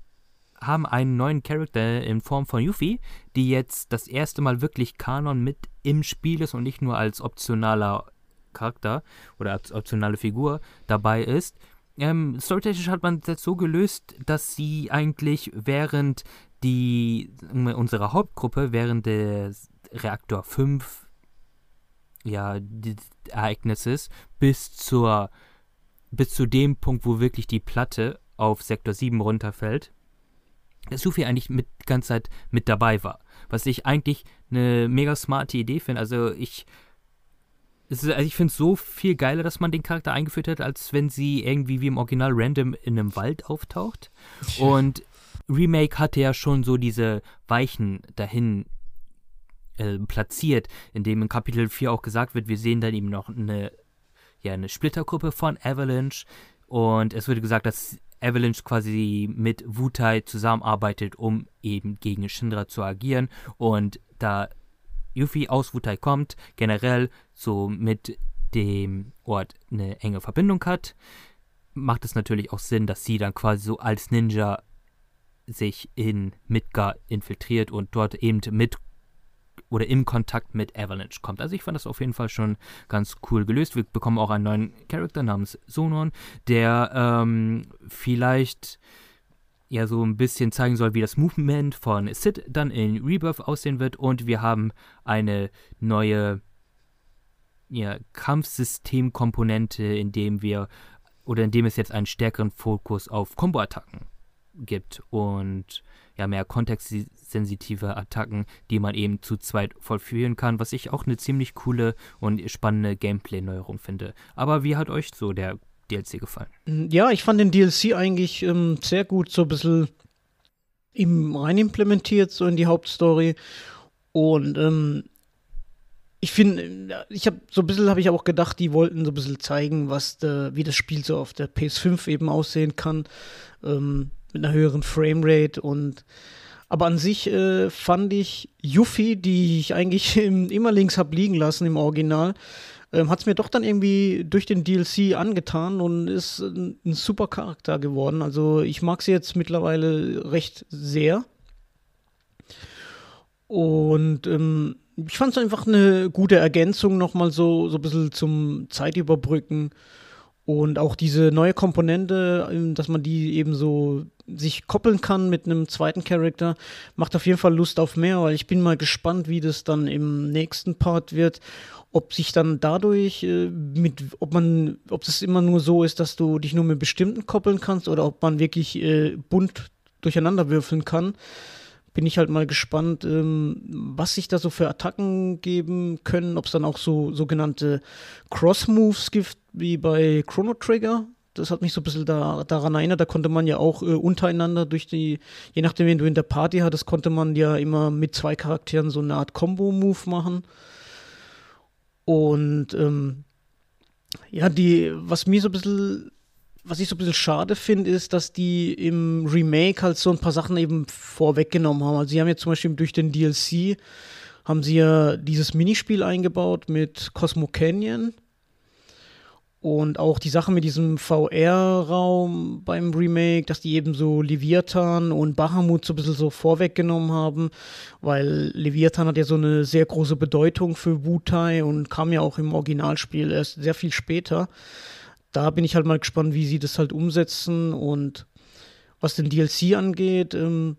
haben einen neuen Charakter in Form von Yuffie, die jetzt das erste Mal wirklich Kanon mit im Spiel ist und nicht nur als optionaler Charakter oder als optionale Figur dabei ist. Ähm, storytechnisch hat man das so gelöst, dass sie eigentlich während die unsere Hauptgruppe während des Reaktor 5 ja, Ereignisses bis zur bis zu dem Punkt, wo wirklich die Platte auf Sektor 7 runterfällt, dass Sufi eigentlich mit ganze Zeit mit dabei war. Was ich eigentlich eine mega smarte Idee finde. Also ich ist, also ich finde es so viel geiler, dass man den Charakter eingeführt hat, als wenn sie irgendwie wie im Original random in einem Wald auftaucht. Und Remake hatte ja schon so diese Weichen dahin äh, platziert, indem in Kapitel 4 auch gesagt wird, wir sehen dann eben noch eine, ja, eine Splittergruppe von Avalanche. Und es wurde gesagt, dass Avalanche quasi mit Wutai zusammenarbeitet, um eben gegen Shinra zu agieren. Und da Yuffie aus Wutai kommt, generell so mit dem Ort eine enge Verbindung hat, macht es natürlich auch Sinn, dass sie dann quasi so als Ninja sich in Midgar infiltriert und dort eben mit oder im Kontakt mit Avalanche kommt. Also ich fand das auf jeden Fall schon ganz cool gelöst. Wir bekommen auch einen neuen Charakter namens Sonon, der ähm, vielleicht ja so ein bisschen zeigen soll, wie das Movement von Sid dann in Rebirth aussehen wird. Und wir haben eine neue ja, Kampfsystemkomponente, in dem wir oder in dem es jetzt einen stärkeren Fokus auf Combo-Attacken gibt und ja mehr kontextsensitive Attacken, die man eben zu zweit vollführen kann, was ich auch eine ziemlich coole und spannende Gameplay-Neuerung finde. Aber wie hat euch so der DLC gefallen? Ja, ich fand den DLC eigentlich ähm, sehr gut, so ein bisschen im rein implementiert, so in die Hauptstory. Und ähm, ich finde, ich habe so ein bisschen habe ich auch gedacht, die wollten so ein bisschen zeigen, was de, wie das Spiel so auf der PS5 eben aussehen kann. Ähm, mit einer höheren Framerate und aber an sich äh, fand ich Yuffie, die ich eigentlich im, immer links habe liegen lassen im Original, ähm, hat es mir doch dann irgendwie durch den DLC angetan und ist ein, ein, super Charakter geworden. Also ich mag sie jetzt mittlerweile recht sehr. Und ähm, ich fand es einfach eine gute Ergänzung nochmal so, so ein bisschen zum Zeitüberbrücken. Und auch diese neue Komponente, ähm, dass man die eben so sich koppeln kann mit einem zweiten Charakter, macht auf jeden Fall Lust auf mehr, weil ich bin mal gespannt, wie das dann im nächsten Part wird. Ob sich dann dadurch äh, mit, ob man, ob das immer nur so ist, dass du dich nur mit bestimmten koppeln kannst oder ob man wirklich äh, bunt durcheinander würfeln kann bin ich halt mal gespannt, ähm, was sich da so für Attacken geben können, ob es dann auch so sogenannte Cross-Moves gibt, wie bei Chrono Trigger. Das hat mich so ein bisschen da, daran erinnert, da konnte man ja auch äh, untereinander durch die, je nachdem, wen du in der Party hattest, konnte man ja immer mit zwei Charakteren so eine Art Combo-Move machen. Und ähm, ja, die, was mir so ein bisschen was ich so ein bisschen schade finde, ist, dass die im Remake halt so ein paar Sachen eben vorweggenommen haben. Also sie haben jetzt zum Beispiel durch den DLC haben sie ja dieses Minispiel eingebaut mit Cosmo Canyon. Und auch die Sache mit diesem VR-Raum beim Remake, dass die eben so Leviathan und Bahamut so ein bisschen so vorweggenommen haben, weil Leviathan hat ja so eine sehr große Bedeutung für Wutai und kam ja auch im Originalspiel erst sehr viel später. Da bin ich halt mal gespannt, wie sie das halt umsetzen und was den DLC angeht, ähm,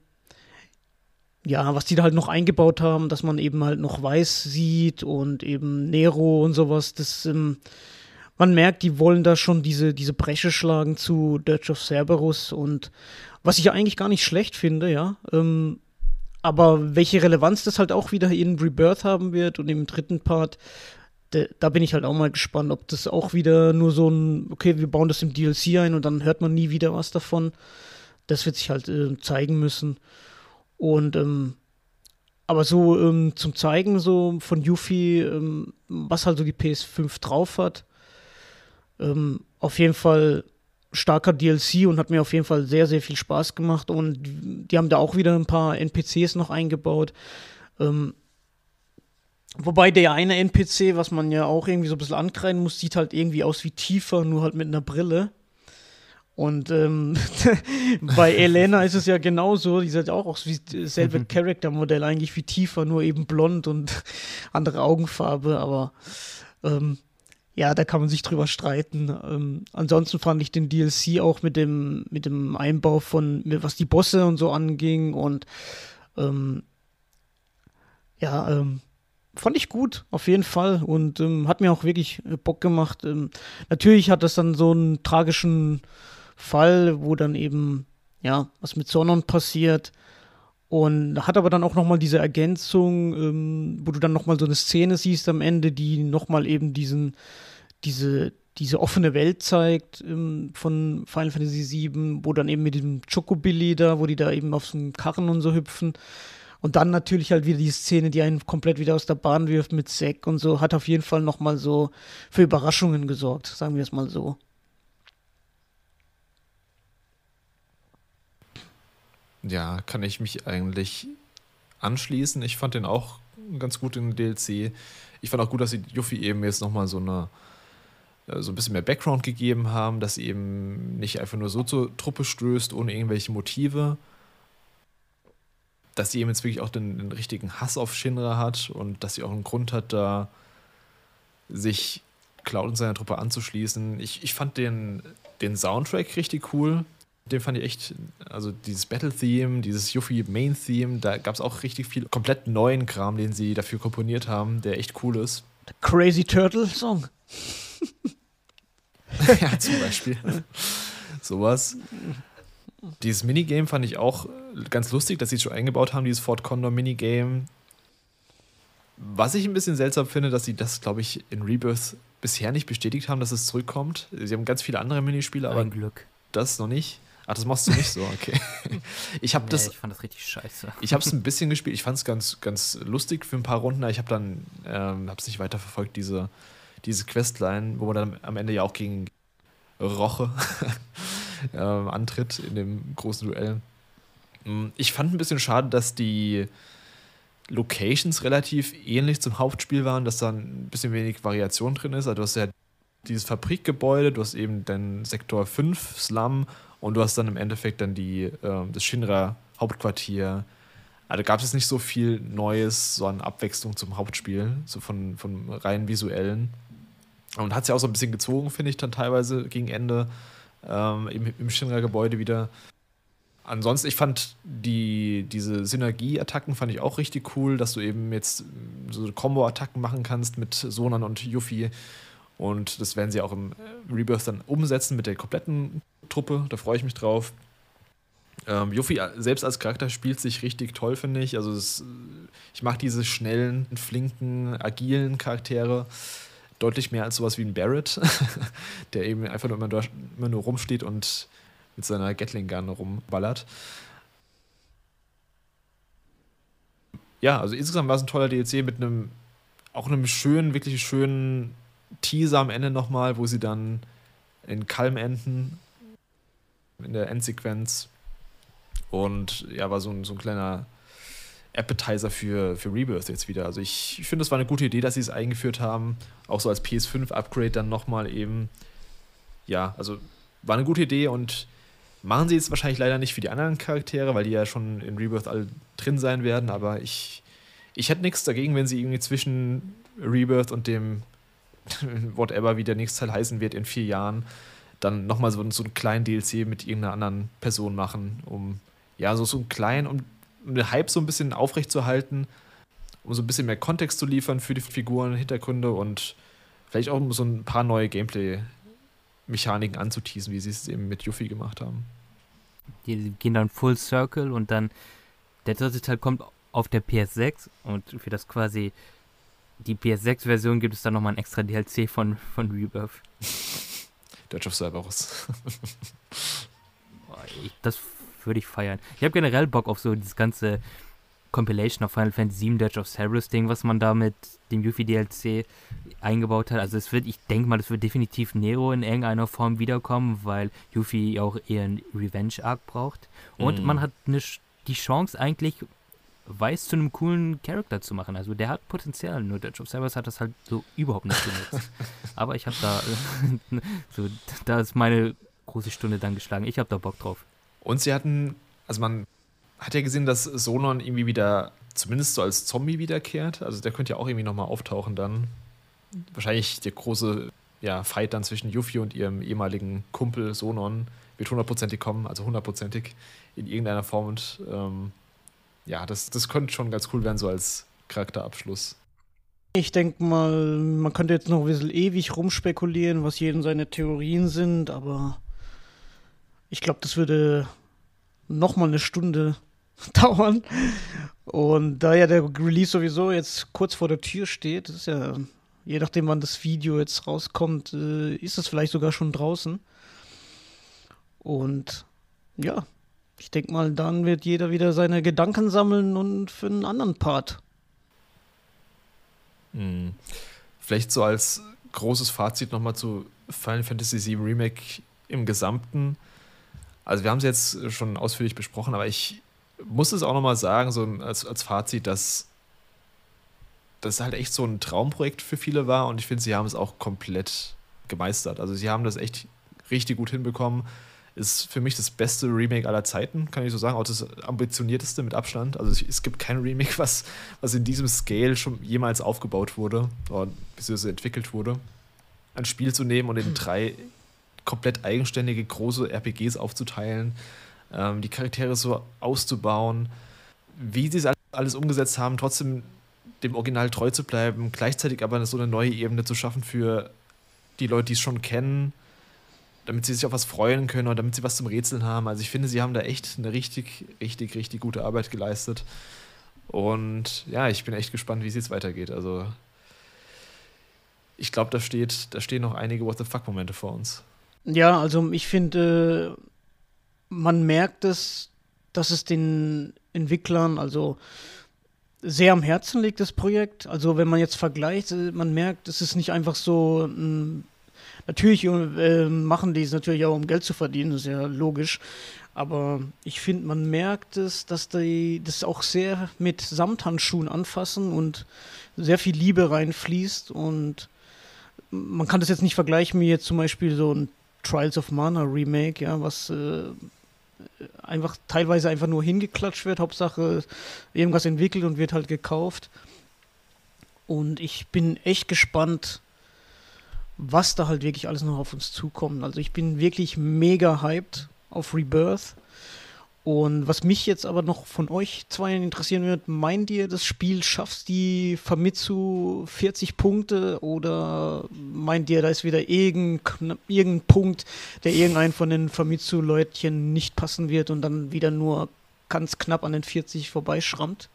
ja, was die da halt noch eingebaut haben, dass man eben halt noch Weiß sieht und eben Nero und sowas, das, ähm, man merkt, die wollen da schon diese, diese Bresche schlagen zu Dirge of Cerberus und was ich ja eigentlich gar nicht schlecht finde, ja, ähm, aber welche Relevanz das halt auch wieder in Rebirth haben wird und im dritten Part, da bin ich halt auch mal gespannt, ob das auch wieder nur so ein, okay, wir bauen das im DLC ein und dann hört man nie wieder was davon. Das wird sich halt äh, zeigen müssen. Und ähm, aber so ähm, zum Zeigen so von Yuffie, ähm, was halt so die PS5 drauf hat, ähm, auf jeden Fall starker DLC und hat mir auf jeden Fall sehr, sehr viel Spaß gemacht. Und die haben da auch wieder ein paar NPCs noch eingebaut. Ähm, Wobei der eine NPC, was man ja auch irgendwie so ein bisschen ankreiden muss, sieht halt irgendwie aus wie tiefer, nur halt mit einer Brille. Und ähm, bei Elena ist es ja genauso, die sieht auch aus wie dasselbe mhm. Charaktermodell, eigentlich wie tiefer, nur eben blond und andere Augenfarbe, aber ähm, ja, da kann man sich drüber streiten. Ähm, ansonsten fand ich den DLC auch mit dem, mit dem Einbau von, was die Bosse und so anging und ähm, ja, ähm, fand ich gut, auf jeden Fall. Und ähm, hat mir auch wirklich äh, Bock gemacht. Ähm, natürlich hat das dann so einen tragischen Fall, wo dann eben, ja, was mit Sonnen passiert. Und hat aber dann auch nochmal diese Ergänzung, ähm, wo du dann nochmal so eine Szene siehst am Ende, die nochmal eben diesen, diese, diese offene Welt zeigt ähm, von Final Fantasy VII, wo dann eben mit dem Chocobilly da, wo die da eben auf so Karren und so hüpfen. Und dann natürlich halt wieder die Szene, die einen komplett wieder aus der Bahn wirft mit Zack und so, hat auf jeden Fall nochmal so für Überraschungen gesorgt, sagen wir es mal so. Ja, kann ich mich eigentlich anschließen. Ich fand den auch ganz gut in DLC. Ich fand auch gut, dass sie Yuffie eben jetzt nochmal so eine äh, so ein bisschen mehr Background gegeben haben, dass sie eben nicht einfach nur so zur Truppe stößt, ohne irgendwelche Motive. Dass sie eben jetzt wirklich auch den, den richtigen Hass auf Shinra hat und dass sie auch einen Grund hat, da sich Cloud und seiner Truppe anzuschließen. Ich, ich fand den, den Soundtrack richtig cool. Den fand ich echt, also dieses Battle-Theme, dieses Yuffie-Main-Theme, da gab es auch richtig viel komplett neuen Kram, den sie dafür komponiert haben, der echt cool ist. The Crazy Turtle Song. ja, zum Beispiel. Sowas. Dieses Minigame fand ich auch ganz lustig, dass sie es schon eingebaut haben, dieses Fort Condor Minigame. Was ich ein bisschen seltsam finde, dass sie das, glaube ich, in Rebirth bisher nicht bestätigt haben, dass es zurückkommt. Sie haben ganz viele andere Minispiele, aber Glück. das noch nicht. Ach, das machst du nicht so, okay. Ich habe Nee, das, ich fand das richtig scheiße. ich habe es ein bisschen gespielt. Ich fand es ganz, ganz lustig für ein paar Runden. Ich habe dann, ähm, habe es nicht weiter verfolgt, diese, diese Questline, wo man dann am Ende ja auch gegen Roche ähm, antritt in dem großen Duell. Mm, Ich fand ein bisschen schade, dass die Locations relativ ähnlich zum Hauptspiel waren, dass da ein bisschen wenig Variation drin ist. Also du hast ja dieses Fabrikgebäude, du hast eben den Sektor 5, Slum, und du hast dann im Endeffekt dann die, ähm, das Shinra-Hauptquartier. Also gab es nicht so viel Neues, so an Abwechslung zum Hauptspiel, so von, von rein visuellen. Und hat es ja auch so ein bisschen gezogen, finde ich, dann teilweise gegen Ende ähm, im, im Shinra-Gebäude wieder. Ansonsten, ich fand die, diese Synergie-Attacken fand ich auch richtig cool, dass du eben jetzt so Combo-Attacken machen kannst mit Sonan und Yuffie. Und das werden sie auch im Rebirth dann umsetzen mit der kompletten Truppe. Da freue ich mich drauf. Ähm, Yuffie selbst als Charakter spielt sich richtig toll, finde ich. Also es, ich mag diese schnellen, flinken, agilen Charaktere deutlich mehr als sowas wie ein Barrett, der eben einfach nur immer, da- immer nur rumsteht und mit seiner Gatling Gun rumballert. Ja, also insgesamt war es ein toller DLC mit einem auch einem schönen, wirklich schönen Teaser am Ende nochmal, wo sie dann in Kalm enden in der Endsequenz. Und ja, war so ein, so ein kleiner Appetizer für, für Rebirth jetzt wieder. Also ich, ich finde, es war eine gute Idee, dass sie es eingeführt haben. Auch so als PS5-Upgrade dann nochmal eben. Ja, also war eine gute Idee und machen sie jetzt wahrscheinlich leider nicht für die anderen Charaktere, weil die ja schon in Rebirth alle drin sein werden. Aber ich, ich hätte nichts dagegen, wenn sie irgendwie zwischen Rebirth und dem whatever, wie der nächste Teil heißen wird in vier Jahren, dann nochmal so, so einen kleinen DLC mit irgendeiner anderen Person machen, um ja, so, so einen kleinen, um, um den Hype so ein bisschen aufrechtzuerhalten, um so ein bisschen mehr Kontext zu liefern für die Figuren, Hintergründe und vielleicht auch um so ein paar neue Gameplay-Mechaniken anzuteasen, wie sie es eben mit Yuffie gemacht haben. Die gehen dann Full Circle und dann der dritte Teil kommt auf der PS6 und für das quasi die PS6-Version gibt es dann nochmal ein extra DLC von, von Rebirth. Dirge of Cerberus. Das würde ich feiern. Ich habe generell Bock auf so dieses ganze Compilation of Final Fantasy VII Dirge of Cerberus Ding, was man da mit dem Yuffie DLC eingebaut hat. Also es wird, ich denke mal, es wird definitiv Nero in irgendeiner Form wiederkommen, weil Yuffie auch eher einen Revenge-Arc braucht. Und Mhm. man hat eine, die Chance eigentlich Weiß zu einem coolen Charakter zu machen. Also der hat Potenzial, nur Dirge of Cerberus hat das halt so überhaupt nicht genutzt. Aber ich habe da, so, da ist meine große Stunde dann geschlagen. Ich habe da Bock drauf. Und sie hatten, also man hat ja gesehen, dass Sonon irgendwie wieder, zumindest so als Zombie wiederkehrt. Also der könnte ja auch irgendwie nochmal auftauchen dann. Wahrscheinlich der große ja, Fight dann zwischen Yuffie und ihrem ehemaligen Kumpel Sonon wird hundertprozentig kommen, also hundertprozentig in irgendeiner Form. Und ähm, ja, das, das könnte schon ganz cool werden, so als Charakterabschluss. Ich denke mal, man könnte jetzt noch ein bisschen ewig rumspekulieren, was jeden seine Theorien sind, aber ich glaube, das würde noch mal eine Stunde dauern. Und da ja der Release sowieso jetzt kurz vor der Tür steht, ist ja, je nachdem, wann das Video jetzt rauskommt, äh, ist es vielleicht sogar schon draußen. Und ja, ich denke mal, dann wird jeder wieder seine Gedanken sammeln und für einen anderen Part. Hm. Vielleicht so als großes Fazit nochmal zu Final Fantasy VII Remake im Gesamten. Also wir haben es jetzt schon ausführlich besprochen, aber ich muss es auch nochmal sagen, so als, als Fazit, dass das halt echt so ein Traumprojekt für viele war und ich finde, sie haben es auch komplett gemeistert. Also sie haben das echt richtig gut hinbekommen. Ist für mich das beste Remake aller Zeiten, kann ich so sagen. Auch das ambitionierteste mit Abstand. Also es gibt kein Remake, was, was in diesem Scale schon jemals aufgebaut wurde oder beziehungsweise entwickelt wurde. Ein Spiel zu nehmen und in drei komplett eigenständige große RPGs aufzuteilen, ähm, die Charaktere so auszubauen, wie sie es alles umgesetzt haben, trotzdem dem Original treu zu bleiben, gleichzeitig aber so eine neue Ebene zu schaffen für die Leute, die es schon kennen, damit sie sich auf was freuen können oder damit sie was zum Rätseln haben. Also ich finde, sie haben da echt eine richtig, richtig, richtig gute Arbeit geleistet. Und ja, ich bin echt gespannt, wie es jetzt weitergeht. Also ich glaube, da steht, da stehen noch einige What the fuck-Momente vor uns. Ja, also ich finde, man merkt es, dass es den Entwicklern, also sehr am Herzen liegt, das Projekt. Also wenn man jetzt vergleicht, äh, man merkt, es ist nicht einfach so ein Natürlich äh, machen die es natürlich auch, um Geld zu verdienen, das ist ja logisch. Aber ich finde, man merkt es, dass die das auch sehr mit Samthandschuhen anfassen und sehr viel Liebe reinfließt. Und man kann das jetzt nicht vergleichen wie jetzt zum Beispiel so ein Trials of Mana Remake, ja, was äh, einfach teilweise einfach nur hingeklatscht wird. Hauptsache irgendwas entwickelt und wird halt gekauft. Und ich bin echt gespannt, was da halt wirklich alles noch auf uns zukommt. Also ich bin wirklich mega hyped auf Rebirth. Und was mich jetzt aber noch von euch zwei interessieren wird, meint ihr, das Spiel schafft die Famitsu 40 Punkte oder meint ihr, da ist wieder irgendein, irgendein Punkt, der irgendein von den Famitsu-Leutchen nicht passen wird und dann wieder nur ganz knapp an den 40 vorbeischrammt?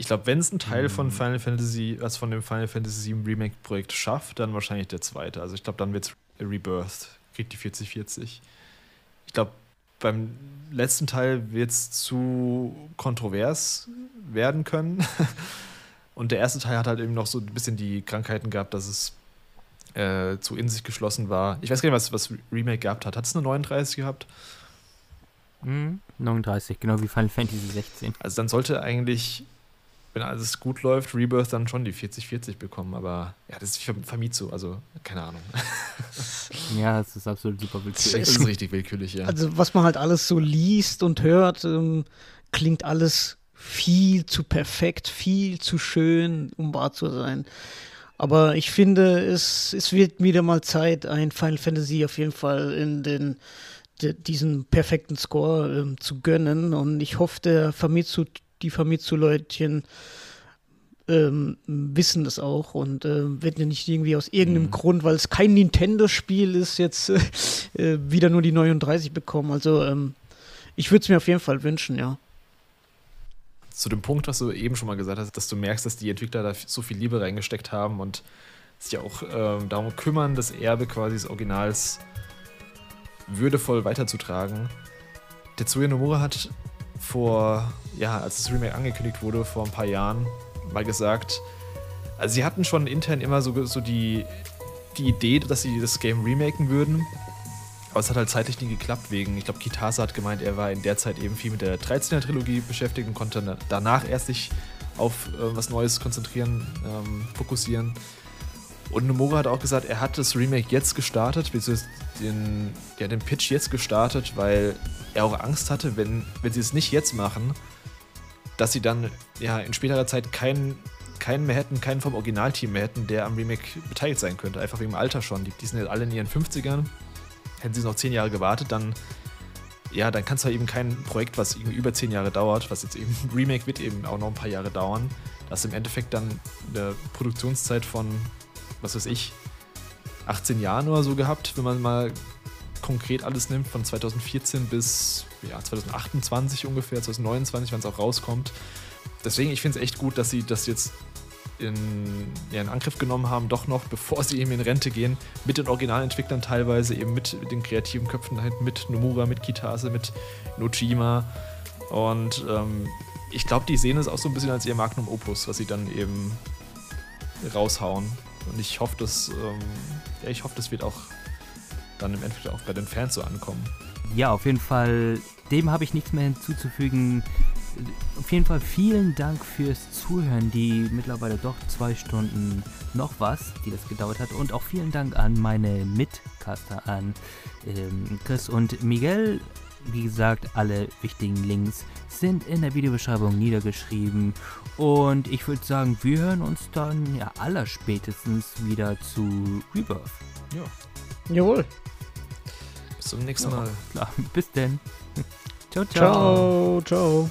Ich glaube, wenn es ein Teil von mhm. Final Fantasy, was von dem Final Fantasy VII Remake Projekt schafft, dann wahrscheinlich der zweite. Also ich glaube, dann wird es Rebirth, kriegt die 4040. Ich glaube, beim letzten Teil wird es zu kontrovers werden können. Und der erste Teil hat halt eben noch so ein bisschen die Krankheiten gehabt, dass es äh, zu in sich geschlossen war. Ich weiß gar nicht, was, was Remake gehabt hat. Hat es eine 39 gehabt? Mhm, 39, genau wie Final Fantasy 16. Also dann sollte eigentlich wenn alles gut läuft, Rebirth dann schon die 40-40 bekommen. Aber ja, das ist Famitsu, also keine Ahnung. ja, es ist absolut super willkürlich. Das ist richtig willkürlich, ja. Also, was man halt alles so liest und hört, ähm, klingt alles viel zu perfekt, viel zu schön, um wahr zu sein. Aber ich finde, es, es wird wieder mal Zeit, ein Final Fantasy auf jeden Fall in den diesen perfekten Score ähm, zu gönnen. Und ich hoffe, der Famitsu die Famitsu-Leutchen ähm, wissen das auch und äh, werden ja nicht irgendwie aus irgendeinem mhm. Grund, weil es kein Nintendo-Spiel ist, jetzt äh, äh wieder nur die 39 bekommen. Also ähm, ich würde es mir auf jeden Fall wünschen, ja. Zu dem Punkt, was du eben schon mal gesagt hast, dass du merkst, dass die Entwickler da so viel Liebe reingesteckt haben und sich auch ähm, darum kümmern, das Erbe quasi des Originals würdevoll weiterzutragen. Tetsuya Nomura hat vor, ja, als das Remake angekündigt wurde, vor ein paar Jahren, mal gesagt, also sie hatten schon intern immer so, so die, die Idee, dass sie das Game remaken würden. Aber es hat halt zeitlich nie geklappt, wegen, ich glaube, Kitase hat gemeint, er war in der Zeit eben viel mit der 13er-Trilogie beschäftigt und konnte danach erst sich auf äh, was Neues konzentrieren, ähm, fokussieren. Und Nomura hat auch gesagt, er hat das Remake jetzt gestartet, beziehungsweise den, ja, den Pitch jetzt gestartet, weil er auch Angst hatte, wenn, wenn sie es nicht jetzt machen, dass sie dann ja in späterer Zeit keinen, keinen mehr hätten, keinen vom Originalteam mehr hätten, der am Remake beteiligt sein könnte. Einfach wegen dem Alter schon. Die, die sind jetzt alle in ihren 50ern. Hätten sie noch 10 Jahre gewartet, dann ja, dann kannst du eben kein Projekt, was irgendwie über 10 Jahre dauert, was jetzt eben Remake wird eben auch noch ein paar Jahre dauern, das im Endeffekt dann eine Produktionszeit von was weiß ich, 18 Jahren oder so gehabt, wenn man mal konkret alles nimmt, von 2014 bis ja, 2028 ungefähr, 2029, wann es auch rauskommt. Deswegen, ich finde es echt gut, dass sie das jetzt in, ja, in Angriff genommen haben, doch noch, bevor sie eben in Rente gehen, mit den Originalentwicklern teilweise, eben mit den kreativen Köpfen dahinten, mit Nomura, mit Kitase, mit Nojima. Und ähm, ich glaube, die sehen es auch so ein bisschen als ihr Magnum Opus, was sie dann eben raushauen. Und ich hoffe, dass, ähm, ja, ich hoffe, das wird auch dann im Endeffekt auch bei den Fans so ankommen. Ja, auf jeden Fall, dem habe ich nichts mehr hinzuzufügen. Auf jeden Fall vielen Dank fürs Zuhören, die mittlerweile doch zwei Stunden noch was, die das gedauert hat. Und auch vielen Dank an meine Mitcaster, an ähm, Chris und Miguel. Wie gesagt, alle wichtigen Links sind in der Videobeschreibung niedergeschrieben. Und ich würde sagen, wir hören uns dann ja allerspätestens wieder zu Rebirth. Ja. Jawohl. Bis zum nächsten Mal. Klar. Bis denn. ciao, ciao. Ciao, ciao.